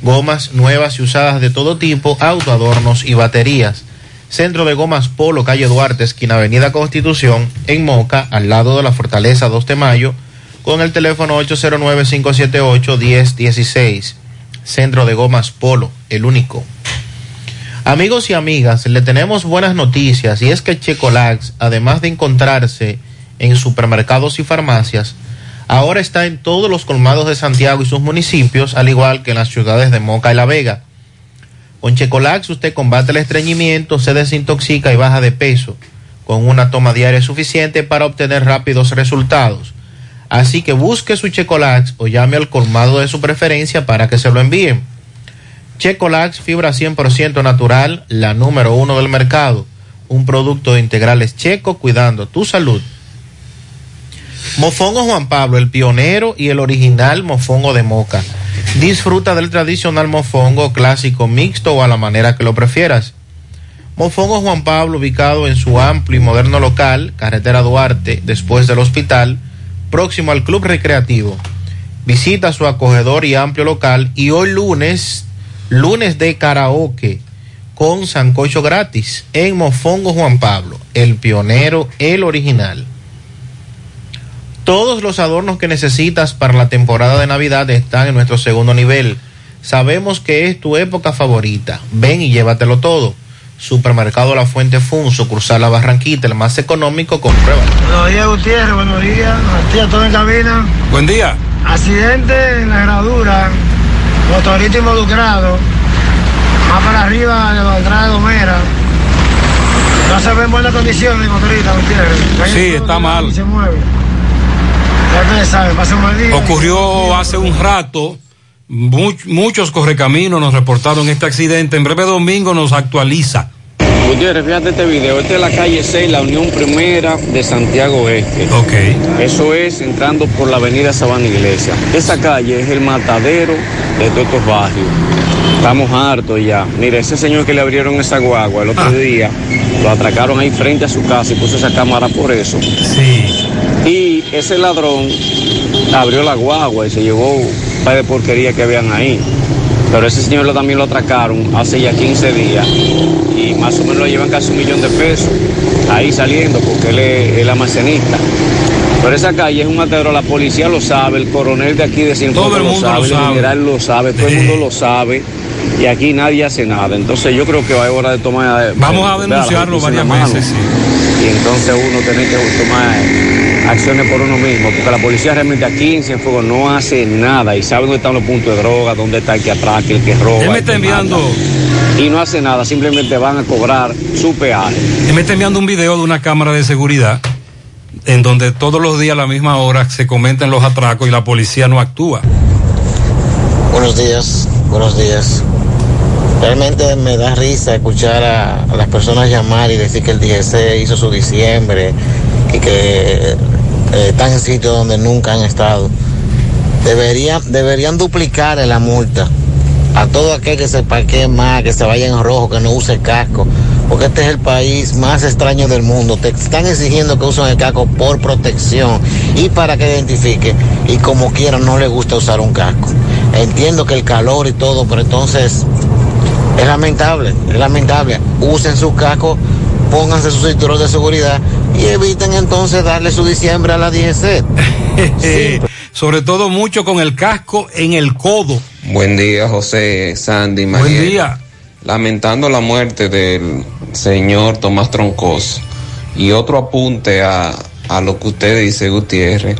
gomas nuevas y usadas de todo tipo, autoadornos y baterías. Centro de Gomas Polo, calle Duarte, esquina Avenida Constitución, en Moca, al lado de la Fortaleza 2 de Mayo, con el teléfono 809-578-1016. Centro de Gomas Polo, el único. Amigos y amigas, le tenemos buenas noticias y es que Checolax, además de encontrarse en supermercados y farmacias, ahora está en todos los colmados de Santiago y sus municipios, al igual que en las ciudades de Moca y La Vega. Con Checolax usted combate el estreñimiento, se desintoxica y baja de peso, con una toma diaria suficiente para obtener rápidos resultados. Así que busque su Checolax o llame al colmado de su preferencia para que se lo envíen. Checolax, fibra 100% natural, la número uno del mercado. Un producto de integrales checo cuidando tu salud. Mofongo Juan Pablo, el pionero y el original mofongo de moca. Disfruta del tradicional mofongo clásico mixto o a la manera que lo prefieras. Mofongo Juan Pablo, ubicado en su amplio y moderno local, carretera Duarte, después del hospital, próximo al Club Recreativo. Visita su acogedor y amplio local y hoy lunes, lunes de karaoke con sancocho gratis en Mofongo Juan Pablo, el pionero, el original. Todos los adornos que necesitas para la temporada de Navidad están en nuestro segundo nivel. Sabemos que es tu época favorita. Ven y llévatelo todo. Supermercado La Fuente Fun, sucursal La Barranquita, el más económico, comprueba. Buenos días, Gutiérrez. Buenos días. Buenos días, todo en cabina. Buen día. Accidente en la herradura. Motorista involucrado. Más para arriba de la entrada de Gomera. No se ve en buenas condiciones el motorista, Gutiérrez. Sí, está mal. Se mueve. Ya ustedes saben, pasa un mal día. Ocurrió hace un rato. Much- muchos correcaminos nos reportaron este accidente. En breve domingo nos actualiza. Gutiérrez, fíjate este video. Esta es la calle 6, la Unión Primera de Santiago Este. Ok. Eso es entrando por la avenida Sabana Iglesia. Esa calle es el matadero de todos estos barrios. Estamos hartos ya. Mire, ese señor que le abrieron esa guagua el otro día, lo atracaron ahí frente a su casa y puso esa cámara por eso. Sí. Y ese ladrón abrió la guagua y se llevó par de porquería que habían ahí. Pero ese señor lo- también lo atracaron hace ya 15 días y más o menos lo llevan casi un millón de pesos ahí saliendo porque él es el almacenista. Pero esa calle es un matadero, la policía lo sabe, el coronel de aquí de Cienfuegos Todo el lo mundo lo sabe, el sabe. general lo sabe, todo el mundo lo sabe y aquí nadie hace nada. Entonces yo creo que va a hora de tomar... eh, Vamos a la denunciarlo varias veces, sí. Y entonces uno tiene que tomar eh, acciones por uno mismo, porque la policía realmente aquí en Cienfuegos no hace nada y sabe dónde están los puntos de droga, dónde está el que atraque, el que roba. Él me está enviando- Y no hace nada, simplemente van a cobrar su peaje. Y me está enviando un video de una cámara de seguridad en donde todos los días a la misma hora se comentan los atracos y la policía no actúa. Buenos días, buenos días. Realmente me da risa escuchar a, a las personas llamar y decir que el DGC hizo su diciembre y que eh, están en sitios donde nunca han estado. Deberían, deberían duplicar la multa a todo aquel que se parquee más, que se vaya en rojo, que no use casco, porque este es el país más extraño del mundo. Te están exigiendo que usen el casco por protección y para que identifique, y como quieran no le gusta usar un casco. Entiendo que el calor y todo, pero entonces es lamentable, es lamentable. Usen su casco, pónganse su cinturón de seguridad y eviten entonces darle su diciembre a la DGC. Sobre todo mucho con el casco en el codo. Buen día, José, Sandy, Buen María. día. Lamentando la muerte del señor Tomás Troncos. Y otro apunte a, a lo que usted dice, Gutiérrez.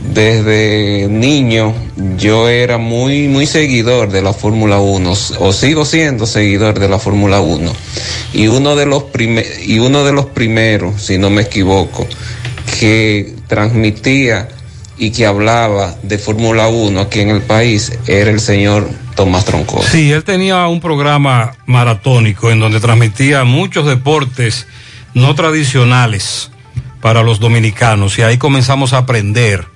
Desde niño yo era muy, muy seguidor de la Fórmula 1, o sigo siendo seguidor de la Fórmula 1. Y uno de los y uno de los primeros, si no me equivoco, que transmitía y que hablaba de Fórmula 1 aquí en el país era el señor Tomás Troncoso. Sí, él tenía un programa maratónico en donde transmitía muchos deportes no tradicionales para los dominicanos y ahí comenzamos a aprender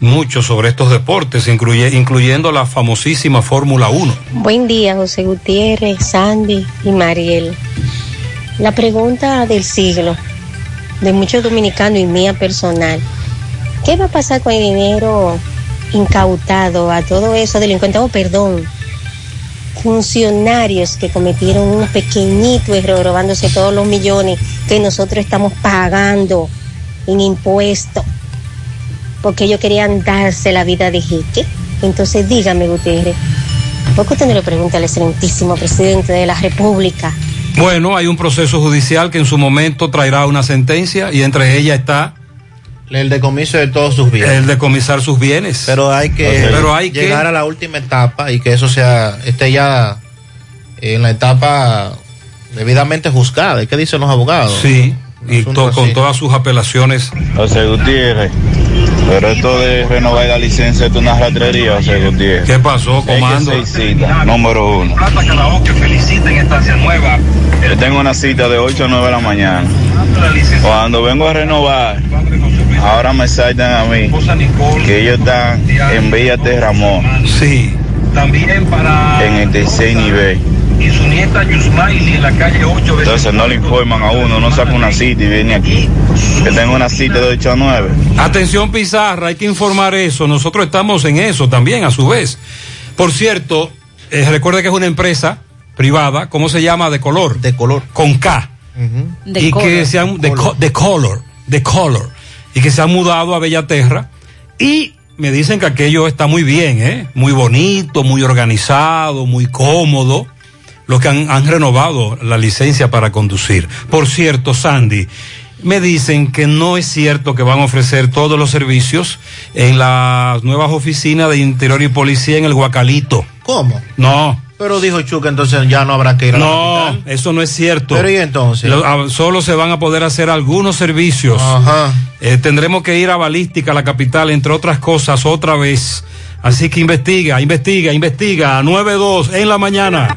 mucho sobre estos deportes, incluye- incluyendo la famosísima Fórmula 1. Buen día, José Gutiérrez, Sandy y Mariel. La pregunta del siglo, de muchos dominicanos y mía personal. ¿Qué va a pasar con el dinero incautado a todos esos delincuentes? Oh, perdón, funcionarios que cometieron un pequeñito error robándose todos los millones que nosotros estamos pagando en impuestos porque ellos querían darse la vida de jeque. Entonces dígame, Gutiérrez, ¿por qué usted no le pregunta al excelentísimo presidente de la República? Bueno, hay un proceso judicial que en su momento traerá una sentencia y entre ellas está El decomiso de todos sus bienes. el decomisar sus bienes. Pero hay que, Pero hay que- llegar a la última etapa y que eso sea, esté ya en la etapa debidamente juzgada. ¿Y qué dicen los abogados? Sí, y to- con todas sus apelaciones. José Gutiérrez, Pero esto de renovar la licencia es una ratrería, José Gutiérrez. ¿Qué pasó, comando? Hay que seis citas, número uno. Yo tengo una cita de 8 a 9 de la mañana. Cuando vengo a renovar, ahora me saltan a mí que ellos están en Villa Terramón. Sí. También para. En el tercer nivel. Y su nieta Yusmaili en la calle 8 de Entonces no le informan a uno, no saca una cita y viene aquí. Que tengo una cita de 8 a 9. Atención Pizarra, hay que informar eso. Nosotros estamos en eso también, a su vez. Por cierto, eh, recuerde que es una empresa privada, ¿cómo se llama? De color. De color. Con K. De y color. que se han, de, co- de color, de color. Y que se han mudado a Bellaterra. Y me dicen que aquello está muy bien, ¿eh? Muy bonito, muy organizado, muy cómodo. Los que han, han renovado la licencia para conducir. Por cierto, Sandy, me dicen que no es cierto que van a ofrecer todos los servicios en las nuevas oficinas de Interior y Policía en el Guacalito. ¿Cómo? No. Pero dijo Chuca, entonces ya no habrá que ir a la No, eso no es cierto. Pero ¿y entonces? Lo- a- solo se van a poder hacer algunos servicios. Ajá. Eh, tendremos que ir a Balística, la capital, entre otras cosas, otra vez. Así que investiga, investiga, investiga. 9-2 en la mañana.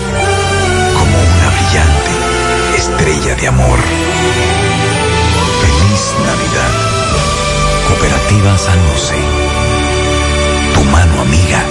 estrella de amor. Feliz Navidad. Cooperativa San José. Tu mano amiga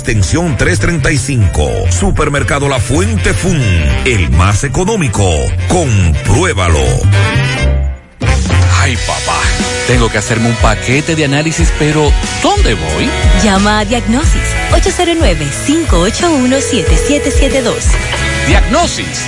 extensión 335. Supermercado La Fuente Fun, el más económico. Compruébalo. Ay, papá, tengo que hacerme un paquete de análisis, pero ¿dónde voy? Llama a Diagnosis 809-581-7772. Diagnosis.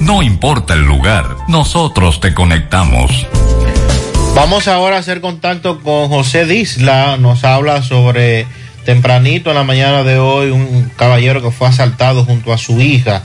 no importa el lugar, nosotros te conectamos. Vamos ahora a hacer contacto con José Disla. Nos habla sobre tempranito en la mañana de hoy un caballero que fue asaltado junto a su hija.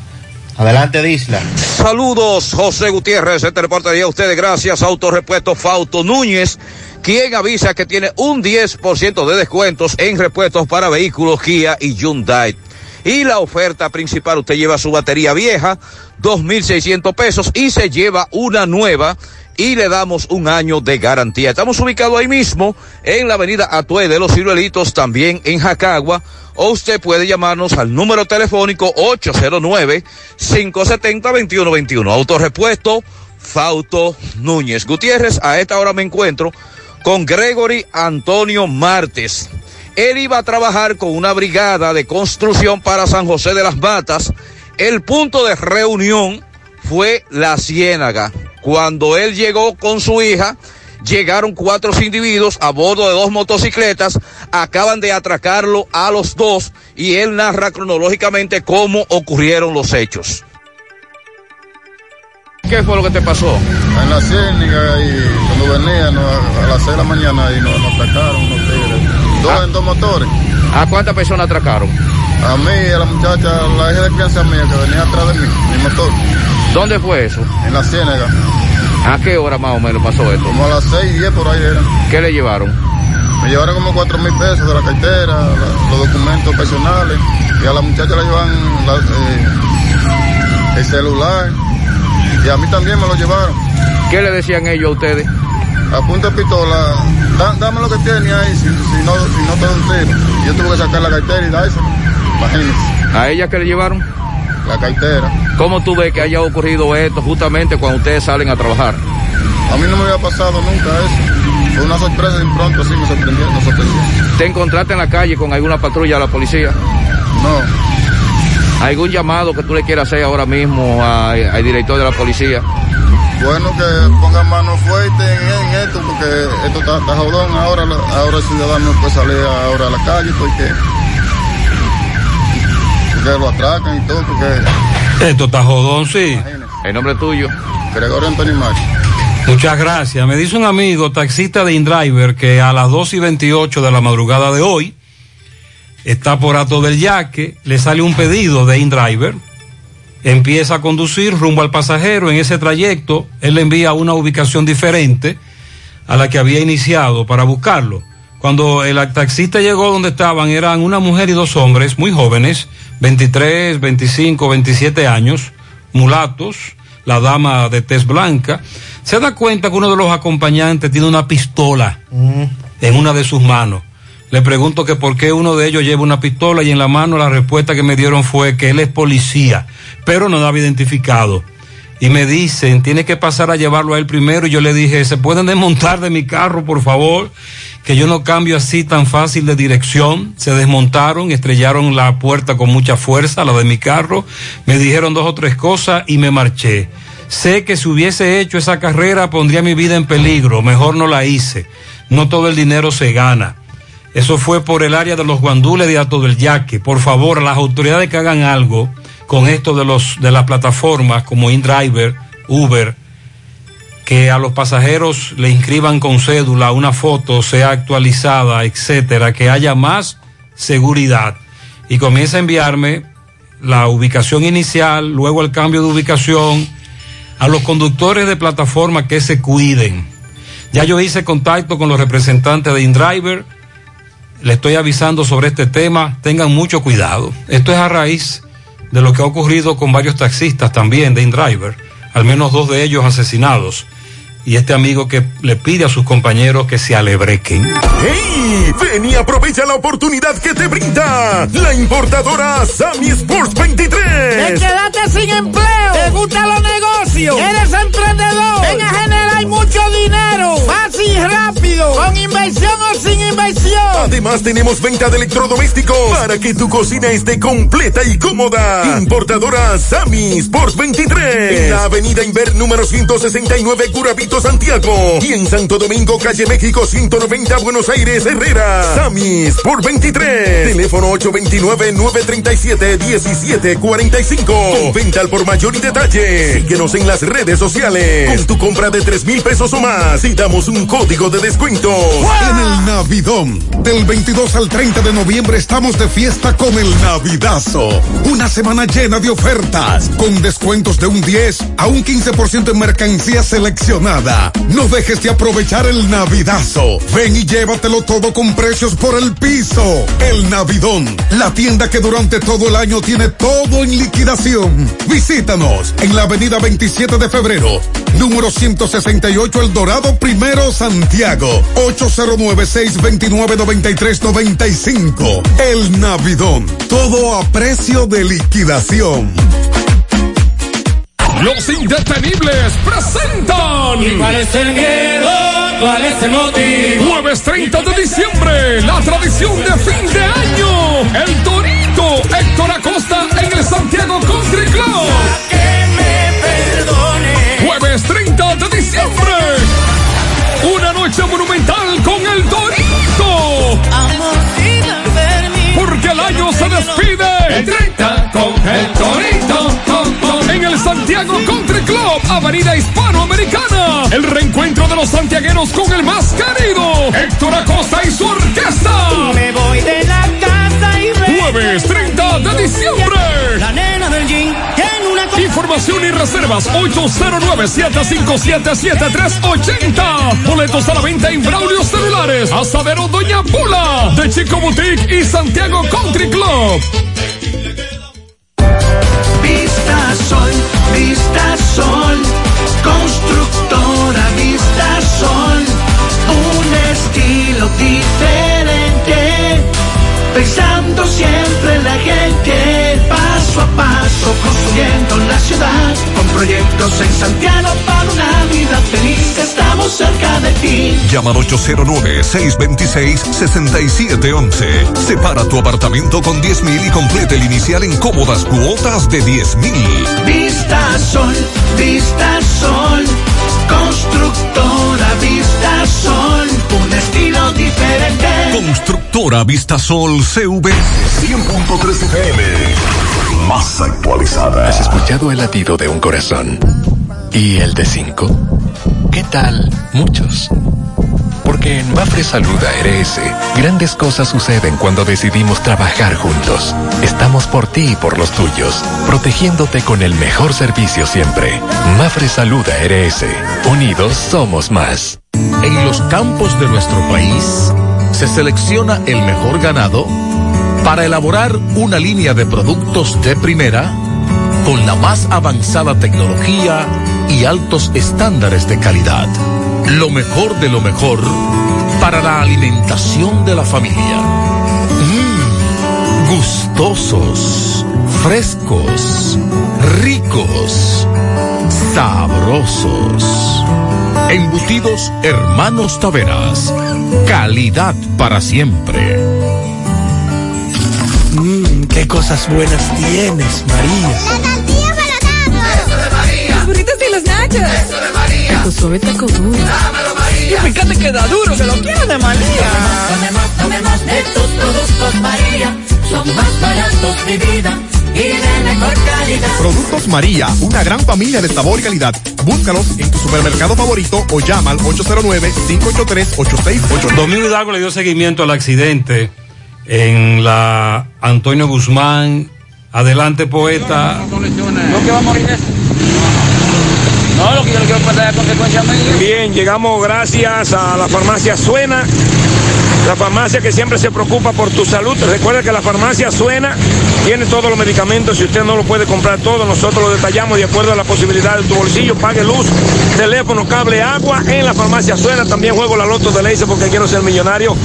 Adelante, Disla. Saludos, José Gutiérrez. Este reporte a ustedes gracias a Autorepuesto Fauto Núñez, quien avisa que tiene un 10% de descuentos en repuestos para vehículos Kia y Hyundai. Y la oferta principal, usted lleva su batería vieja, 2.600 pesos y se lleva una nueva y le damos un año de garantía. Estamos ubicados ahí mismo en la avenida Atue de los Ciruelitos, también en Jacagua. O usted puede llamarnos al número telefónico 809-570-2121. Autorepuesto Fauto Núñez Gutiérrez. A esta hora me encuentro con Gregory Antonio Martes. Él iba a trabajar con una brigada de construcción para San José de las Matas. El punto de reunión fue la Ciénaga. Cuando él llegó con su hija, llegaron cuatro individuos a bordo de dos motocicletas, acaban de atracarlo a los dos y él narra cronológicamente cómo ocurrieron los hechos. ¿Qué fue lo que te pasó? En la Ciénaga y cuando venían a, las seis de la mañana y nos, nos atacaron. Dos Ah. en dos motores. ¿A cuántas personas atracaron? A mí y a la muchacha, la hija de crianza mía que venía atrás de mí, mi motor. ¿Dónde fue eso? En la Ciénaga. ¿A qué hora más o menos pasó esto? Como a las seis y diez por ahí era. ¿Qué le llevaron? Me llevaron como cuatro mil pesos de la cartera, la- los documentos personales. Y a la muchacha le llevan la- eh, el celular. Y a mí también me lo llevaron. ¿Qué le decían ellos a ustedes? A punta de pistola, "Da- dame lo que tiene ahí, si, si no, si no te un tiro. Yo tuve que sacar la cartera y dársela. Imagínense. ¿A ella qué le llevaron? La cartera. ¿Cómo tú ves que haya ocurrido esto justamente cuando ustedes salen a trabajar? A mí no me había pasado nunca eso. Fue una sorpresa de pronto, así me sorprendió, sorprendió. ¿Te encontraste en la calle con alguna patrulla de la policía? No. ¿Algún llamado que tú le quieras hacer ahora mismo al director de la policía? Bueno que pongan mano fuerte en, en esto, porque esto está, está jodón. Ahora, ahora el ciudadano no puede salir ahora a la calle porque, porque lo atracan y todo, porque Esto está jodón, sí. El nombre tuyo. Gregorio Antonio Macho. Muchas gracias. Me dice un amigo, taxista de InDriver, que a las 2 y 28 de la madrugada de hoy está por Ato del Yaque, le sale un pedido de InDriver, empieza a conducir rumbo al pasajero. En ese trayecto, él le envía a una ubicación diferente a la que había iniciado para buscarlo. Cuando el taxista llegó donde estaban, eran una mujer y dos hombres muy jóvenes, 23, 25, 27 años, mulatos, la dama de tez blanca. Se da cuenta que uno de los acompañantes tiene una pistola en una de sus manos. Le pregunto que por qué uno de ellos lleva una pistola y en la mano la respuesta que me dieron fue que él es policía, pero no lo había identificado. Y me dicen, tiene que pasar a llevarlo a él primero. Y yo le dije, ¿se pueden desmontar de mi carro, por favor? Que yo no cambio así tan fácil de dirección. Se desmontaron, estrellaron la puerta con mucha fuerza, la de mi carro. Me dijeron dos o tres cosas y me marché. Sé que si hubiese hecho esa carrera pondría mi vida en peligro. Mejor no la hice. No todo el dinero se gana. Eso fue por el área de los guandules de Ato del Yaque. Por favor, las autoridades que hagan algo con esto de los de las plataformas como InDriver, Uber, que a los pasajeros le inscriban con cédula, una foto sea actualizada, etcétera, que haya más seguridad y comienza a enviarme la ubicación inicial, luego el cambio de ubicación a los conductores de plataforma que se cuiden. Ya yo hice contacto con los representantes de InDriver, le estoy avisando sobre este tema, tengan mucho cuidado. Esto es a raíz de lo que ha ocurrido con varios taxistas también de InDriver, al menos dos de ellos asesinados y este amigo que le pide a sus compañeros que se alebrequen. ¡Hey! Ven y aprovecha la oportunidad que te brinda la importadora Sammy Sports 23. ¿Te quedaste sin empleo? ¿Te gustan los negocios? ¿Eres emprendedor? Ven a generar mucho dinero. Fácil y rápido. Con inversión o sin inversión. Además tenemos venta de electrodomésticos para que tu cocina esté completa y cómoda. Importadora Sammy Sports 23. En la avenida Inver número 169 Curapito Santiago. Y en Santo Domingo, calle México 190 Buenos Aires Herrera. Sammy Sports 23. Teléfono 829-937-1745. Con venta al por mayor y detalle. Síguenos en las redes sociales. Con tu compra de 3 mil pesos o más y damos un código de descuento. En el Navidón, del 22 al 30 de noviembre estamos de fiesta con el Navidazo. Una semana llena de ofertas, con descuentos de un 10 a un 15% en mercancía No dejes de aprovechar el Navidazo. Ven y llévatelo todo con precios por el piso. El Navidón, la tienda que durante todo el año tiene todo en liquidación. Visítanos en la avenida 27 de febrero, número 168 El Dorado Primero Santiago, 809-629-9395. El Navidón, todo a precio de liquidación. Los indetenibles presentan. ¿Y cuál es el miedo? ¿Cuál es el motivo? Jueves 30 de diciembre, la tradición de fin de año. El Torito Héctor Acosta en el Santiago Country Club. Que me perdone. Jueves 30 de diciembre. Una noche monumental con el Torito. Porque el año se despide. El 30 con el Torito. Santiago Country Club, Avenida Hispanoamericana. El reencuentro de los santiagueros con el más querido, Héctor Acosta y su orquesta. Me voy de la casa y me... Jueves 30 de diciembre. La nena del jean en una... Información y reservas 809-757-7380. Boletos a la venta en Braulio Celulares, Asadero Doña Pula, de Chico Boutique y Santiago Country Club. Vista Sol, constructora Vista Sol, un estilo diferente, pensando siempre en la gente, paso a paso construyendo la ciudad, con proyectos en Santiago para una vida feliz, estamos cerca de ti. Llama al 809-626-6711. Separa tu apartamento con 10 mil y complete el inicial en cómodas cuotas de 10 mil. Vista Sol, Vista Sol, constructora Vista Sol, un estilo diferente. Constructora Vistasol CV. 100.3 FM. Más actualizada. ¿Has escuchado el latido de un corazón? ¿Y el de cinco? ¿Qué tal? Muchos. Porque en Mafre Salud ARS, grandes cosas suceden cuando decidimos trabajar juntos. Estamos por ti y por los tuyos, protegiéndote con el mejor servicio siempre. Mafre Salud ARS. Unidos somos más. En los campos de nuestro país se selecciona el mejor ganado para elaborar una línea de productos de primera con la más avanzada tecnología y altos estándares de calidad. Lo mejor de lo mejor para la alimentación de la familia. Mmm, gustosos, frescos, ricos, sabrosos. Embutidos Hermanos Taveras. Calidad para siempre. Mmm, qué cosas buenas tienes, María. Eso de María. Tu suave taco duro. Dámelo, María. Y fíjate que da duro, que lo quiero de María. Tomemos, tomemos de tus productos, María. Son más baratos de vida y de mejor calidad. Productos María, una gran familia de sabor y calidad. Búscalos en tu supermercado favorito o llama al 809-583-8689. Domingo Hidalgo le dio seguimiento al accidente en la Antonio Guzmán. Adelante, poeta. No que va a morir eso. No, lo que yo le quiero es. Bien, llegamos gracias a la farmacia Suena La farmacia que siempre se preocupa por tu salud. Recuerda que la farmacia suena, tiene todos los medicamentos. Si usted no lo puede comprar todo, nosotros lo detallamos de acuerdo a la posibilidad de tu bolsillo. Pague luz, teléfono, cable, agua. En la farmacia suena. También juego la loto de Leise porque quiero ser millonario.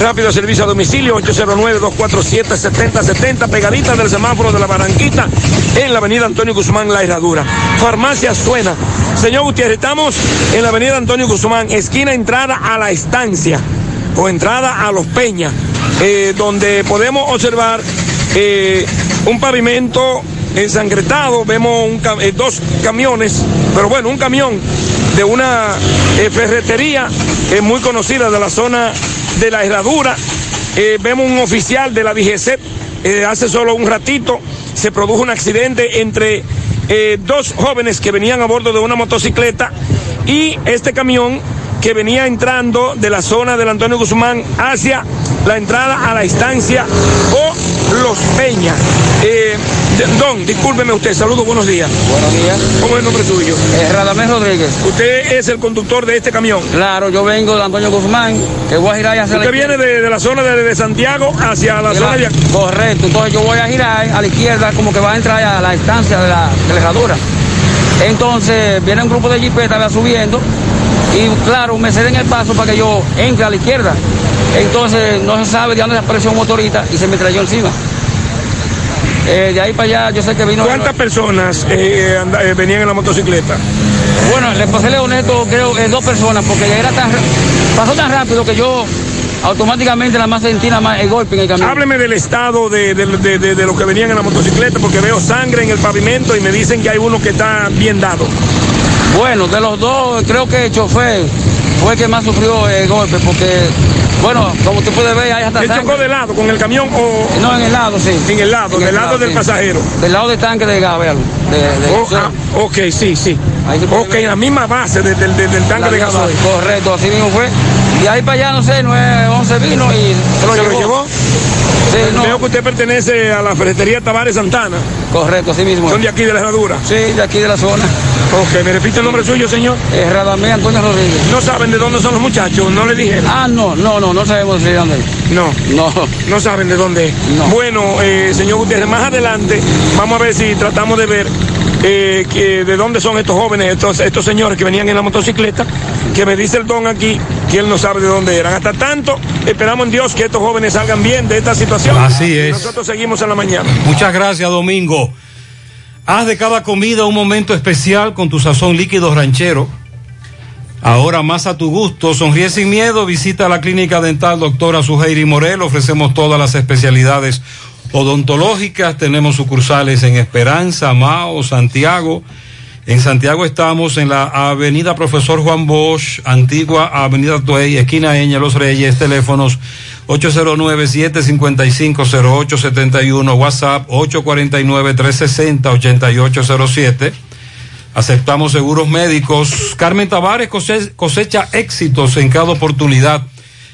Rápido servicio a domicilio 809-247-7070. Pegadita del semáforo de la Barranquita en la avenida Antonio Guzmán, La Herradura. Farmacia suena. Señor Gutiérrez, estamos en la avenida Antonio Guzmán, esquina entrada a la estancia o entrada a Los Peñas, eh, donde podemos observar eh, un pavimento ensangretado, vemos eh, dos camiones, pero bueno, un camión de una ferretería muy conocida de la zona de la herradura. Eh, vemos un oficial de la DGC, eh, hace solo un ratito se produjo un accidente entre eh, dos jóvenes que venían a bordo de una motocicleta y este camión que venía entrando de la zona del Antonio Guzmán hacia la entrada a la estancia o Los Peñas. Eh, don, discúlpeme usted, saludos, buenos días. Buenos días. ¿Cómo es el nombre suyo? Eh, Radamés Rodríguez. Usted es el conductor de este camión. Claro, yo vengo de Antonio Guzmán, que voy a girar hacia la Usted viene de, de la zona de, de Santiago hacia la zona de aquí. Correcto, entonces yo voy a girar a la izquierda como que va a entrar a la estancia de la, de la herradura. Entonces viene un grupo de jipetas va subiendo y claro, me ceden el paso para que yo entre a la izquierda. Entonces no se sabe de dónde apareció un motorista y se me trayó encima. Eh, de ahí para allá yo sé que vino... ¿Cuántas personas eh, anda- eh, venían en la motocicleta? Bueno, le pasé honesto, creo que dos personas, porque ya era tan, pasó tan rápido que yo automáticamente nada más sentí más el golpe en el camión. Hábleme del estado de, de, de, de- de los que venían en la motocicleta, porque veo sangre en el pavimento y me dicen que hay uno que está bien dado. Bueno, de los dos, creo que el chofer fue el que más sufrió el golpe, porque, bueno, como usted puede ver, hay hasta ¿Él chocó de lado con el camión o...? No, en el lado, sí. En el lado, En el del lado del sí. pasajero. Del lado del tanque de véalo. De, de- Oh, ah, ok, sí, sí. Ok, la misma base de- del- del- del tanque La de gasoil. Correcto, así mismo fue. Y ahí para allá, no sé, 911 vino y se lo ¿Se lo llevó. Sí, no. Veo que usted pertenece a la ferretería Tavares Santana. Correcto, así mismo. ¿Son de aquí de la herradura? Sí, de aquí de la zona. Ok, ¿me repite el nombre suyo, señor? Es Radamés Antonio Rodríguez. ¿No saben de dónde son los muchachos? ¿No le dijeron? Ah, no, no, no, no sabemos de dónde. No. No. No saben de dónde. es. Bueno, eh, señor Gutiérrez, más adelante vamos a ver si tratamos de ver eh, que- de dónde son estos jóvenes, estos, estos señores que venían en la motocicleta, que me dice el don aquí que él no sabe de dónde eran. Hasta tanto, esperamos en Dios que estos jóvenes salgan bien de esta situación. Así es. Nosotros seguimos en la mañana. Muchas gracias, Domingo. Haz de cada comida un momento especial con tu sazón líquido ranchero. Ahora más a tu gusto, sonríe sin miedo, visita la clínica dental doctora Suheiri Morel, ofrecemos todas las especialidades odontológicas, tenemos sucursales en Esperanza, Mao, Santiago. En Santiago estamos en la avenida Profesor Juan Bosch, antigua avenida Tuey, esquina Eña, Los Reyes, teléfonos 809-755-0871, WhatsApp 849-360-8807. Aceptamos seguros médicos. Carmen Tavares cose- cosecha éxitos en cada oportunidad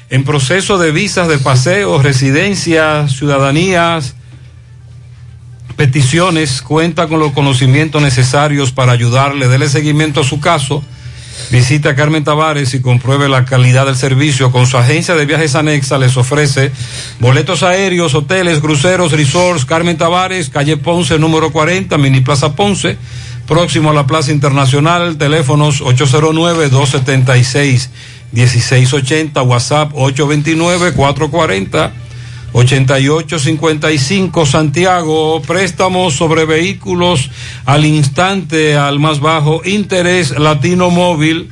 en proceso de visas de paseo, residencias, ciudadanías, peticiones. Cuenta con los conocimientos necesarios para ayudarle. Dele seguimiento a su caso. Visita a Carmen Tavares y compruebe la calidad del servicio. Con su agencia de viajes anexa les ofrece boletos aéreos, hoteles, cruceros, resorts. Carmen Tavares, calle Ponce, número 40, Mini Plaza Ponce, próximo a la Plaza Internacional. Teléfonos 809-276-1680, WhatsApp 829-440. 8855 Santiago, préstamos sobre vehículos al instante, al más bajo interés, Latino Móvil,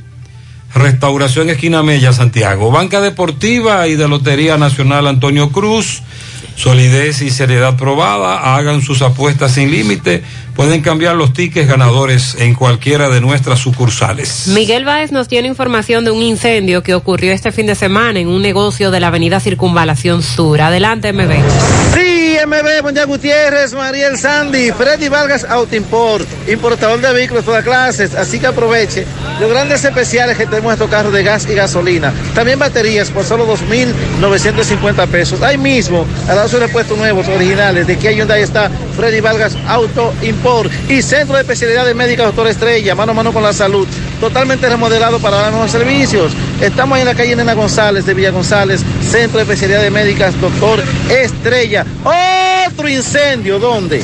Restauración Esquina Mella, Santiago, Banca Deportiva y de Lotería Nacional Antonio Cruz, solidez y seriedad probada, hagan sus apuestas sin límite, pueden cambiar los tickets ganadores en cualquiera de nuestras sucursales. Miguel Báez nos tiene información de un incendio que ocurrió este fin de semana en un negocio de la avenida Circunvalación Sur. Adelante, MB. Sí, MB, Monja Gutiérrez, Mariel Sandy, Freddy Vargas Auto Import, importador de vehículos de todas clases, así que aproveche los grandes especiales que tenemos estos carros de gas y gasolina. También baterías por solo 2.950 pesos. Ahí mismo, lado de sus repuestos nuevos, originales, de que Hyundai está Freddy Vargas Auto Import y Centro de Especialidades Médicas Doctor Estrella, mano a mano con la salud, totalmente remodelado para dar mejores servicios. Estamos en la calle Nena González de Villa González, Centro de Especialidades Médicas, doctor Estrella. Otro incendio, ¿dónde?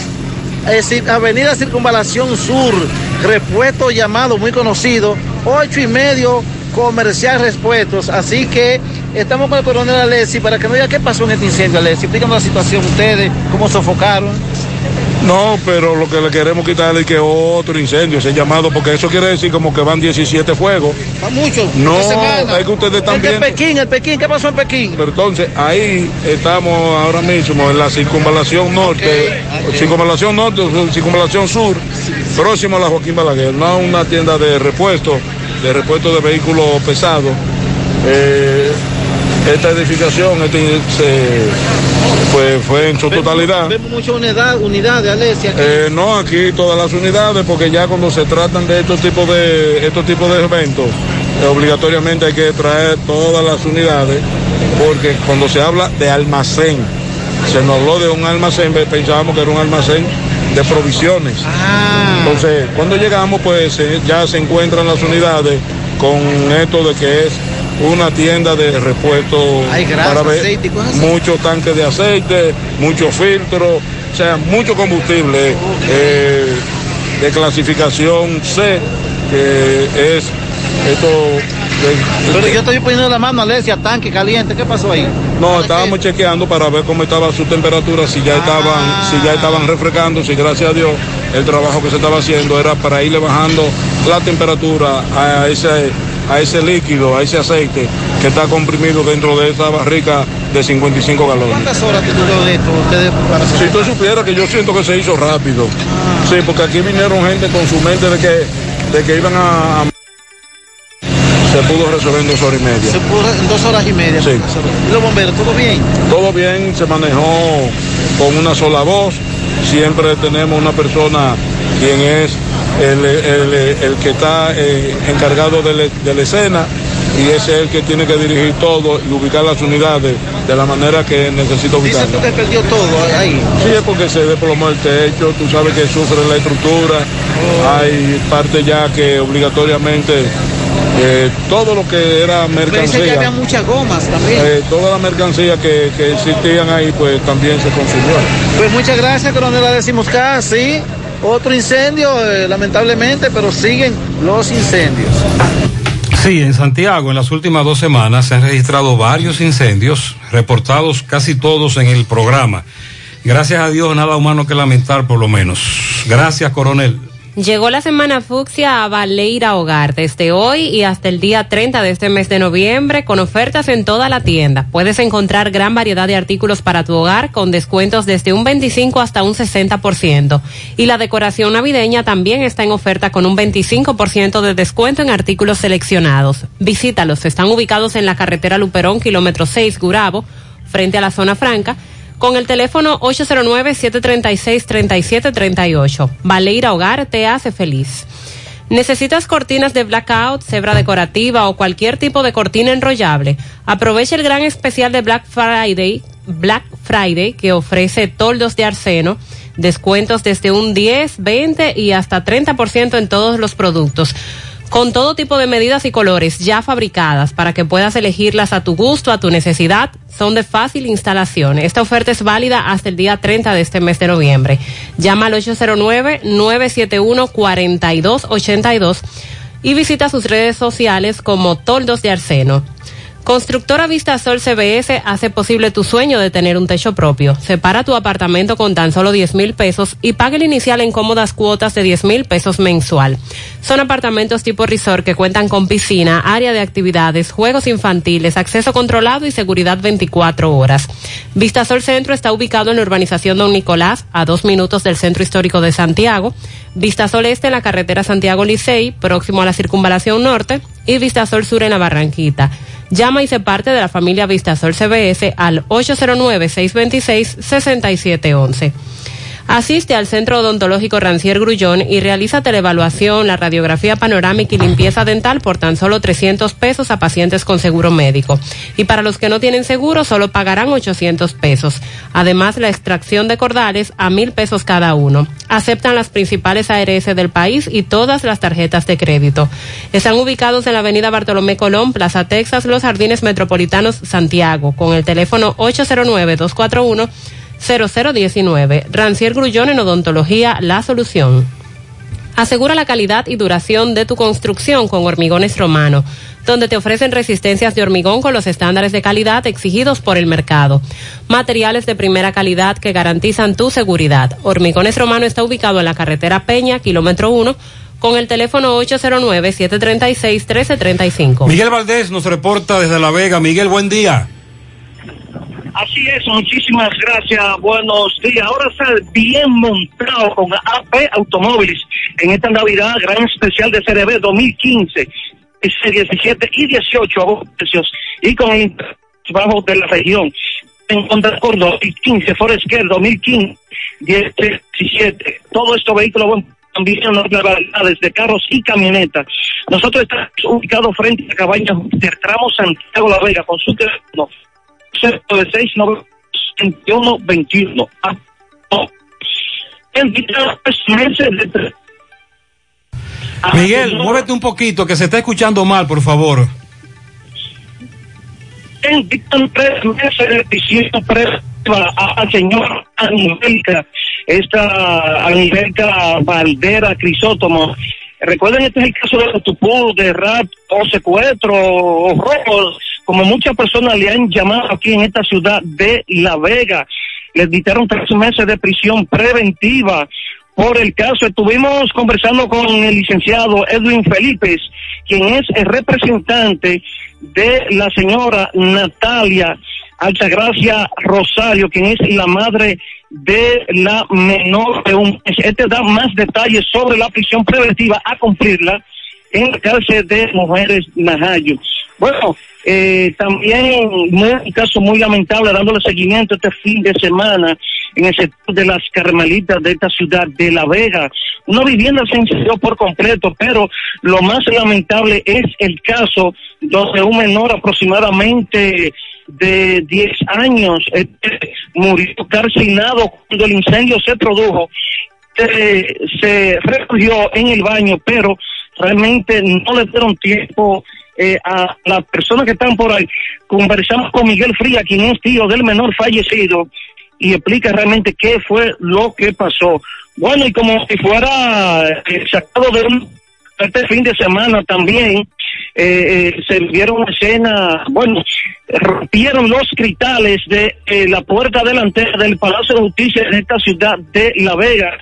Es decir, Avenida Circunvalación Sur, repuesto llamado muy conocido, ocho y medio comercial repuestos. Así que estamos con el coronel Alessi para que nos diga qué pasó en este incendio, Alessi. Explícanos la situación ustedes, cómo sofocaron. No, pero lo que le queremos quitar es que otro incendio, ese llamado, porque eso quiere decir como que van 17 fuegos. Va mucho. No, es que ustedes están El viendo. Pekín, el Pekín, ¿qué pasó en Pekín? Pero entonces ahí estamos ahora mismo en la circunvalación norte, circunvalación norte, circunvalación sur, próximo a la Joaquín Balaguer, no una tienda de repuesto, de repuesto de vehículos pesados. Eh, esta edificación este, se, pues, fue en su totalidad. Vemos muchas unidad, unidades, Alessi. aquí. Eh, no aquí todas las unidades, porque ya cuando se tratan de estos tipos de estos tipos de eventos, eh, obligatoriamente hay que traer todas las unidades, porque cuando se habla de almacén, se nos habló de un almacén, pe- pensábamos que era un almacén de provisiones. Entonces, cuando llegamos, pues eh, ya se encuentran las unidades con esto de que es una tienda de repuesto Hay grasa, ver- aceite muchos tanques de aceite, muchos filtros, o sea, mucho combustible eh, de clasificación C, que es esto. de- Pero yo estoy poniendo la mano, Alessi, a tanque caliente. ¿Qué pasó ahí? no, estábamos chequeando para ver cómo estaba su temperatura, si ya estaban, si ya estaban refrescando, si gracias a Dios el trabajo que se estaba haciendo era para irle bajando la temperatura a ese, a ese líquido, a ese aceite que está comprimido dentro de esa barrica de 55 galones. ¿Cuántas horas te duró esto? Ustedes para Si tú supieras que yo siento que se hizo rápido. Sí, porque aquí vinieron gente con su mente de que, de que iban a... a- Se pudo resolver en dos horas y media. Se pudo en dos horas y media. Sí. ¿Y los bomberos, todo bien? Todo bien, se manejó con una sola voz. Siempre tenemos una persona quien es el, el- el que está eh, encargado de, la- de la escena y ese es el que tiene que dirigir todo y ubicar las unidades de la manera que necesita Dices ubicarlas. tú que perdió todo ahí. Sí, es porque se desplomó el techo, tú sabes que sufre la estructura, hay parte ya que obligatoriamente eh, todo lo que era Me dice que había mercancía, muchas gomas también. eh, toda la mercancía que, que existían ahí, pues también se consumió. Pues muchas gracias, coronel. La decimos casi. Otro incendio, eh, lamentablemente, pero siguen los incendios. Sí, en Santiago en las últimas dos semanas se han registrado varios incendios, reportados casi todos en el programa. Gracias a Dios, nada humano que lamentar por lo menos. Gracias, coronel. Llegó la semana fucsia a Baleira Hogar desde hoy y hasta el día 30 de este mes de noviembre con ofertas en toda la tienda. Puedes encontrar gran variedad de artículos para tu hogar con descuentos desde un 25 hasta un 60%. Y la decoración navideña también está en oferta con un 25% de descuento en artículos seleccionados. Visítalos, están ubicados en la carretera Luperón, kilómetro 6, Gurabo, frente a la zona franca con el teléfono 809-736-3738. Valeira Hogar te hace feliz. ¿Necesitas cortinas de blackout, cebra decorativa o cualquier tipo de cortina enrollable? Aprovecha el gran especial de Black Friday, Black Friday que ofrece toldos de arseno, descuentos desde un 10, 20 y hasta 30% en todos los productos con todo tipo de medidas y colores ya fabricadas para que puedas elegirlas a tu gusto, a tu necesidad. Son de fácil instalación. Esta oferta es válida hasta el día 30 de este mes de noviembre. Llama al 809-971-4282 y visita sus redes sociales como Toldos de Arseno. Constructora Vista Sol CBS hace posible tu sueño de tener un techo propio. Separa tu apartamento con tan solo 10 mil pesos y paga el inicial en cómodas cuotas de 10 mil pesos mensual. Son apartamentos tipo resort que cuentan con piscina, área de actividades, juegos infantiles, acceso controlado y seguridad 24 horas. Vista Sol Centro está ubicado en la urbanización Don Nicolás, a dos minutos del Centro Histórico de Santiago. Vista Sol Este en la carretera Santiago Licey, próximo a la Circunvalación Norte, y Vista Sol Sur en la Barranquita. Llama y se parte de la familia Vistasol CBS al 809-626-6711. Asiste al Centro Odontológico Rancier Grullón y realiza televaluación, la radiografía panorámica y limpieza dental por tan solo 300 pesos a pacientes con seguro médico. Y para los que no tienen seguro, solo pagarán 800 pesos. Además, la extracción de cordales a mil pesos cada uno. Aceptan las principales ARS del país y todas las tarjetas de crédito. Están ubicados en la avenida Bartolomé Colón, Plaza Texas, Los Jardines Metropolitanos, Santiago, con el teléfono 809-241. 0019. Rancier Grullón en Odontología, la solución. Asegura la calidad y duración de tu construcción con Hormigones Romano, donde te ofrecen resistencias de hormigón con los estándares de calidad exigidos por el mercado. Materiales de primera calidad que garantizan tu seguridad. Hormigones Romano está ubicado en la carretera Peña, kilómetro 1, con el teléfono 809-736-1335. Miguel Valdés nos reporta desde La Vega. Miguel, buen día. Así es, muchísimas gracias, buenos días. Ahora está bien montado con AP Automóviles en esta Navidad, gran especial de CRB 2015, 17 y 18 precios y con el bajo de la región. En contra con 2015, Forest Care 2015, 17. Todo esto vehículos buen también las variedades de carros y camionetas. Nosotros estamos ubicados frente a la Cabañas de Tramo Santiago La Vega. con Consulte no 096 91 21 Miguel, muévete un poquito, que se está escuchando mal, por favor. Dictan tres meses de prisión a la señora Angélica, esta Angélica Valdera Crisótomo. Recuerden, este es el caso de Tupú, de rap o secuestro o robo como muchas personas le han llamado aquí en esta ciudad de La Vega. Les dictaron tres meses de prisión preventiva por el caso. Estuvimos conversando con el licenciado Edwin Felipe, quien es el representante de la señora Natalia Altagracia Rosario, quien es la madre de la menor de un Este da más detalles sobre la prisión preventiva a cumplirla en la cárcel de mujeres Najayo. Bueno, eh, también un caso muy lamentable dándole seguimiento este fin de semana en el sector de las Carmelitas de esta ciudad de La Vega. Una vivienda se incendió por completo, pero lo más lamentable es el caso donde un menor aproximadamente de 10 años este, murió calcinado cuando el incendio se produjo. Se, se refugió en el baño, pero realmente no le dieron tiempo eh, a las personas que están por ahí. Conversamos con Miguel Fría, quien es tío del menor fallecido, y explica realmente qué fue lo que pasó. Bueno, y como si fuera eh, sacado de un este fin de semana también eh, se vieron escenas, bueno, rompieron los cristales de la puerta delantera del Palacio de Justicia en esta ciudad de La Vega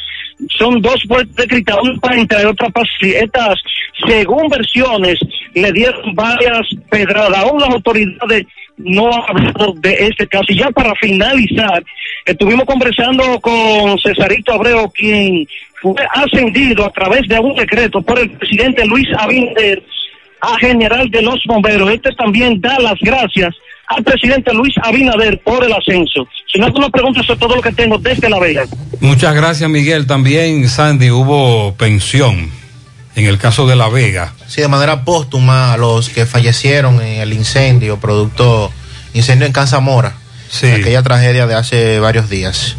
son dos puertas de cristal, una para entrar y otra para Estas, según versiones, le dieron varias pedradas. Aún las autoridades no han hablado de este caso. Y ya para finalizar, estuvimos conversando con Cesarito Abreu, quien fue ascendido a través de un decreto por el presidente Luis Abinader a general de los bomberos. Este también da las gracias al presidente Luis Abinader por el ascenso. Si no, alguna pregunta sobre todo lo que tengo desde La Vega. Muchas gracias, Miguel. También, Sandy, hubo pensión en el caso de La Vega. Sí, de manera póstuma a los que fallecieron en el incendio, producto incendio en Casamora. Sí. Aquella tragedia de hace varios días.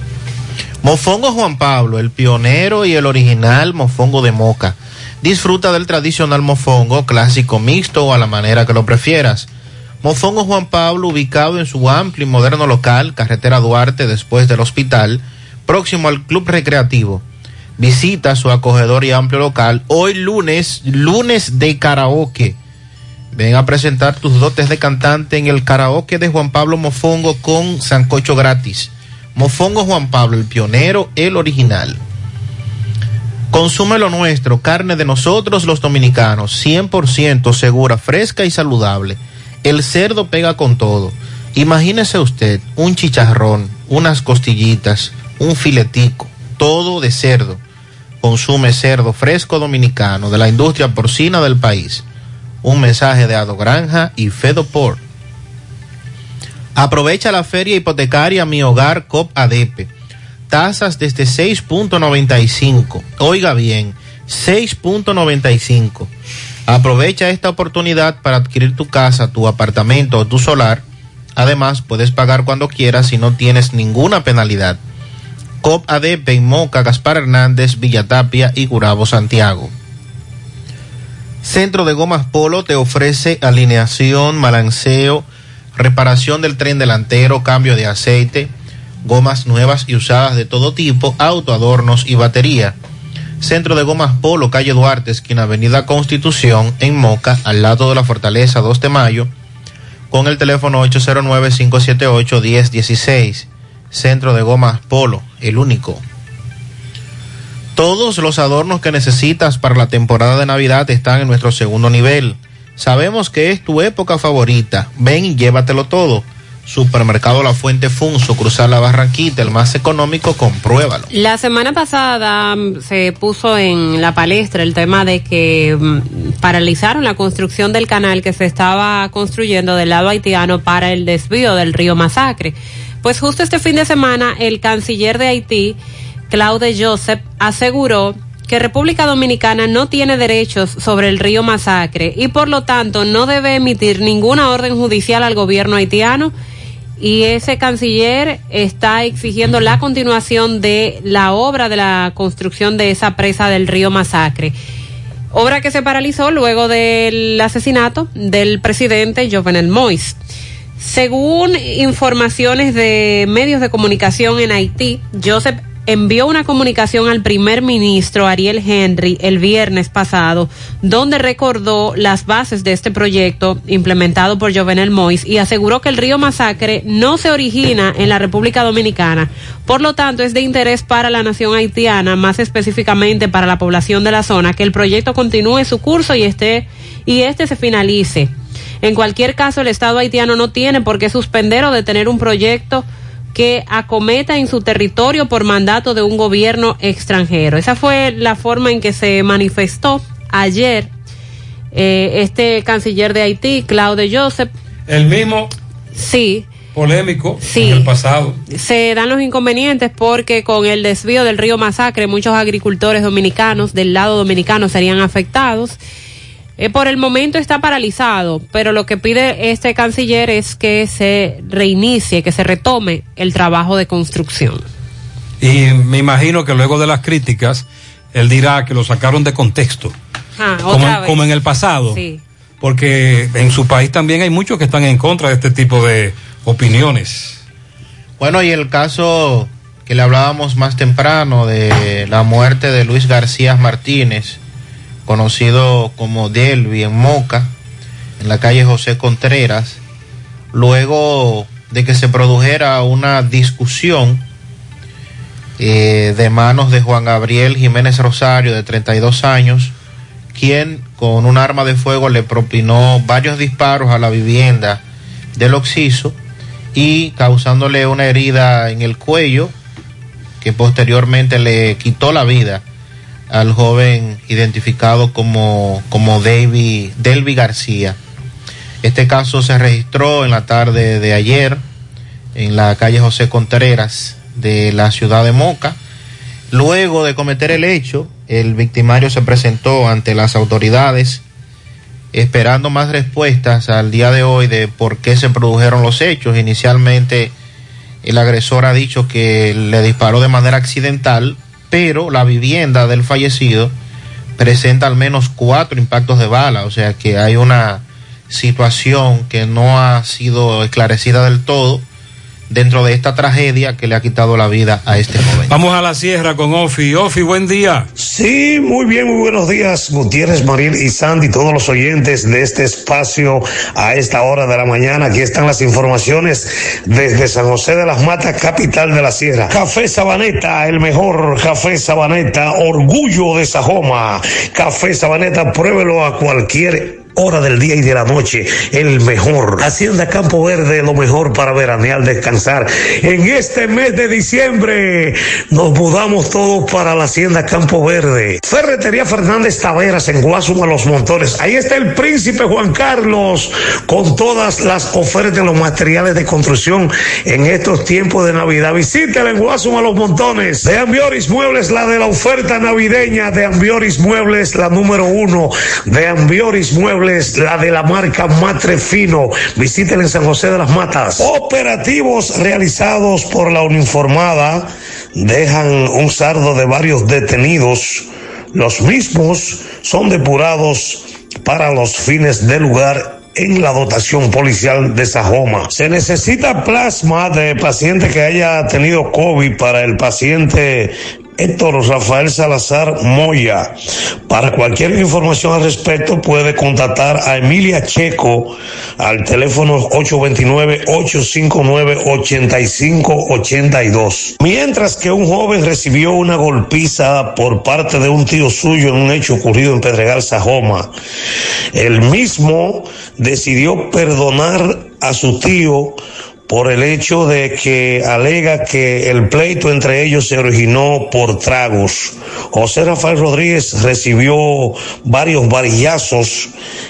Mofongo Juan Pablo, el pionero y el original mofongo de Moca. Disfruta del tradicional mofongo clásico mixto o a la manera que lo prefieras. Mofongo Juan Pablo, ubicado en su amplio y moderno local, carretera Duarte, después del hospital, próximo al Club Recreativo. Visita su acogedor y amplio local hoy lunes, lunes de karaoke. Ven a presentar tus dotes de cantante en el karaoke de Juan Pablo Mofongo con sancocho gratis. Mofongo Juan Pablo, el pionero, el original. Consume lo nuestro, carne de nosotros los dominicanos, 100% segura, fresca y saludable el cerdo pega con todo. Imagínese usted un chicharrón, unas costillitas, un filetico, todo de cerdo. Consume cerdo fresco dominicano de la industria porcina del país. Un mensaje de Ado Granja y Fedoport. Aprovecha la feria hipotecaria Mi Hogar COP ADP tasas desde 6.95. Oiga bien, 6.95. Aprovecha esta oportunidad para adquirir tu casa, tu apartamento o tu solar. Además, puedes pagar cuando quieras si no tienes ninguna penalidad. COP en Moca, Gaspar Hernández, Villatapia y Gurabo, Santiago. Centro de Gomas Polo te ofrece alineación, balanceo, reparación del tren delantero, cambio de aceite, gomas nuevas y usadas de todo tipo, autoadornos y batería. Centro de Gomas Polo, calle Duarte, esquina Avenida Constitución, en Moca, al lado de la Fortaleza 2 de Mayo, con el teléfono 809-578-1016. Centro de Gomas Polo, el único. Todos los adornos que necesitas para la temporada de Navidad están en nuestro segundo nivel. Sabemos que es tu época favorita. Ven y llévatelo todo. Supermercado La Fuente Funso, cruzar la Barranquita, el más económico, compruébalo. La semana pasada mm, se puso en la palestra el tema de que mm, paralizaron la construcción del canal que se estaba construyendo del lado haitiano para el desvío del río Masacre. Pues justo este fin de semana el canciller de Haití, Claude Joseph, aseguró que República Dominicana no tiene derechos sobre el río Masacre y por lo tanto no debe emitir ninguna orden judicial al gobierno haitiano y ese canciller está exigiendo la continuación de la obra de la construcción de esa presa del río Masacre. Obra que se paralizó luego del asesinato del presidente Jovenel Moïse. Según informaciones de medios de comunicación en Haití, Joseph envió una comunicación al primer ministro Ariel Henry el viernes pasado, donde recordó las bases de este proyecto implementado por Jovenel Mois y aseguró que el río Masacre no se origina en la República Dominicana. Por lo tanto, es de interés para la nación haitiana, más específicamente para la población de la zona, que el proyecto continúe su curso y este, y este se finalice. En cualquier caso, el Estado haitiano no tiene por qué suspender o detener un proyecto que acometa en su territorio por mandato de un gobierno extranjero. Esa fue la forma en que se manifestó ayer eh, este canciller de Haití, Claude Joseph. El mismo. Sí. Polémico Sí. en el pasado. Se dan los inconvenientes porque con el desvío del río Masacre muchos agricultores dominicanos del lado dominicano serían afectados. Eh, por el momento está paralizado, pero lo que pide este canciller es que se reinicie, que se retome el trabajo de construcción. Y me imagino que luego de las críticas, él dirá que lo sacaron de contexto, Ah, como, otra vez. como en el pasado. Sí. Porque en su país también hay muchos que están en contra de este tipo de opiniones. Bueno, y el caso que le hablábamos más temprano de la muerte de Luis García Martínez, conocido como Delvi en Moca, en la calle José Contreras, luego de que se produjera una discusión eh, de manos de Juan Gabriel Jiménez Rosario, de 32 años, quien con un arma de fuego le propinó varios disparos a la vivienda del Oxiso y causándole una herida en el cuello que posteriormente le quitó la vida al joven identificado como, como Davy, Delvi García. Este caso se registró en la tarde de ayer en la calle José Contreras de la ciudad de Moca. Luego de cometer el hecho, el victimario se presentó ante las autoridades esperando más respuestas al día de hoy de por qué se produjeron los hechos. Inicialmente el agresor ha dicho que le disparó de manera accidental, pero la vivienda del fallecido presenta al menos cuatro impactos de bala, o sea que hay una situación que no ha sido esclarecida del todo dentro de esta tragedia que le ha quitado la vida a este joven. Vamos a la sierra con Ofi. Ofi, buen día. Sí, muy bien, muy buenos días, Gutiérrez, Maril y Sandy, todos los oyentes de este espacio a esta hora de la mañana. Aquí están las informaciones desde San José de las Matas, capital de la Sierra. Café Sabaneta, el mejor café Sabaneta, orgullo de Sajoma. Café Sabaneta, pruébelo a cualquier hora del día y de la noche, el mejor. Hacienda Campo Verde, lo mejor para veranear, descansar. En este mes de diciembre nos mudamos todos para la Hacienda Campo Verde. Ferretería Fernández Taveras en Guasuma Los Montones. Ahí está el príncipe Juan Carlos con todas las ofertas de los materiales de construcción en estos tiempos de Navidad. Visítela en Guasuma Los Montones. De Ambioris Muebles, la de la oferta navideña de Ambioris Muebles, la número uno. De Ambioris Muebles, la de la marca Matre Fino. Visítela en San José de las Matas. Operativos realizados por la uniformada dejan un sardo de varios detenidos. Los mismos son depurados para los fines del lugar en la dotación policial de Sajoma. Se necesita plasma de paciente que haya tenido COVID para el paciente Héctor Rafael Salazar Moya. Para cualquier información al respecto puede contactar a Emilia Checo al teléfono 829-859-8582. Mientras que un joven recibió una golpiza por parte de un tío suyo en un hecho ocurrido en Pedregal, Sajoma. El mismo decidió perdonar a su tío por el hecho de que alega que el pleito entre ellos se originó por tragos. José Rafael Rodríguez recibió varios varillazos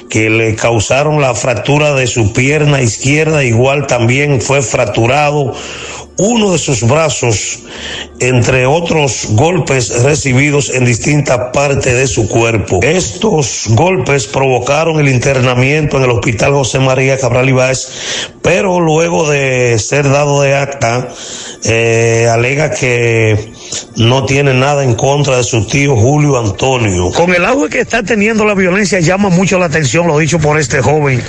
que le causaron la fractura de su pierna izquierda, igual también fue fracturado uno de sus brazos, entre otros golpes recibidos en distintas partes de su cuerpo. Estos golpes provocaron el internamiento en el Hospital José María Cabral Ibáez, pero luego de ser dado de acta, eh, alega que no tiene nada en contra de su tío Julio Antonio. Con el auge que está teniendo la violencia llama mucho la atención lo dicho por este joven,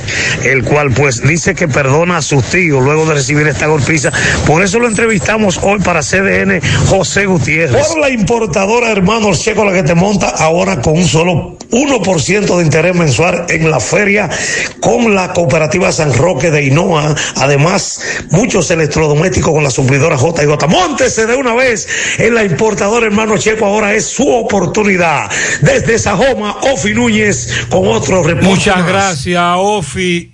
el cual pues dice que perdona a su tío luego de recibir esta golpiza. Por eso lo entrevistamos hoy para CDN José Gutiérrez. Por la importadora Hermanos Checo la que te monta ahora con un solo 1% de interés mensual en la feria con la cooperativa San Roque de Hinoa. Además, muchos electrodomésticos con la suplidora J y J. Móntese de una vez en la importadora hermano Checo. Ahora es su oportunidad. Desde Sajoma, Ofi Núñez con otro reporte. Muchas gracias, Ofi.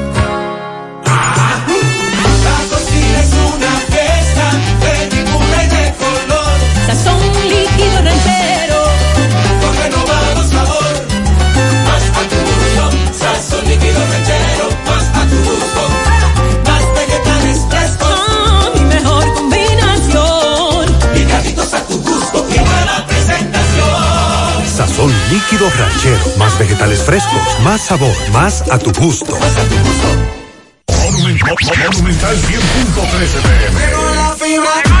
Sazón líquido ranchero. Con renovado sabor. Más a tu gusto. Sazón líquido ranchero. Más a tu gusto. Más vegetales frescos. mi mejor combinación. Picaditos a tu gusto. Y buena presentación. Sazón líquido ranchero. Más vegetales frescos. Más sabor. Más a tu gusto. Monumental 100.13 pm. Llegó la fibra.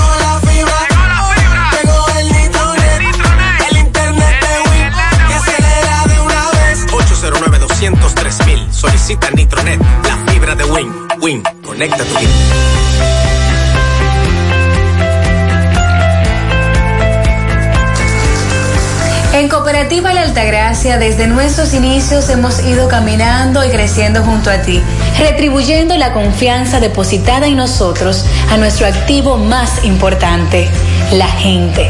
203 mil. Solicita Nitronet, la fibra de Win. Win, conecta tu vida. En Cooperativa La Altagracia, desde nuestros inicios hemos ido caminando y creciendo junto a ti, retribuyendo la confianza depositada en nosotros a nuestro activo más importante, la gente.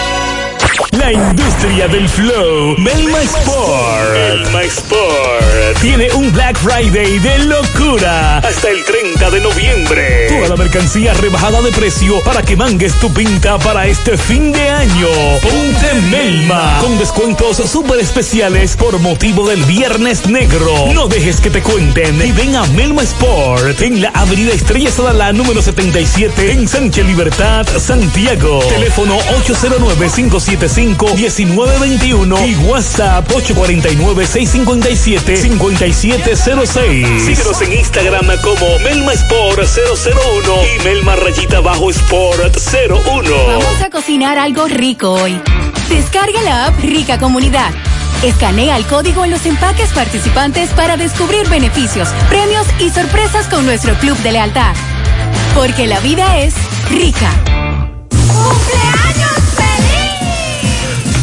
La industria del flow. Melma Sport. Melma Sport. Tiene un Black Friday de locura. Hasta el 30 de noviembre. Toda la mercancía rebajada de precio para que mangues tu pinta para este fin de año. Ponte Melma. Con descuentos súper especiales por motivo del Viernes Negro. No dejes que te cuenten y ven a Melma Sport en la Avenida Estrella Sadalá número 77 en Sánchez Libertad, Santiago. Teléfono 809 575 1921 y WhatsApp 849-657-5706. Síguenos en Instagram como Melma Sport 001 y Melma Rayita Bajo Sport 01. Vamos a cocinar algo rico hoy. Descarga la app Rica Comunidad. Escanea el código en los empaques participantes para descubrir beneficios, premios y sorpresas con nuestro club de lealtad. Porque la vida es rica.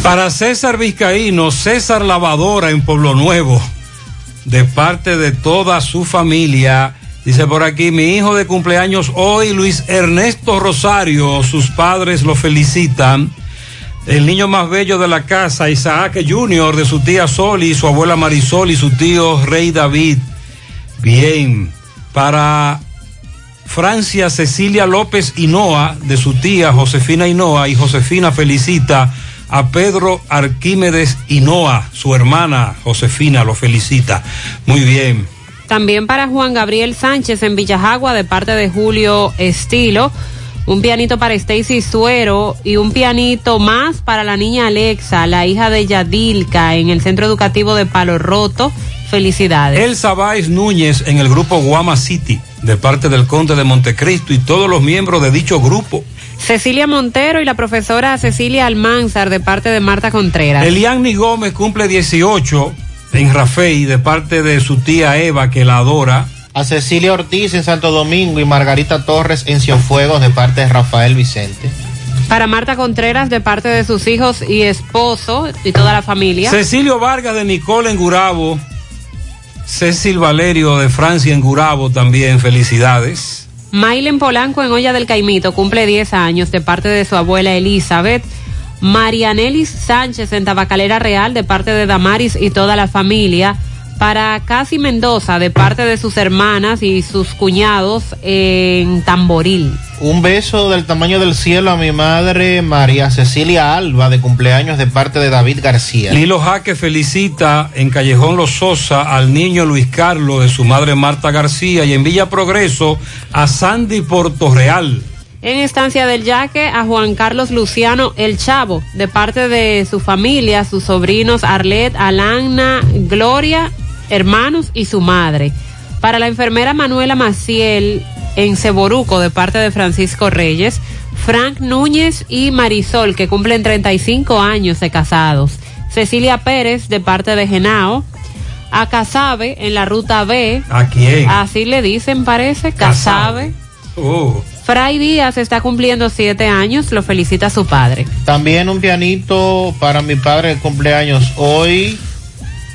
Para César Vizcaíno, César Lavadora en Pueblo Nuevo, de parte de toda su familia. Dice por aquí, mi hijo de cumpleaños hoy, Luis Ernesto Rosario, sus padres lo felicitan. El niño más bello de la casa, Isaac Junior, de su tía Soli, su abuela Marisol y su tío Rey David. Bien, para Francia Cecilia López Hinoa, de su tía Josefina Hinoa, y Josefina felicita a Pedro Arquímedes Hinoa, su hermana Josefina lo felicita. Muy bien. También para Juan Gabriel Sánchez en Villajagua de parte de Julio Estilo. Un pianito para Stacy Suero y un pianito más para la niña Alexa, la hija de Yadilka en el Centro Educativo de Palo Roto. Felicidades. Elsa Báez Núñez en el grupo Guama City de parte del Conde de Montecristo y todos los miembros de dicho grupo. Cecilia Montero y la profesora Cecilia Almanzar de parte de Marta Contreras. Eliani Gómez cumple 18 en Rafey de parte de su tía Eva que la adora. A Cecilia Ortiz en Santo Domingo y Margarita Torres en Cienfuegos de parte de Rafael Vicente. Para Marta Contreras de parte de sus hijos y esposo y toda la familia. Cecilio Vargas de Nicole en Gurabo. Cecil Valerio de Francia en Gurabo también, felicidades. Mailen Polanco en Olla del Caimito cumple 10 años de parte de su abuela Elizabeth. Marianelis Sánchez en Tabacalera Real de parte de Damaris y toda la familia. Para Casi Mendoza de parte de sus hermanas y sus cuñados en Tamboril. Un beso del tamaño del cielo a mi madre María Cecilia Alba de cumpleaños de parte de David García. Lilo Jaque felicita en Callejón Los Sosa al niño Luis Carlos de su madre Marta García y en Villa Progreso a Sandy Portorreal. En Estancia del Yaque a Juan Carlos Luciano El Chavo de parte de su familia, sus sobrinos Arlet, Alana, Gloria, hermanos y su madre. Para la enfermera Manuela Maciel en Ceboruco de parte de Francisco Reyes, Frank Núñez y Marisol que cumplen 35 años de casados. Cecilia Pérez de parte de Genao. A Casabe en la ruta B. ¿A quién? Así le dicen, parece. Casabe. Oh. Fray Díaz está cumpliendo siete años, lo felicita su padre. También un pianito para mi padre de cumpleaños hoy.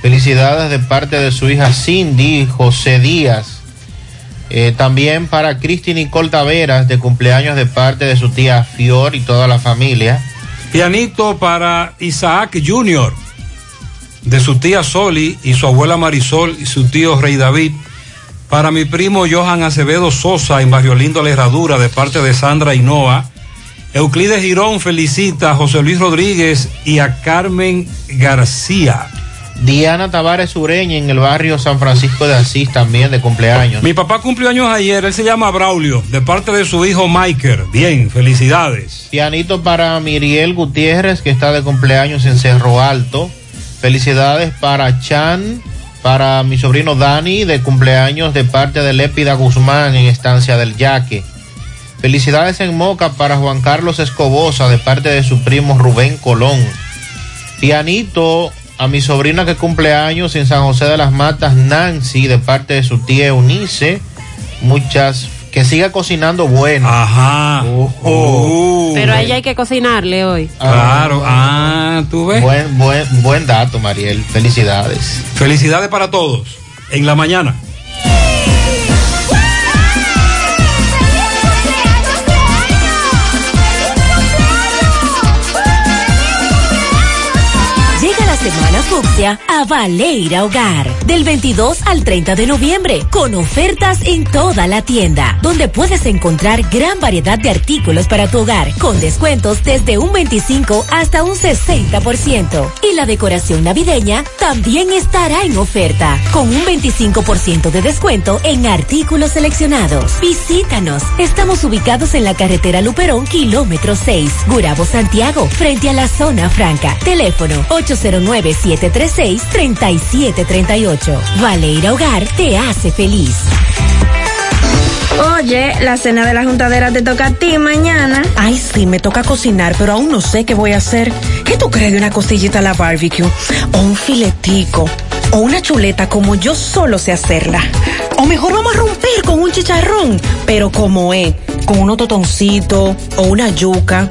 Felicidades de parte de su hija Cindy José Díaz. Eh, también para Cristi Nicole Taveras de cumpleaños de parte de su tía Fior y toda la familia. Pianito para Isaac Junior de su tía Soli y su abuela Marisol y su tío Rey David. Para mi primo Johan Acevedo Sosa en Barrio Lindo La Herradura de parte de Sandra Hinoa. Euclides Girón felicita a José Luis Rodríguez y a Carmen García. Diana Tavares Ureña en el barrio San Francisco de Asís también de cumpleaños. Mi papá cumplió años ayer, él se llama Braulio, de parte de su hijo Michael. Bien, felicidades. Pianito para Miriel Gutiérrez, que está de cumpleaños en Cerro Alto. Felicidades para Chan, para mi sobrino Dani, de cumpleaños de parte de Lépida Guzmán en Estancia del Yaque. Felicidades en Moca para Juan Carlos Escobosa, de parte de su primo Rubén Colón. Pianito a mi sobrina que cumple años en San José de las Matas, Nancy, de parte de su tía Eunice. Muchas, que siga cocinando bueno. Ajá. Oh. Pero a ella hay que cocinarle hoy. Claro, ah, tú ves. Buen, buen, buen dato, Mariel. Felicidades. Felicidades para todos. En la mañana. Semana fucsia a Valeira Hogar. Del 22 al 30 de noviembre. Con ofertas en toda la tienda. Donde puedes encontrar gran variedad de artículos para tu hogar. Con descuentos desde un 25 hasta un 60%. Y la decoración navideña también estará en oferta. Con un 25% de descuento en artículos seleccionados. Visítanos. Estamos ubicados en la carretera Luperón, kilómetro 6. Gurabo, Santiago. Frente a la zona franca. Teléfono 809-736-3738. Valeira Hogar te hace feliz. Oye, la cena de la juntadera te toca a ti mañana. Ay, sí, me toca cocinar, pero aún no sé qué voy a hacer. ¿Qué tú crees de una costillita a la barbecue? O un filetico. O una chuleta como yo solo sé hacerla. O mejor vamos a romper con un chicharrón, pero como es, con unos totoncitos o una yuca,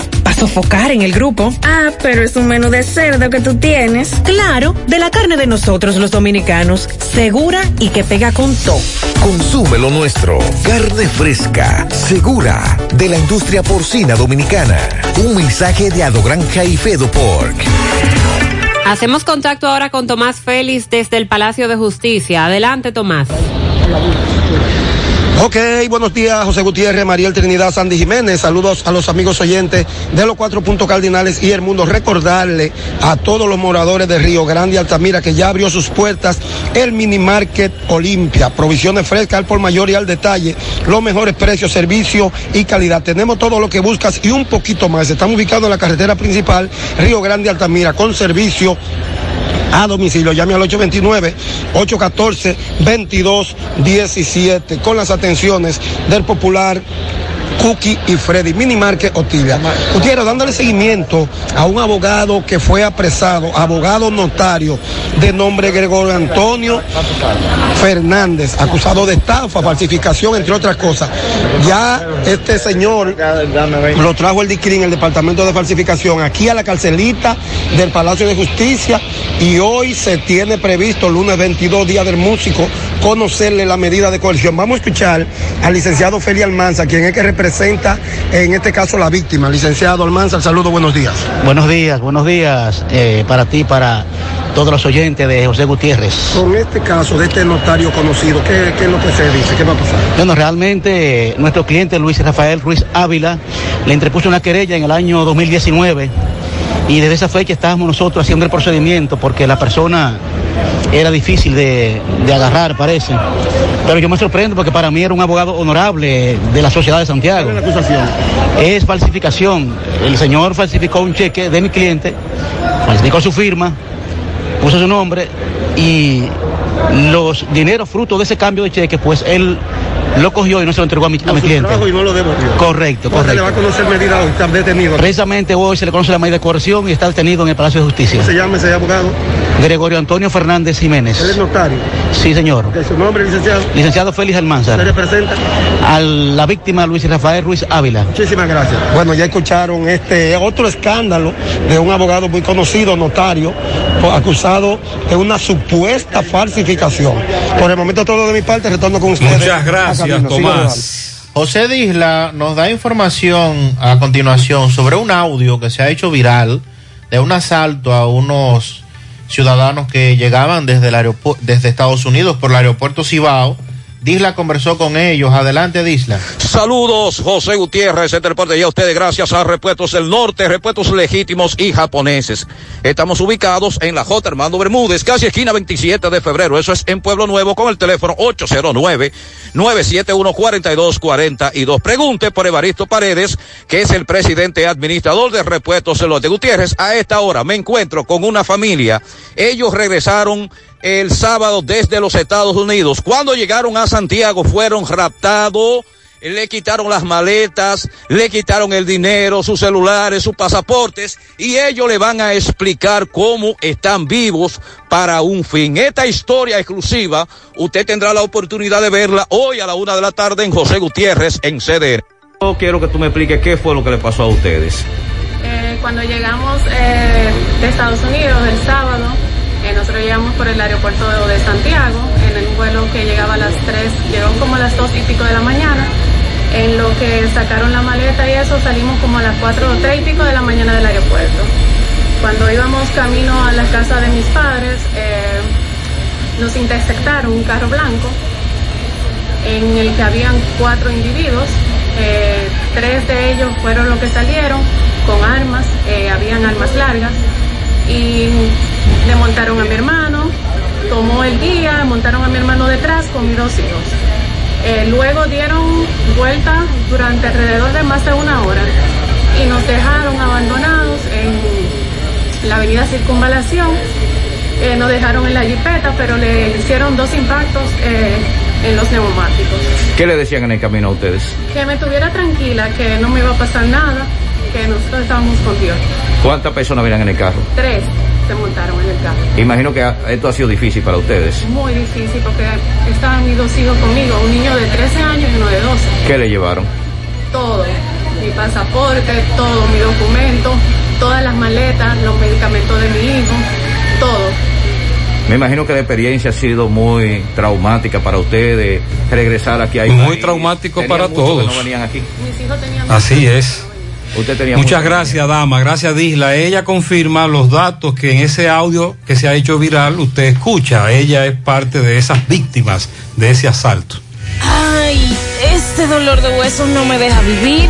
sofocar en el grupo. Ah, pero es un menú de cerdo que tú tienes. Claro, de la carne de nosotros los dominicanos, segura y que pega con todo. Consume lo nuestro. Carne fresca, segura, de la industria porcina dominicana. Un mensaje de Ado Granja y Fedo Pork. Hacemos contacto ahora con Tomás Félix desde el Palacio de Justicia. Adelante, Tomás. Ok, buenos días, José Gutiérrez, Mariel Trinidad, Sandy Jiménez. Saludos a los amigos oyentes de los cuatro puntos cardinales y el mundo. Recordarle a todos los moradores de Río Grande y Altamira que ya abrió sus puertas el Mini Market Olimpia. Provisiones frescas al por mayor y al detalle. Los mejores precios, servicio y calidad. Tenemos todo lo que buscas y un poquito más. Estamos ubicados en la carretera principal Río Grande Altamira con servicio a domicilio. Llame al 829-814-2217 con las atenciones del popular. Cookie y Freddy, Mini Market Otilia. Gutiérrez, dándole seguimiento a un abogado que fue apresado, abogado notario de nombre Gregorio Antonio Fernández, acusado de estafa, falsificación, entre otras cosas. Ya este señor lo trajo el DICRIN, el Departamento de Falsificación, aquí a la carcelita del Palacio de Justicia y hoy se tiene previsto, lunes 22, Día del Músico, conocerle la medida de coerción. Vamos a escuchar al licenciado Feli Almanza, quien es que representa en este caso la víctima. Licenciado Almanza, saludo, buenos días. Buenos días, buenos días eh, para ti, para todos los oyentes de José Gutiérrez. Con este caso de este notario conocido, ¿qué, qué es lo que se dice? ¿Qué va a pasar? Bueno, realmente eh, nuestro cliente Luis Rafael Ruiz Ávila le interpuso una querella en el año 2019 y desde esa fecha estábamos nosotros haciendo el procedimiento porque la persona era difícil de, de, agarrar, parece. Pero yo me sorprendo porque para mí era un abogado honorable de la sociedad de Santiago. ¿Cuál es la acusación? Es falsificación. El señor falsificó un cheque de mi cliente, falsificó su firma, puso su nombre y los dineros fruto de ese cambio de cheque, pues él lo cogió y no se lo entregó a mi, a mi cliente. Y no lo devolvió. Correcto, ¿Cuándo correcto. se le va a conocer medida hoy? Está detenido. Precisamente hoy se le conoce la medida de coerción y está detenido en el Palacio de Justicia. ¿Cómo se llama ese abogado? Gregorio Antonio Fernández Jiménez. ¿Él es notario? Sí, señor. ¿De su nombre, licenciado? Licenciado Félix Almanzar. ¿Se representa? A la víctima Luis Rafael Ruiz Ávila. Muchísimas gracias. Bueno, ya escucharon este otro escándalo de un abogado muy conocido, notario, acusado de una supuesta falsificación. Por el momento todo de mi parte, retorno con ustedes. Muchas gracias, Tomás. José Disla nos da información a continuación sobre un audio que se ha hecho viral de un asalto a unos ciudadanos que llegaban desde, el desde Estados Unidos por el aeropuerto Cibao Disla conversó con ellos. Adelante, Disla. Saludos, José Gutiérrez, este reporte ya ustedes gracias a Repuestos del Norte, Repuestos Legítimos y Japoneses. Estamos ubicados en la J. Armando Bermúdez, casi esquina 27 de febrero. Eso es en Pueblo Nuevo con el teléfono 809-971-4242. Pregunte por Evaristo Paredes, que es el presidente administrador de Repuestos del Norte. Gutiérrez, a esta hora me encuentro con una familia. Ellos regresaron el sábado desde los Estados Unidos. Cuando llegaron a Santiago fueron raptados, le quitaron las maletas, le quitaron el dinero, sus celulares, sus pasaportes y ellos le van a explicar cómo están vivos para un fin. Esta historia exclusiva, usted tendrá la oportunidad de verla hoy a la una de la tarde en José Gutiérrez en CDR. Yo quiero que tú me expliques qué fue lo que le pasó a ustedes. Eh, cuando llegamos eh, de Estados Unidos el sábado, eh, nosotros llegamos por el aeropuerto de, Santiago en un vuelo que llegaba a las 3, llegó como a las 2 y pico de la mañana. En lo que sacaron la maleta y eso, salimos como a las 4 o 3 y pico de la mañana del aeropuerto. Cuando íbamos camino a la casa de mis padres, eh, nos interceptaron un carro blanco en el que habían cuatro individuos. Eh, tres de ellos fueron los que salieron con armas, eh, habían armas largas y le montaron a mi hermano, tomó el guía, montaron a mi hermano detrás con mis dos hijos. Eh, luego dieron vuelta durante alrededor de más de una hora y nos dejaron abandonados en la avenida Circunvalación. Eh, nos dejaron en la jipeta, pero le hicieron dos impactos eh, en los neumáticos. ¿Qué le decían en el camino a ustedes? Que me tuviera tranquila, que no me iba a pasar nada, que nosotros estábamos con Dios. ¿Cuántas personas venían en el carro? Tres se montaron en el carro. Imagino que esto ha sido difícil para ustedes. Muy difícil porque estaban mis dos hijos conmigo, un niño de 13 años y uno de 12. ¿Qué le llevaron? Todo, mi pasaporte, todo, mi documento, todas las maletas, los medicamentos de mi hijo, todo. Me imagino que la experiencia ha sido muy traumática para ustedes, regresar aquí a Muy traumático para todos. no venían aquí. Mis hijos tenían Así es. Usted tenía Muchas gracias, dama. Gracias, Disla. Ella confirma los datos que en ese audio que se ha hecho viral usted escucha. Ella es parte de esas víctimas de ese asalto. Ay, este dolor de huesos no me deja vivir.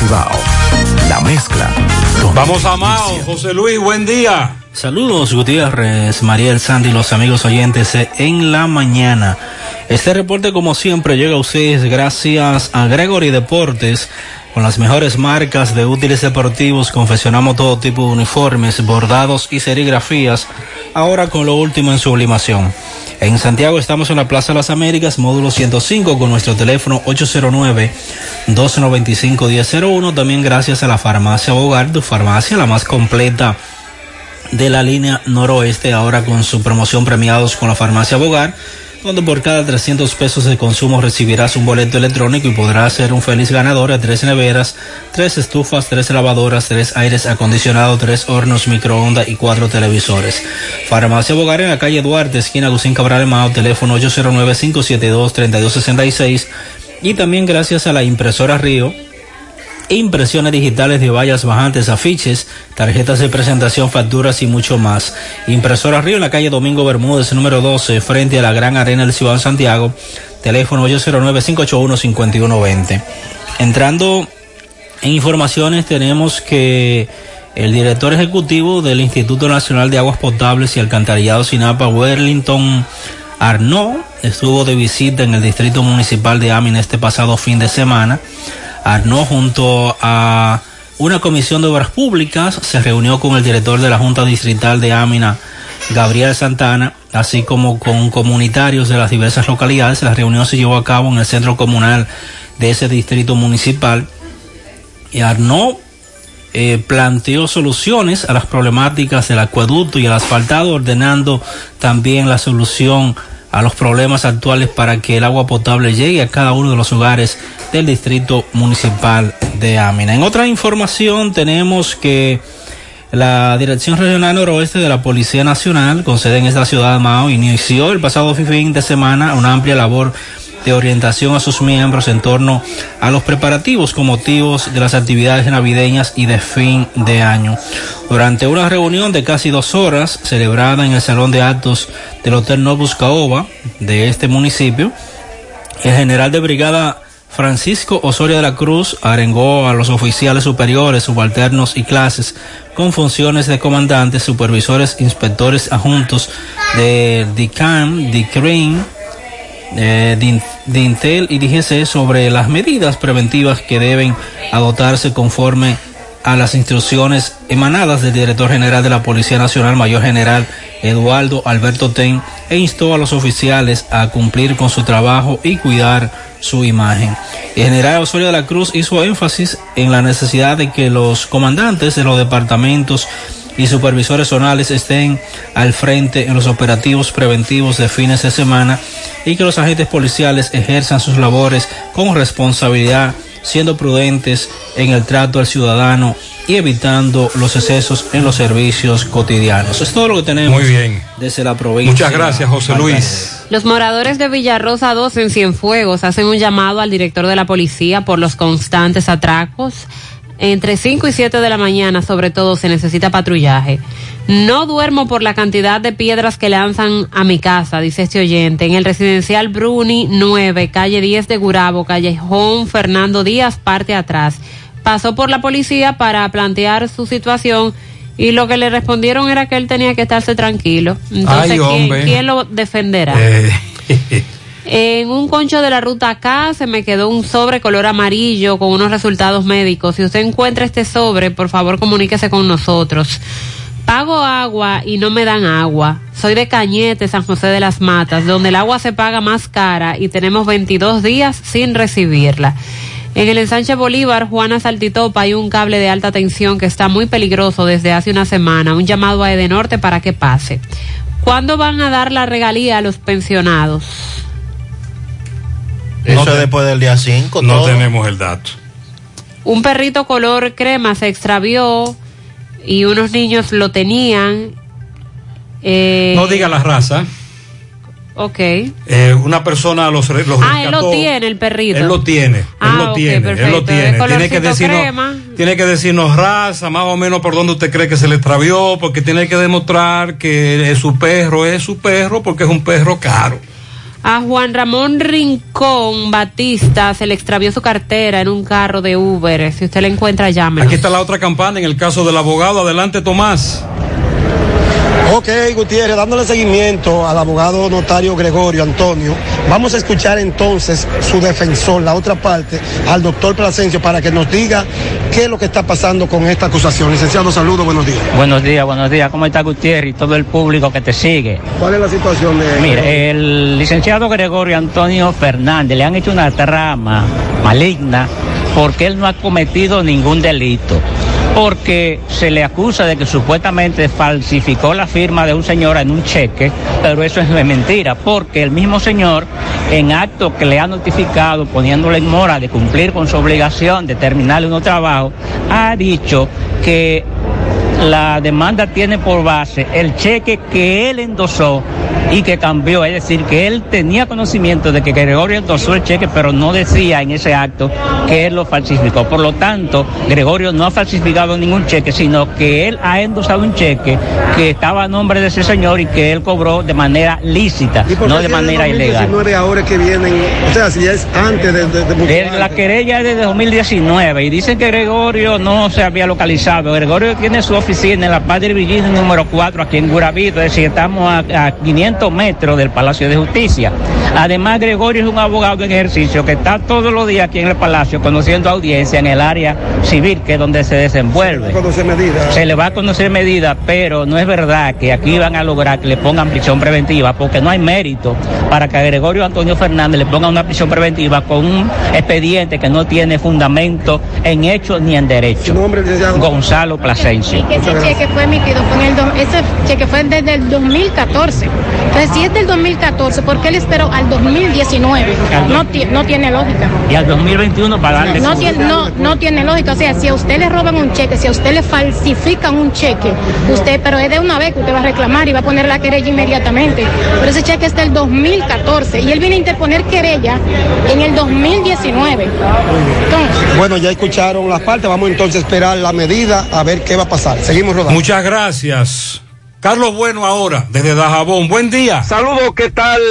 Cibao, la mezcla. Vamos a Mao, José Luis, buen día. Saludos Gutiérrez, Mariel Sandy y los amigos oyentes eh, en la mañana. Este reporte como siempre llega a ustedes gracias a Gregory Deportes. Con las mejores marcas de útiles deportivos confeccionamos todo tipo de uniformes, bordados y serigrafías. Ahora con lo último en sublimación. En Santiago estamos en la Plaza de las Américas, módulo 105, con nuestro teléfono 809-295-1001. También gracias a la farmacia Hogar, tu farmacia, la más completa de la línea noroeste, ahora con su promoción premiados con la farmacia Bogar, donde por cada 300 pesos de consumo recibirás un boleto electrónico y podrás ser un feliz ganador de tres neveras, tres estufas, tres lavadoras, tres aires acondicionados, tres hornos microondas y cuatro televisores. Farmacia Bogar en la calle Duarte, esquina Agustín Cabral Mao, teléfono 809-572-3266 y también gracias a la impresora Río impresiones digitales de vallas bajantes, afiches, tarjetas de presentación, facturas y mucho más. Impresora Río en la calle Domingo Bermúdez, número 12, frente a la Gran Arena del Ciudad de Santiago. Teléfono 809-581-5120. Entrando en informaciones, tenemos que el director ejecutivo del Instituto Nacional de Aguas Potables y Alcantarillado Sinapa, Wellington Arnaud, estuvo de visita en el Distrito Municipal de Amina este pasado fin de semana. Arnaud junto a una comisión de obras públicas se reunió con el director de la Junta Distrital de Amina, Gabriel Santana, así como con comunitarios de las diversas localidades. La reunión se llevó a cabo en el centro comunal de ese distrito municipal. Y Arnaud eh, planteó soluciones a las problemáticas del acueducto y el asfaltado, ordenando también la solución a los problemas actuales para que el agua potable llegue a cada uno de los hogares del distrito municipal de Amina. En otra información tenemos que la Dirección Regional Noroeste de la Policía Nacional, con sede en esta ciudad de Mao, inició el pasado fin de semana una amplia labor de orientación a sus miembros en torno a los preparativos con motivos de las actividades navideñas y de fin de año. Durante una reunión de casi dos horas celebrada en el Salón de Actos del Hotel Novus Caoba de este municipio, el general de brigada Francisco Osorio de la Cruz arengó a los oficiales superiores, subalternos y clases con funciones de comandantes, supervisores, inspectores adjuntos de DICAM, DICRIN, eh, de, Intel y DGC sobre las medidas preventivas que deben adoptarse conforme a las instrucciones emanadas del director general de la Policía Nacional, Mayor General Eduardo Alberto Ten, e instó a los oficiales a cumplir con su trabajo y cuidar su imagen. El general Osorio de la Cruz hizo énfasis en la necesidad de que los comandantes de los departamentos y supervisores zonales estén al frente en los operativos preventivos de fines de semana y que los agentes policiales ejerzan sus labores con responsabilidad, siendo prudentes en el trato al ciudadano y evitando los excesos en los servicios cotidianos. Es todo lo que tenemos Muy bien. desde la provincia. Muchas gracias, José Luis. Los moradores de Villarrosa 2 en Cienfuegos hacen un llamado al director de la policía por los constantes atracos. Entre 5 y 7 de la mañana, sobre todo, se necesita patrullaje. No duermo por la cantidad de piedras que lanzan a mi casa, dice este oyente. En el residencial Bruni 9, calle 10 de Gurabo, callejón Fernando Díaz, parte atrás. Pasó por la policía para plantear su situación y lo que le respondieron era que él tenía que estarse tranquilo. Entonces, Ay, ¿quién, hombre. quién lo defenderá? Eh, En un concho de la ruta acá se me quedó un sobre color amarillo con unos resultados médicos. Si usted encuentra este sobre, por favor comuníquese con nosotros. Pago agua y no me dan agua. Soy de Cañete, San José de las Matas, donde el agua se paga más cara y tenemos 22 días sin recibirla. En el ensanche Bolívar, Juana Saltitopa, hay un cable de alta tensión que está muy peligroso desde hace una semana. Un llamado a Edenorte para que pase. ¿Cuándo van a dar la regalía a los pensionados? Eso es después del día 5. no tenemos el dato. Un perrito color crema se extravió y unos niños lo tenían. Eh, No diga la raza. Ok. Eh, una persona los, los Ah, él lo tiene, el perrito. Él lo tiene, él Ah, lo ok, tiene, él perfecto. lo De tiene. Tiene que, decirnos, crema. tiene que decirnos raza, más o menos por dónde usted cree que se le extravió, porque tiene que demostrar que es su perro es su perro, porque es un perro caro. A Juan Ramón Rincón Batista se le extravió su cartera en un carro de Uber. Si usted la encuentra, llámenos. Aquí está la otra campana en el caso del abogado. Adelante, Tomás. Ok, Gutiérrez, dándole seguimiento al abogado notario Gregorio Antonio, vamos a escuchar entonces su defensor, la otra parte, al doctor Plasencio, para que nos diga qué es lo que está pasando con esta acusación. Licenciado, saludos, buenos días. Buenos días, buenos días. ¿Cómo está Gutiérrez y todo el público que te sigue? ¿Cuál es la situación de... Mire, el licenciado Gregorio Antonio Fernández le han hecho una trama maligna porque él no ha cometido ningún delito. Porque se le acusa de que supuestamente falsificó la firma de un señor en un cheque, pero eso es mentira, porque el mismo señor, en acto que le ha notificado, poniéndole en mora de cumplir con su obligación de terminarle un trabajo, ha dicho que la demanda tiene por base el cheque que él endosó y que cambió, es decir, que él tenía conocimiento de que Gregorio endosó el cheque, pero no decía en ese acto que él lo falsificó. Por lo tanto, Gregorio no ha falsificado ningún cheque, sino que él ha endosado un cheque que estaba a nombre de ese señor y que él cobró de manera lícita, ¿Y por no de manera ilegal. 2019 ahora que vienen, o sea, si ya es antes de, de, de mucho La querella es desde 2019 y dicen que Gregorio no se había localizado. Gregorio tiene su oficina en la Padre Virginia número 4 aquí en Guravito, es decir, estamos a, a 500 metros del Palacio de Justicia. Además, Gregorio es un abogado en ejercicio que está todos los días aquí en el Palacio conociendo audiencia en el área civil, que es donde se desenvuelve. conocer medidas. Se le va a conocer medida, pero no es verdad que aquí van a lograr que le pongan prisión preventiva, porque no hay mérito para que a Gregorio Antonio Fernández le pongan una prisión preventiva con un expediente que no tiene fundamento en hechos ni en derecho. Gonzalo Plasencia. Ese cheque fue emitido fue en el ese cheque fue desde el 2014. Entonces, si es del 2014, ¿por qué él esperó al 2019? No, ti- no tiene lógica. Y al 2021 para darle No tiene, no, no tiene lógica. O sea, si a usted le roban un cheque, si a usted le falsifican un cheque, usted, pero es de una vez que usted va a reclamar y va a poner la querella inmediatamente. Pero ese cheque es del 2014 y él viene a interponer querella en el 2019. Bueno, ya escucharon las partes, vamos entonces a esperar la medida a ver qué va a pasar. Seguimos rodando. Muchas gracias. Carlos Bueno ahora, desde Dajabón. Buen día. Saludos, ¿qué tal?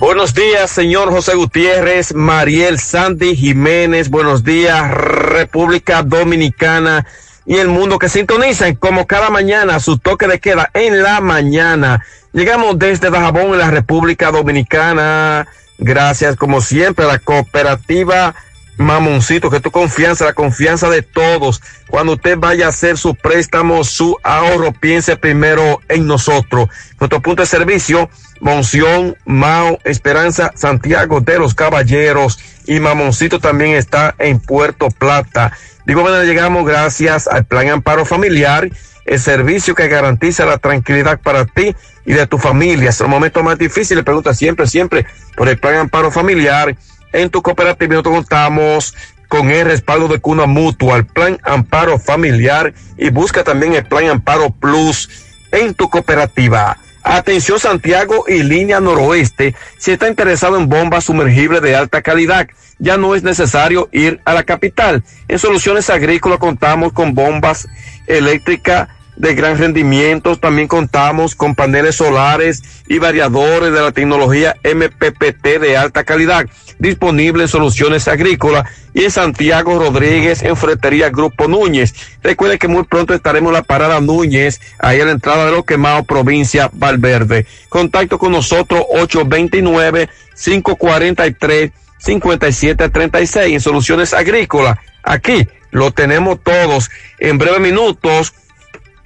Buenos días, señor José Gutiérrez, Mariel Sandy Jiménez. Buenos días, República Dominicana y el mundo que sintonizan como cada mañana su toque de queda en la mañana. Llegamos desde Dajabón en la República Dominicana. Gracias, como siempre, a la cooperativa Mamoncito, que tu confianza, la confianza de todos. Cuando usted vaya a hacer su préstamo, su ahorro, piense primero en nosotros. Nuestro punto de servicio, Monción, Mao, Esperanza, Santiago de los Caballeros y Mamoncito también está en Puerto Plata. Digo, bueno, llegamos gracias al Plan Amparo Familiar, el servicio que garantiza la tranquilidad para ti y de tu familia. Es el momento más difícil, le pregunta siempre, siempre por el Plan Amparo Familiar. En tu cooperativa nosotros contamos con el respaldo de Cuna Mutua, el Plan Amparo Familiar y busca también el Plan Amparo Plus en tu cooperativa. Atención Santiago y línea noroeste, si está interesado en bombas sumergibles de alta calidad, ya no es necesario ir a la capital. En Soluciones Agrícolas contamos con bombas eléctricas de gran rendimiento, también contamos con paneles solares y variadores de la tecnología MPPT de alta calidad, disponible en Soluciones Agrícolas y en Santiago Rodríguez en Fretería Grupo Núñez. Recuerde que muy pronto estaremos en la parada Núñez, ahí a la entrada de Lo Quemado, provincia Valverde. Contacto con nosotros 829-543-5736 en Soluciones Agrícolas. Aquí lo tenemos todos. En breves minutos,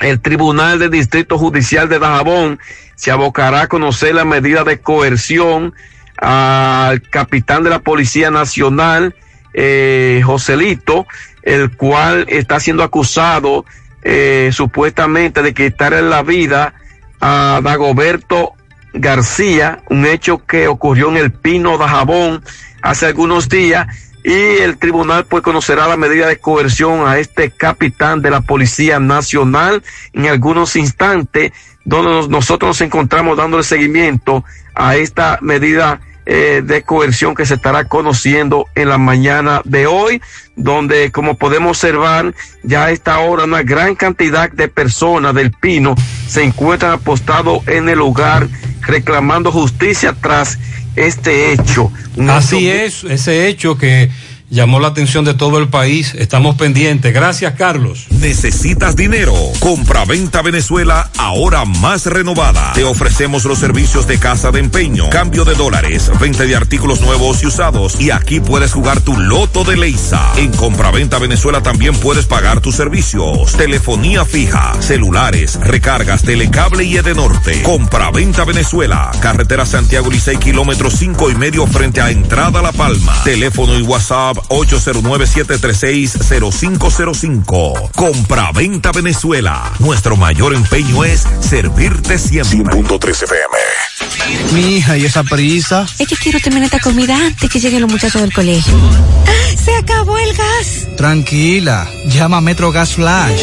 el Tribunal de Distrito Judicial de Dajabón se abocará a conocer la medida de coerción al capitán de la Policía Nacional, eh, Joselito, el cual está siendo acusado eh, supuestamente de quitarle la vida a Dagoberto García, un hecho que ocurrió en el Pino Dajabón hace algunos días y el tribunal pues conocerá la medida de coerción a este capitán de la Policía Nacional en algunos instantes donde nos- nosotros nos encontramos dándole seguimiento a esta medida eh, de coerción que se estará conociendo en la mañana de hoy, donde como podemos observar ya a esta hora una gran cantidad de personas del Pino se encuentran apostados en el lugar reclamando justicia tras este hecho. Un Así es, ese hecho que llamó la atención de todo el país. Estamos pendientes. Gracias, Carlos. ¿Necesitas dinero? Compra-venta Venezuela, ahora más renovada. Te ofrecemos los servicios de casa de empeño, cambio de dólares, venta de artículos nuevos y usados. Y aquí puedes jugar tu loto de Leisa. En Compra-venta Venezuela también puedes pagar tus servicios. Telefonía fija, celulares, recargas, telecable y Edenorte. Compra-venta Venezuela. Carretera Santiago Licey, kilómetro cinco y medio frente a Entrada La Palma. Teléfono y WhatsApp 809-736-0505. Compra-venta Venezuela. Nuestro mayor empeño es servirte siempre. 100.3 FM. Mi hija, ¿y esa prisa? Es que quiero terminar esta comida antes que lleguen los muchachos del colegio. ¡Se acabó el gas! Tranquila, llama a Metro Gas Flash.